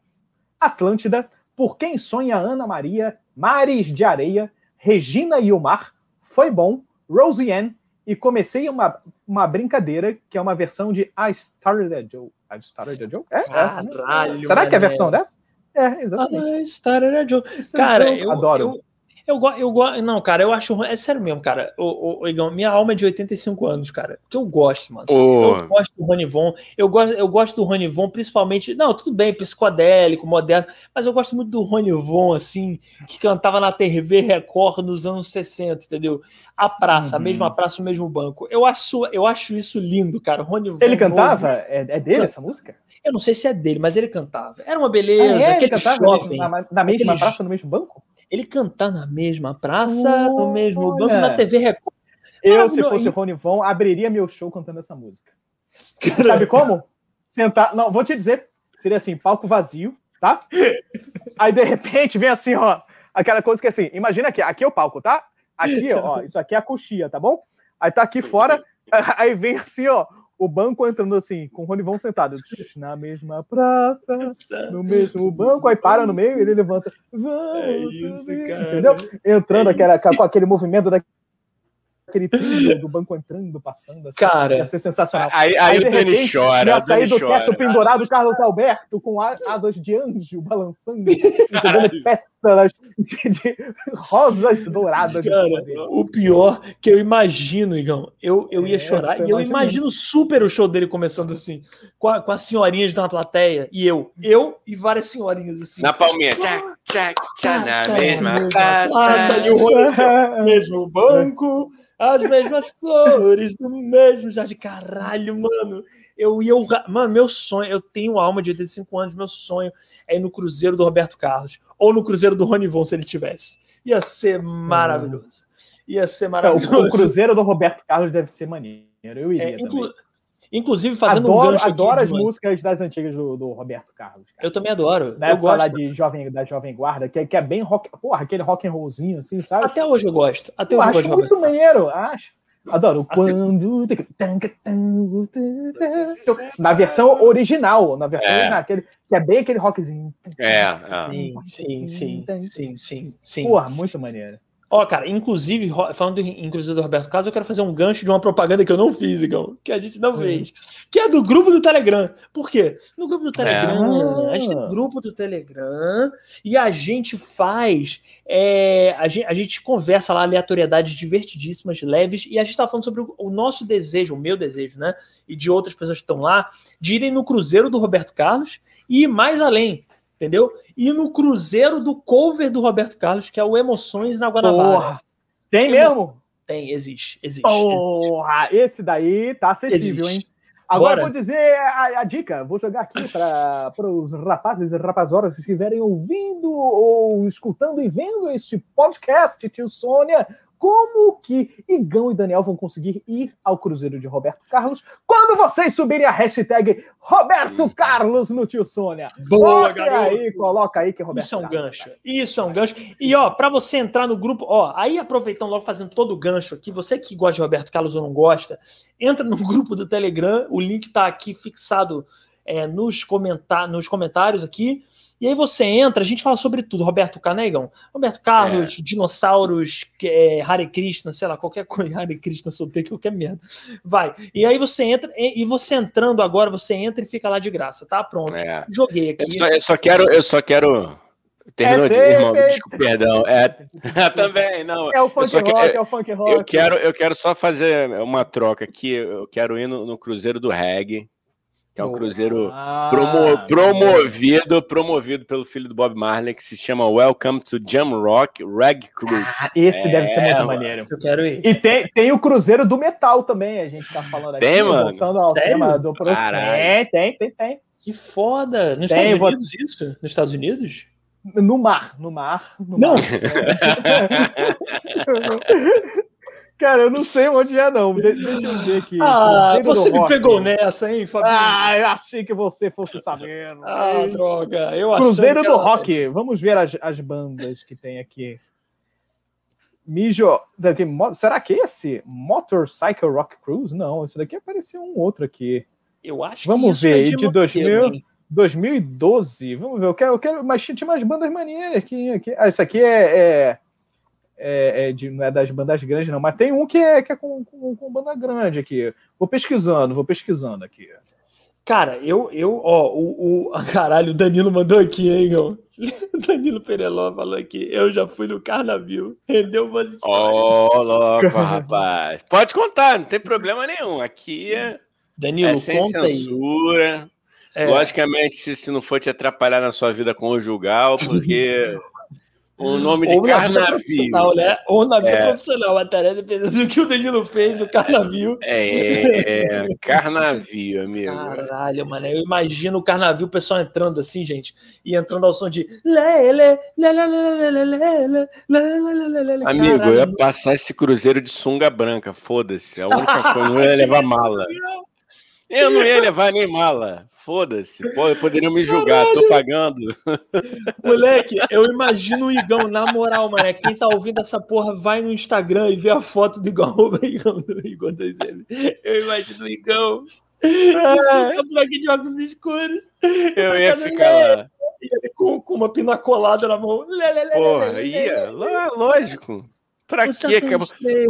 Atlântida, Por Quem Sonha Ana Maria, Mares de Areia, Regina e o Mar, Foi Bom, Roseanne, e comecei uma, uma brincadeira que é uma versão de I Started a Joke. I Started a Joke? É? Caralho, Será que é a versão dessa? É, exatamente. I Started a Joke. Cara, eu, adoro. Eu, eu gosto, eu gosto. Não, cara, eu acho. É sério mesmo, cara. O, o, Igão, minha alma é de 85 anos, cara. Porque eu gosto, mano. Oh. Eu gosto do Rony Von. Eu gosto, eu gosto do Rony Von, principalmente. Não, tudo bem, psicodélico, moderno. Mas eu gosto muito do Rony Von, assim, que cantava na TV Record nos anos 60, entendeu? A praça, uhum. a mesma praça, o mesmo banco. Eu acho, eu acho isso lindo, cara. Rony Von. Ele cantava? É, é dele essa música? Eu não sei se é dele, mas ele cantava. Era uma beleza. Ah, é? Ele cantava jovem, na, na mesma aquele... praça, no mesmo banco? Ele cantar na mesma praça, no mesmo banco, na TV Record. Eu, se fosse o Rony Von, abriria meu show cantando essa música. Caramba. Sabe como? sentar. Não, vou te dizer, seria assim, palco vazio, tá? Aí de repente vem assim, ó, aquela coisa que assim, imagina aqui, aqui é o palco, tá? Aqui, ó, isso aqui é a coxia, tá bom? Aí tá aqui fora, aí vem assim, ó, o banco entrando assim, com o Ronivon sentado na mesma praça, no mesmo banco, aí para no meio e ele levanta. Vamos, é isso, entendeu? Entrando é aquela, com aquele movimento da aquele trilho do banco entrando, passando. Assim, cara, ia ser sensacional. Aí, aí, aí o Dani chora. Ia sair do teto pendurado Carlos Alberto com asas de anjo balançando, entendendo pétalas de, de, rosas douradas. Cara, o pior que eu imagino, Igão, eu, eu ia é, chorar e eu imagino super o show dele começando assim, com, a, com as senhorinhas na plateia e eu, eu e várias senhorinhas assim. Na palminha, tchac, tchac, tchac, na mesma praça. E o mesmo banco as mesmas flores do mesmo jardim. Caralho, mano. Eu ia. Mano, meu sonho, eu tenho alma de 85 anos, meu sonho é ir no Cruzeiro do Roberto Carlos. Ou no Cruzeiro do Rony Von, se ele tivesse. Ia ser maravilhoso. Ia ser maravilhoso. É, o, o Cruzeiro do Roberto Carlos deve ser maneiro. Eu iria. É, inclu... Inclusive, fazendo adoro, um gancho Adoro as músicas das antigas do, do Roberto Carlos. Cara. Eu também adoro. Na eu época gosto. de jovem, da Jovem Guarda, que, é, que é bem rock. Porra, aquele rock and rollzinho, assim, sabe? Até hoje eu gosto. Até Pô, hoje acho eu gosto muito maneiro, acho. Adoro. Quando. Na versão original. Na versão é. original, aquele, que é bem aquele rockzinho. É. é. Sim, sim, sim. Sim, sim, sim. Porra, muito maneiro. Ó, cara, inclusive, falando em Cruzeiro do Roberto Carlos, eu quero fazer um gancho de uma propaganda que eu não fiz, Igão, que a gente não fez, que é do grupo do Telegram. Por quê? No grupo do Telegram, é. a gente tem um grupo do Telegram e a gente faz, é, a, gente, a, gente, conversa lá aleatoriedades divertidíssimas, leves, e a gente está falando sobre o, o, nosso desejo, o meu desejo, né, e de outras pessoas que estão lá, de irem no Cruzeiro do Roberto Carlos e ir mais além entendeu? E no Cruzeiro do cover do Roberto Carlos, que é o Emoções na Guanabara. Porra. Tem mesmo? Tem, existe, existe. Porra, existe. esse daí tá acessível, existe. hein? Agora Bora. vou dizer a, a, dica, vou jogar aqui para os rapazes e rapazoras que estiverem ouvindo ou escutando e vendo este podcast, tio Sônia, como que Igão e Daniel vão conseguir ir ao Cruzeiro de Roberto Carlos quando vocês subirem a hashtag Roberto Carlos no Tio Sônia. Boa, garoto. aí, coloca aí que é Roberto Isso é um Carlos, gancho. Cara. Isso é um gancho. E ó, para você entrar no grupo, ó, aí aproveitando logo fazendo todo o gancho aqui, você que gosta de Roberto Carlos ou não gosta, entra no grupo do Telegram, o link tá aqui fixado é, nos, comentar, nos comentários aqui. E aí você entra, a gente fala sobre tudo, Roberto Canegão, Roberto Carlos, é. dinossauros, é, Hare Krishna, sei lá, qualquer coisa, Hare Krishna, solteiro, qualquer merda. Vai. E aí você entra, e, você entrando agora, você entra e fica lá de graça, tá? Pronto. É. Joguei aqui. Eu só, eu só, quero, eu só quero. Terminou é de irmão, desculpa, perdão. É, também, não. É o funk rock, é o funk rock. Eu quero, eu quero só fazer uma troca aqui. Eu quero ir no, no Cruzeiro do Reggae que é um cruzeiro ah, promo promovido, promovido pelo filho do Bob Marley, que se chama Welcome to Jam Rock Rag Cruise. Ah, esse é, deve ser muito maneiro. Eu quero ir. E tem, tem o cruzeiro do metal também, a gente tá falando aqui. Tem, mano? Ao Sério? tema do Tem, tem, tem, tem. Que foda. Nos tem, Estados Unidos vou... isso? Nos Estados Unidos? No mar, no mar. No não. Mar. Cara, eu não sei onde é, não. De deixa eu ver aqui. Ah, você me rock. pegou nessa, hein, Fabinho? Ah, eu achei que você fosse sabendo. ah, droga. Eu Cruzeiro do Rock. Vamos ver as, as bandas que tem aqui. Mijo. Daqui, será que esse? Motorcycle Rock Cruise? Não, esse daqui apareceu um outro aqui. Eu acho Vamos que ver, é de, de 2000, 2012. Vamos ver, eu quero, eu quero. Mas tinha umas bandas maneiras aqui. aqui. Ah, isso aqui é... é é, é de, não é das bandas grandes, não, mas tem um que é, que é com, com, com, banda grande aqui. Vou pesquisando, vou pesquisando aqui. Cara, eu, eu, ó, o, o caralho, o Danilo mandou aqui, hein, ó. O Danilo Pereló falou aqui, eu já fui no Carnavio, rendeu umas histórias. Ô, oh, louco, rapaz. Pode contar, não tem problema nenhum. Aqui é, Danilo, é sem conta censura. Aí. É. Logicamente, se, se não for te atrapalhar na sua vida conjugal, porque o nome de Carnavio. Né? Ou na vida é. profissional, até dependendo do que o Danilo fez no Carnavio. É, é, Carnavio, amigo. Caralho, mano. Eu imagino o Carnavio, o pessoal entrando assim, gente, e entrando ao som de. Amigo, eu ia passar esse cruzeiro de sunga branca, foda-se. A única coisa, não ia levar mala. Eu não ia levar nem mala. Foda-se. Poderiam me julgar, Caralho. tô pagando. Moleque, eu imagino o Igão, na moral, mano. Quem tá ouvindo essa porra, vai no Instagram e vê a foto do Igão, Igão do Igão Eu imagino o Igão. Ah. aqui de óculos escuros. Eu ia ficar lá. Com, com uma pinacolada na mão. Porra, ia. Lógico. Pra quê?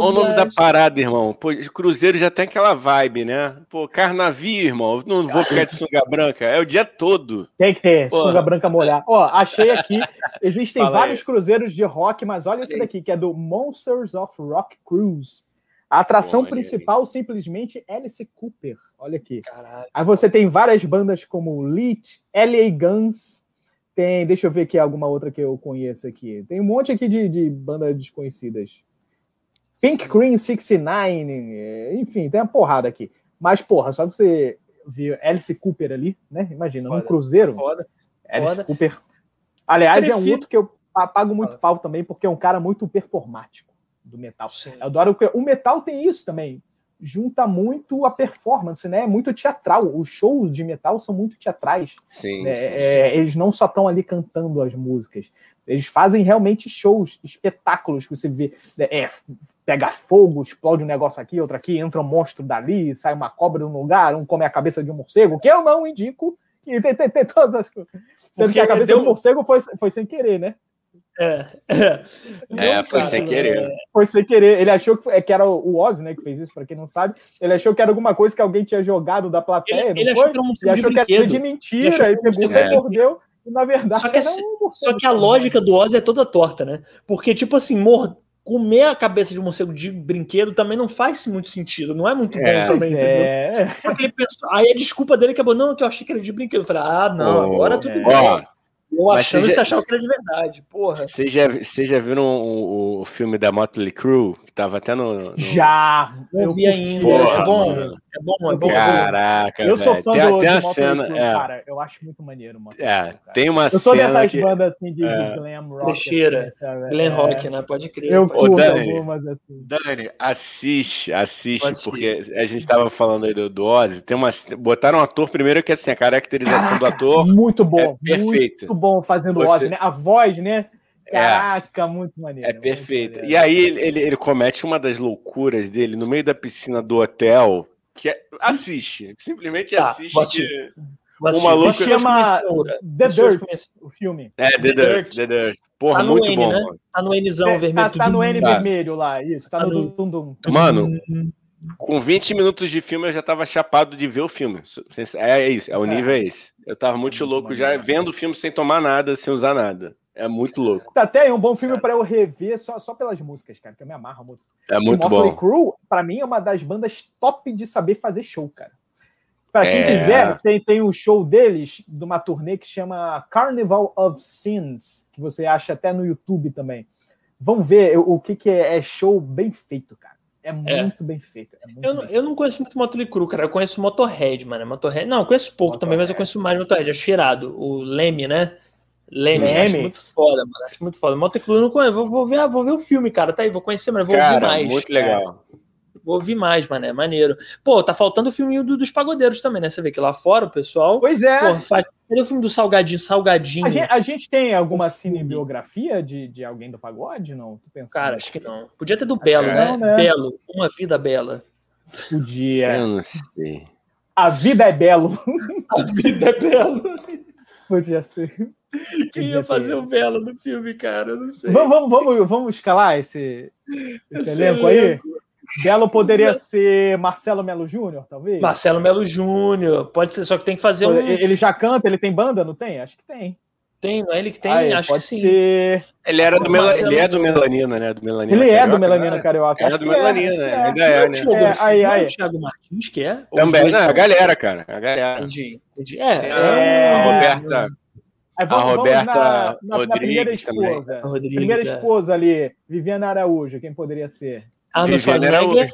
Olha o nome da parada, irmão. Pô, Cruzeiro já tem aquela vibe, né? Pô, carnavi, irmão. Não vou ficar de sunga branca. É o dia todo. Tem que ter, Pô. sunga branca molhar. Ó, achei aqui. Existem Fala vários aí. cruzeiros de rock, mas olha esse daqui, que é do Monsters of Rock Cruise. A atração principal, simplesmente Alice Cooper. Olha aqui. Caralho. Aí você tem várias bandas como Leet, LA Guns, tem, deixa eu ver aqui alguma outra que eu conheço aqui. Tem um monte aqui de, de bandas desconhecidas. Pink Cream 69, enfim, tem uma porrada aqui. Mas, porra, só você viu Alice Cooper ali, né? Imagina, foda, um cruzeiro. Foda. Alice foda. Cooper. Aliás, Prefiro... é um outro que eu pago muito foda. pau também, porque é um cara muito performático do metal. Sim. Eu adoro que o metal tem isso também junta muito a performance, né? É muito teatral. Os shows de metal são muito teatrais. Sim, né? sim, sim. É, eles não só estão ali cantando as músicas, eles fazem realmente shows, espetáculos que você vê. Né? É, pega fogo, explode um negócio aqui, outro aqui, entra um monstro dali, sai uma cobra num lugar, um come a cabeça de um morcego, que eu não indico. E tem, tem, tem todas as coisas. Sendo que a cabeça deu... do morcego foi, foi sem querer, né? É, é. é foi sem querer. É, foi sem querer. Ele achou que, é, que era o Ozzy, né, que fez isso, para quem não sabe. Ele achou que era alguma coisa que alguém tinha jogado da plateia. Ele, ele achou que era um ele achou que era de mentira, e pegou e mordeu. E, na verdade, só que, um só que a lógica do Ozzy é toda torta, né? Porque, tipo assim, mor comer a cabeça de um morcego de brinquedo também não faz muito sentido, não é muito bom é, também, é. Pensou, aí a desculpa dele que é bom, não, que eu achei que era de brinquedo. Eu falei, ah, não, oh, agora tudo é. bem. Eu achando que você achava que era de verdade, porra. Vocês já, você já viram o, o, filme da Motley Crue? Que tava até no. no... Já! Eu vi ainda. Porra, é bom, é bom, é bom. Caraca, Eu sou fã tem, do, tem do cena, Crue, é. cara. Eu acho muito maneiro, Motley É, Crue, tem uma Eu sou dessas que... bandas assim de, é. de glam rock. Trecheira. Assim, glam rock, né? Pode crer. Eu curto Dani, algumas assim. Dani, assiste, assiste, porque a gente tava falando aí do, do Ozzy. Tem uma, botaram um ator primeiro que assim, a caracterização Caraca, do ator. Muito bom. É perfeito. Bom fazendo Ozzy né? A voz, né? É. Caraca, é, muito maneiro. É perfeito. E aí ele, ele, ele, comete uma das loucuras dele no meio da piscina do hotel, que é, assiste, simplesmente tá, assiste. O maluco se chama The Dirt, o filme. É, The, The Dirt, Dirt, The Dirt. Porra, tá muito N, bom. Né? Tá no Nzão é, vermelho. Tá, tá no N vermelho lá, isso. Tá, tá no, no... Mano, com 20 minutos de filme eu já tava chapado de ver o filme. É, é isso, é o nível é esse. Eu tava muito louco já vendo o filme sem tomar nada, sem usar nada. É muito louco. Tá até um bom filme para eu rever só, só pelas músicas, cara, que eu me amarro muito. É muito o bom. Crew, para mim, é uma das bandas top de saber fazer show, cara. Para quem é... quiser, tem, tem um show deles, de uma turnê que chama Carnival of Sins, que você acha até no YouTube também. Vamos ver o que, que é, é show bem feito, cara. É, é muito é. bem feito. É muito eu, não, eu não conheço muito Motley Crue, cara. Eu conheço Motorhead, mano. Motorhead. Não, eu conheço pouco Motorhead. também, mas eu conheço mais Motorhead. Acho cheirado. O Leme, né? Leme, Leme. acho muito foda, mano. Acho muito foda. Motley Crue eu não conheço. Vou, vou, ver, vou ver o filme, cara. Tá aí, vou conhecer, mas vou cara, ouvir mais. Muito legal. Vou ouvir mais, mano. É maneiro. Pô, tá faltando o filminho do, dos pagodeiros também, né? Você vê que lá fora o pessoal. Pois é. Porra, faz... Cadê o filme do Salgadinho? Salgadinho. A gente, a gente tem alguma cinebiografia de, de alguém do pagode? Não? Cara, acho que não. Podia ter do acho Belo, né? Não, né? Belo. Uma vida bela. Podia. Eu não sei. A vida é belo. A vida é belo. Podia ser. Quem ia fazer o belo do filme, cara? Eu não sei. Vamos, vamos, vamos, vamos escalar esse, esse elenco aí? Belo poderia ser Marcelo Melo Júnior, talvez? Marcelo Melo Júnior, pode ser, só que tem que fazer um. Ele já canta, ele tem banda, não tem? Acho que tem. Tem, não é ele que tem? Ah, Acho pode que sim. Ser... Ele, era do Mel... ele é do Melanina, né? Do Melanina ele Carioca, é do Melanina né? Carioca. Era do Melanina, é, é. ainda é, né? É, aí, aí. O Thiago Martins, que é? Também, não, a galera, cara. A galera. Entendi, entendi. É, é, a Roberta. Vamos, a Roberta na, na, Rodrigues na primeira esposa. Rodrigues, primeira é. esposa ali, Viviana Araújo, quem poderia ser? Arnold Schwarzenegger.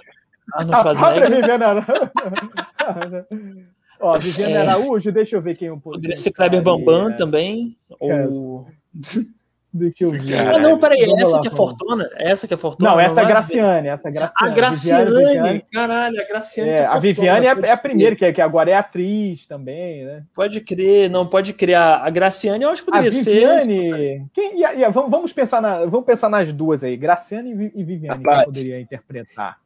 Arnold Schwarzenegger. Viviana Araújo. Ó, Viviana Araújo, deixa eu ver quem eu poderia ser. Kleber Bambam também. Ou. Deixa eu ver. Ah, não, peraí, Vamos essa lá, que é Fortuna? Essa que é Fortuna? Não, essa é a Graciane, essa é a Graciane. A Graciane, Viviane, Viviane. caralho, a Graciane. É, é a Viviane é, é, a primeira, que, que agora é atriz também, né? Pode crer, não pode criar. A Graciane eu acho que poderia a Viviane, ser. Quem, e, e, vamos, vamos, pensar na, vamos pensar nas duas aí, Graciane e Viviane, que poderia interpretar.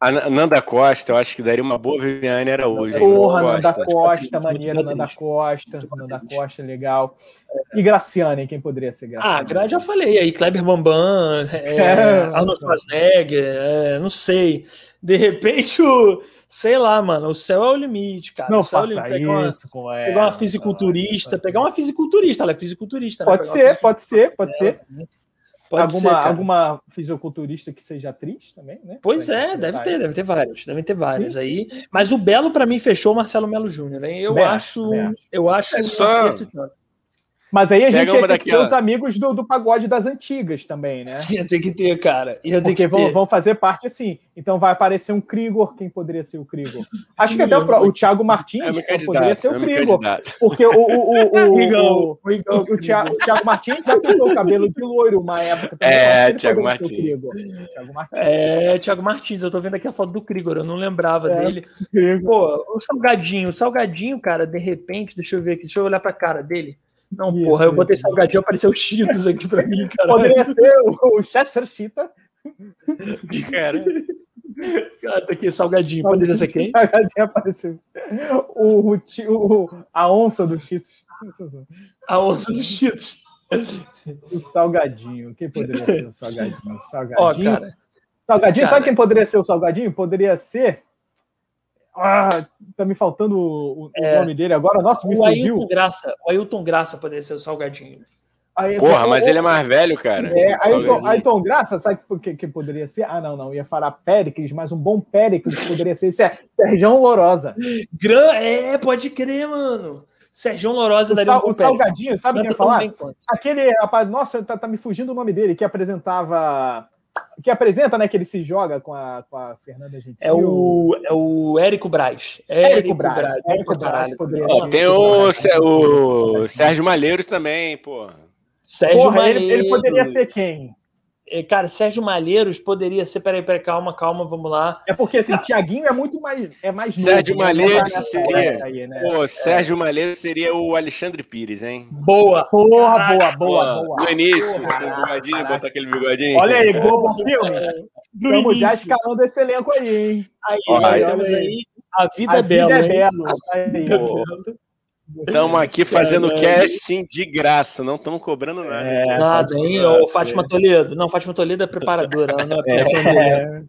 A Nanda Costa, eu acho que daria uma boa Viviane era hoje. Porra, Nanda Costa, Costa maneiro, Nanda Costa, Nanda Costa, legal. E Graciane, quem poderia ser Graciane? Ah, já falei aí, Kleber Bambam, é, é, Arnold Schwarzenegger, é, não sei. De repente, o, sei lá, mano, o céu é o limite, cara. Não o céu é faça é uma, isso com ela. Pegar uma fisiculturista, pegar uma fisiculturista, ela é fisiculturista. Né? Pode ser, pode ser, pode ser. Pode alguma, ser, alguma fisiculturista que seja atriz também, né? Pois é, deve ter, deve ter várias, devem ter várias sim, aí. Sim, sim, Mas o Belo para mim fechou o Marcelo Melo Júnior, né? Eu acho, eu acho é só... acerto tanto. Mas aí a gente ia ter que ter os amigos do, do pagode das antigas também, né? Ia ter que ter, cara. Ia ter Porque vão, ter. vão fazer parte assim. Então vai aparecer um Krigor. Quem poderia ser o Krigor? Acho que até o, o Thiago Martins é poderia ser o é Krigor. Porque o, o, o, o, o, o, o, Thiago, o Thiago Martins já pintou o cabelo de loiro uma época. Também. É, Thiago Martins. Thiago Martins. É, Thiago Martins. Eu tô vendo aqui a foto do Krigor. Eu não lembrava é, dele. Pô, o Salgadinho. O Salgadinho, cara, de repente, deixa eu ver aqui. Deixa eu olhar pra cara dele. Não, isso, porra, eu botei isso. salgadinho, apareceu Cheetos aqui pra mim, cara. Poderia ser o, o Chester Cheetah. Cara. Cara, tá aqui, salgadinho. Poderia ser quem? Salgadinho apareceu. O, o, o, a onça do Cheetos. A onça do Cheetos. O salgadinho. Quem poderia ser o salgadinho? Salgadinho. Ó, cara. Salgadinho, cara. sabe quem poderia ser o salgadinho? Poderia ser ah, tá me faltando o, é, nome dele agora. Nossa, me o fugiu. Ailton Graça. O Ailton Graça poderia ser o Salgadinho. Porra, mas ele é mais velho, cara. É, Ailton, Ailton Graça, sabe o que, que poderia ser? Ah, não, não. Ia falar Péricles, mas um bom Péricles poderia ser Sergião Lorosa. Gran... É, pode crer, mano. Sergião Lorosa daria sal, um O Salgadinho, sabe o que ia falar? Aquele rapaz, nossa, tá, tá me fugindo o nome dele, que apresentava que apresenta, né? Que ele se joga com a, com a Fernanda Gentil. É o, é o Érico Braz. Érico, Braz. Braz. Érico Braz. Oh, tem o, o Sérgio Malheiros também, pô. Sérgio Porra, Malheiros. Ele, ele poderia ser quem? É, cara, Sérgio Malheiros poderia ser. Peraí, peraí, calma, calma, vamos lá. É porque assim, Tiaguinho é muito mais. É mais Sérgio novo, né? Malheiros né? seria. Aí, né? Pô, é. Sérgio Malheiros seria o Alexandre Pires, hein? Boa! Porra, boa, boa, boa. No início, bigodinho, botar aquele bigodinho. Olha aí, Globo Filmes. Estamos já escalando esse elenco aí, hein? Aí, Olha, temos aí. A vida a é bela. Vida é bela. Estamos aqui fazendo casting de graça, não estamos cobrando nada. É, nada, hein? Ô, Fátima Toledo. Não, Fátima Toledo é preparadora, ela não é, é.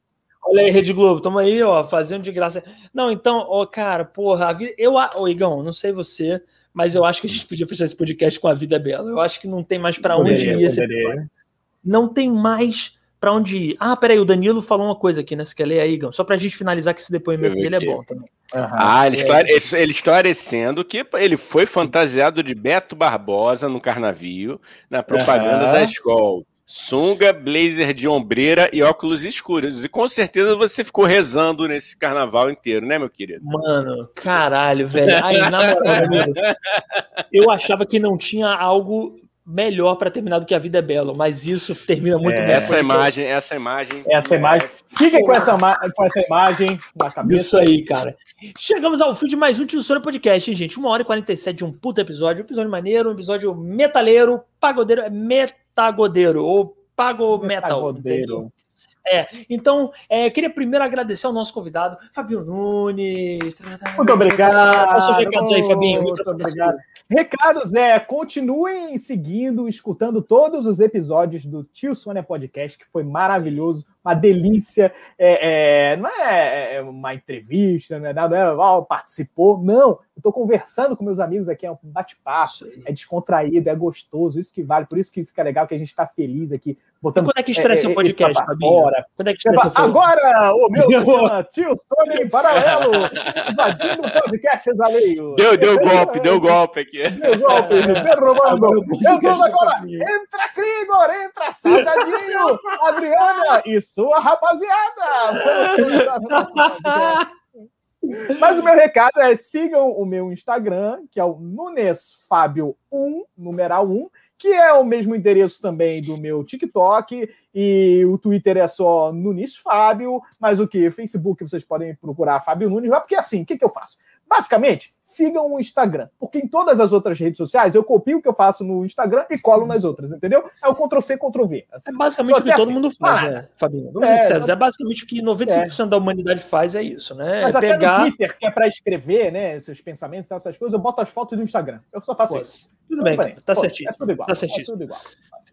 Olha aí, Rede Globo, estamos aí, ó, fazendo de graça. Não, então, ó, cara, porra, a vida. Eu, ô, Igão, não sei você, mas eu acho que a gente podia fechar esse podcast com a vida bela. Eu acho que não tem mais para onde ir esse Não tem mais para onde ir. Ah, peraí, o Danilo falou uma coisa aqui, né? Você quer ler aí, Igão? Só para a gente finalizar que esse depoimento dele é bom também. Uhum. Ah, ele, esclare... ele, esclarecendo que ele foi fantasiado de Beto Barbosa no Carnavio, na propaganda uhum. da escola. Sunga, blazer de ombreira e óculos escuros. E com certeza você ficou rezando nesse carnaval inteiro, né, meu querido? Mano, caralho, velho. Aí, na moral, eu achava que não tinha algo melhor para terminar do que a vida é bela, mas isso termina muito é, bem. Essa imagem, essa imagem. Essa imagem. Fiquem com essa, com essa imagem na cabeça. Isso aí, cara. Chegamos ao fim de mais um Tio Sônia Podcast, hein, gente. Uma hora e 47 de um puta episódio. Um episódio maneiro, um episódio metaleiro, pagodeiro, é metagodeiro, ou pago metal. Entendeu? É, então, é, queria primeiro agradecer ao nosso convidado, Fabio Nunes. Muito obrigado. Quais seus recados aí, Fabinho? Muito obrigado. Recados é, continuem seguindo, escutando todos os episódios do Tio Sônia Podcast, que foi maravilhoso, uma delícia. É, é, não é, é uma entrevista, não é nada, é, oh, participou. Não, eu estou conversando com meus amigos aqui, é um bate-papo, é descontraído, é gostoso, isso que vale, por isso que fica legal que a gente está feliz aqui Botando, quando é que estreia é, seu podcast, Fabinho? Quando é que estreia seu Agora, o meu chama Tio Sônia em Paralelo, invadindo o podcast Exaleio. Deu, deu golpe, deu golpe aqui. Deu golpe, derrubando. Entrando agora, entra Krigor, entra Salgadinho, Adriana e sua rapaziada. Mas o meu recado é sigam o meu Instagram, que é o Nunes Fábio 1, numeral 1, que é o mesmo endereço também do meu TikTok, e o Twitter é só Nunes Fábio, mas o que? Facebook vocês podem procurar Fábio Nunes, porque assim, o que, que eu faço? Basicamente, sigam o Instagram, porque em todas as outras redes sociais eu copio o que eu faço no Instagram e colo nas outras, entendeu? É o Ctrl-C, Ctrl-V. Assim. É basicamente o que todo assim, mundo faz, ah, né, Fabinho? Vamos é, ser sérios, é basicamente o que 95% é. da humanidade faz, é isso, né? Mas é até pegar... no Twitter, que é para escrever, né, seus pensamentos e essas coisas, eu boto as fotos do Instagram. Eu só faço Pô, isso. Tudo, bem, bem, tá certinho. É tudo igual. Tá certinho. É tudo igual.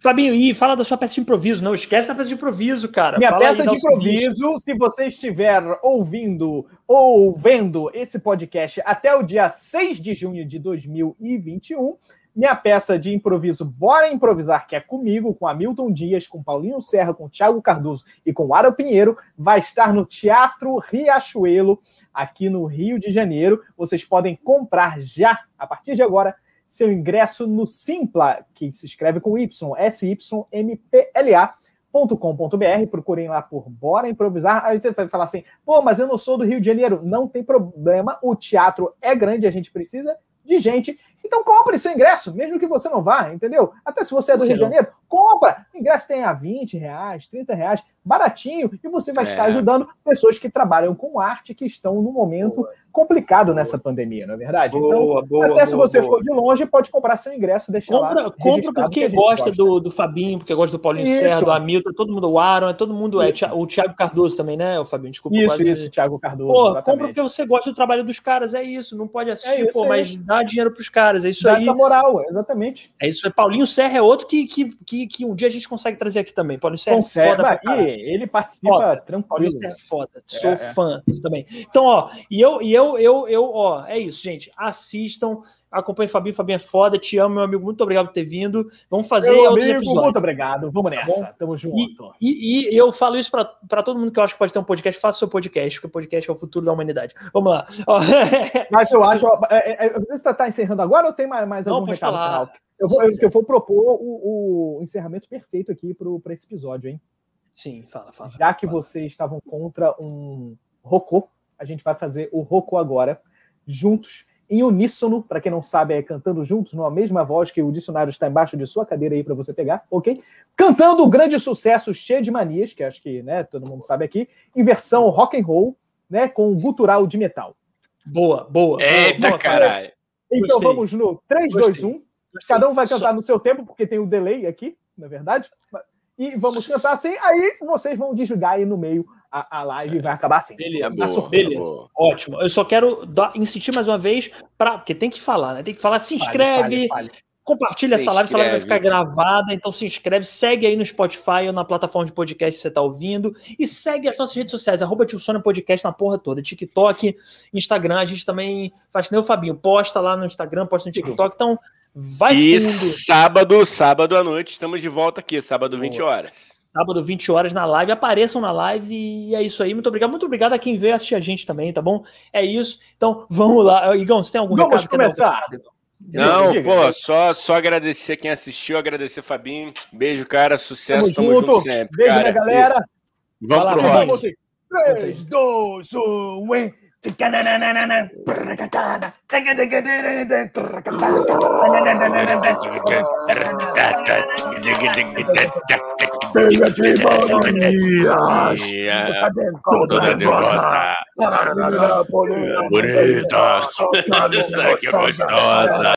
Fabinho, e fala da sua peça de improviso. Não esquece da peça de improviso, cara. Minha fala peça de improviso, se você estiver ouvindo ou vendo esse podcast até o dia 6 de junho de 2021, minha peça de improviso Bora Improvisar, que é comigo, com Hamilton Dias, com Paulinho Serra, com Thiago Cardoso e com Ara Pinheiro, vai estar no Teatro Riachuelo, aqui no Rio de Janeiro. Vocês podem comprar já, a partir de agora, seu ingresso no Simpla, que se escreve com Y, S-Y-M-P-L-A.com.br. Procurem lá por Bora Improvisar. Aí você vai falar assim, pô, mas eu não sou do Rio de Janeiro. Não tem problema, o teatro é grande, a gente precisa de gente. Então compre seu ingresso, mesmo que você não vá, entendeu? Até se você é do Rio de Janeiro, compra. O ingresso tem a 20 reais, 30 reais, baratinho, e você vai é. estar ajudando pessoas que trabalham com arte, que estão no momento Boa complicado boa. nessa pandemia, não é verdade? Boa, então, boa, até se você for de longe, pode comprar seu ingresso, deixar compra, lá. Compra porque gosta, gosta, Do, do Fabinho, porque gosta do Paulinho isso. Serra, do Hamilton, todo mundo, o Aaron, é todo mundo, é, o Thiago Cardoso também, né, o Fabinho? Desculpa. Isso, quase... isso, Thiago Cardoso. Pô, exatamente. compra porque você gosta do trabalho dos caras, é isso, não pode assistir, é isso, pô, é mas isso. dá dinheiro pros caras, é isso dá aí. essa moral, exatamente. É isso, é Paulinho Serra é outro que, que, que, que um dia a gente consegue trazer aqui também. Paulinho Serra consegue, é foda. E ele participa foda. tranquilo. Paulinho Serra é foda, sou é, fã também. Então, ó, e eu, e eu, eu, eu, ó, ó, é isso, gente. Assistam, acompanhe o Fabinho. Fabinho é foda, te amo, meu amigo. Muito obrigado por ter vindo. Vamos fazer meu outros amigo, episódios. Muito obrigado. Vamos tá nessa. Tá Tamo junto. E, e, e eu falo isso para todo mundo que eu acho que pode ter um podcast. Faça seu podcast, porque o podcast é o futuro da humanidade. Vamos lá. Mas eu acho. É, é, você está tá encerrando agora ou tem mais, mais algum Não, recado falar. final? Eu vou, eu, eu vou propor o, o, encerramento perfeito aqui para esse episódio, hein? Sim, fala, fala. Já que fala. vocês estavam contra um Rocô, a gente vai fazer o Rocô agora, juntos, em uníssono, para quem não sabe, é cantando juntos, numa mesma voz que o dicionário está embaixo de sua cadeira aí para você pegar, ok? Cantando o grande sucesso Cheio de Manias, que acho que né, todo mundo sabe aqui, em versão rock and roll, né, com gutural de metal. Boa, boa. Eita, boa, caralho. Então Gostei. vamos no 3, Gostei. 2, 1. Cada um vai cantar Só... no seu tempo, porque tem o um delay aqui, na verdade. E vamos cantar assim, aí vocês vão desligar aí no meio a, a live vai acabar assim. Beleza, boa, beleza. Boa. ótimo. Eu só quero dar, insistir mais uma vez, pra, porque tem que falar, né? Tem que falar, se inscreve, fale, fale, fale. compartilha se essa live, essa live vai ficar gravada, então se inscreve, segue aí no Spotify ou na plataforma de podcast que você está ouvindo, e segue as nossas redes sociais, arroba Tio Sônia Podcast na porra toda, TikTok, Instagram, a gente também faz nem o Fabinho, posta lá no Instagram, posta no TikTok, então vai E fundo. sábado, sábado à noite, estamos de volta aqui, sábado 20 horas sábado, 20 horas na live. Apareçam na live e é isso aí. Muito obrigado. Muito obrigado a quem veio assistir a gente também, tá bom? É isso. Então, vamos lá. Igão, você tem algum vamos recado? Vamos começar. Não, pô, só, só agradecer quem assistiu, agradecer Fabinho. Beijo, cara, sucesso, tamo, tamo junto. sempre. Beijo, cara. galera. Vamos lá, pro rock. 3, 2, 1, Venha de Bononias! Bonita! Bonita! Bonita!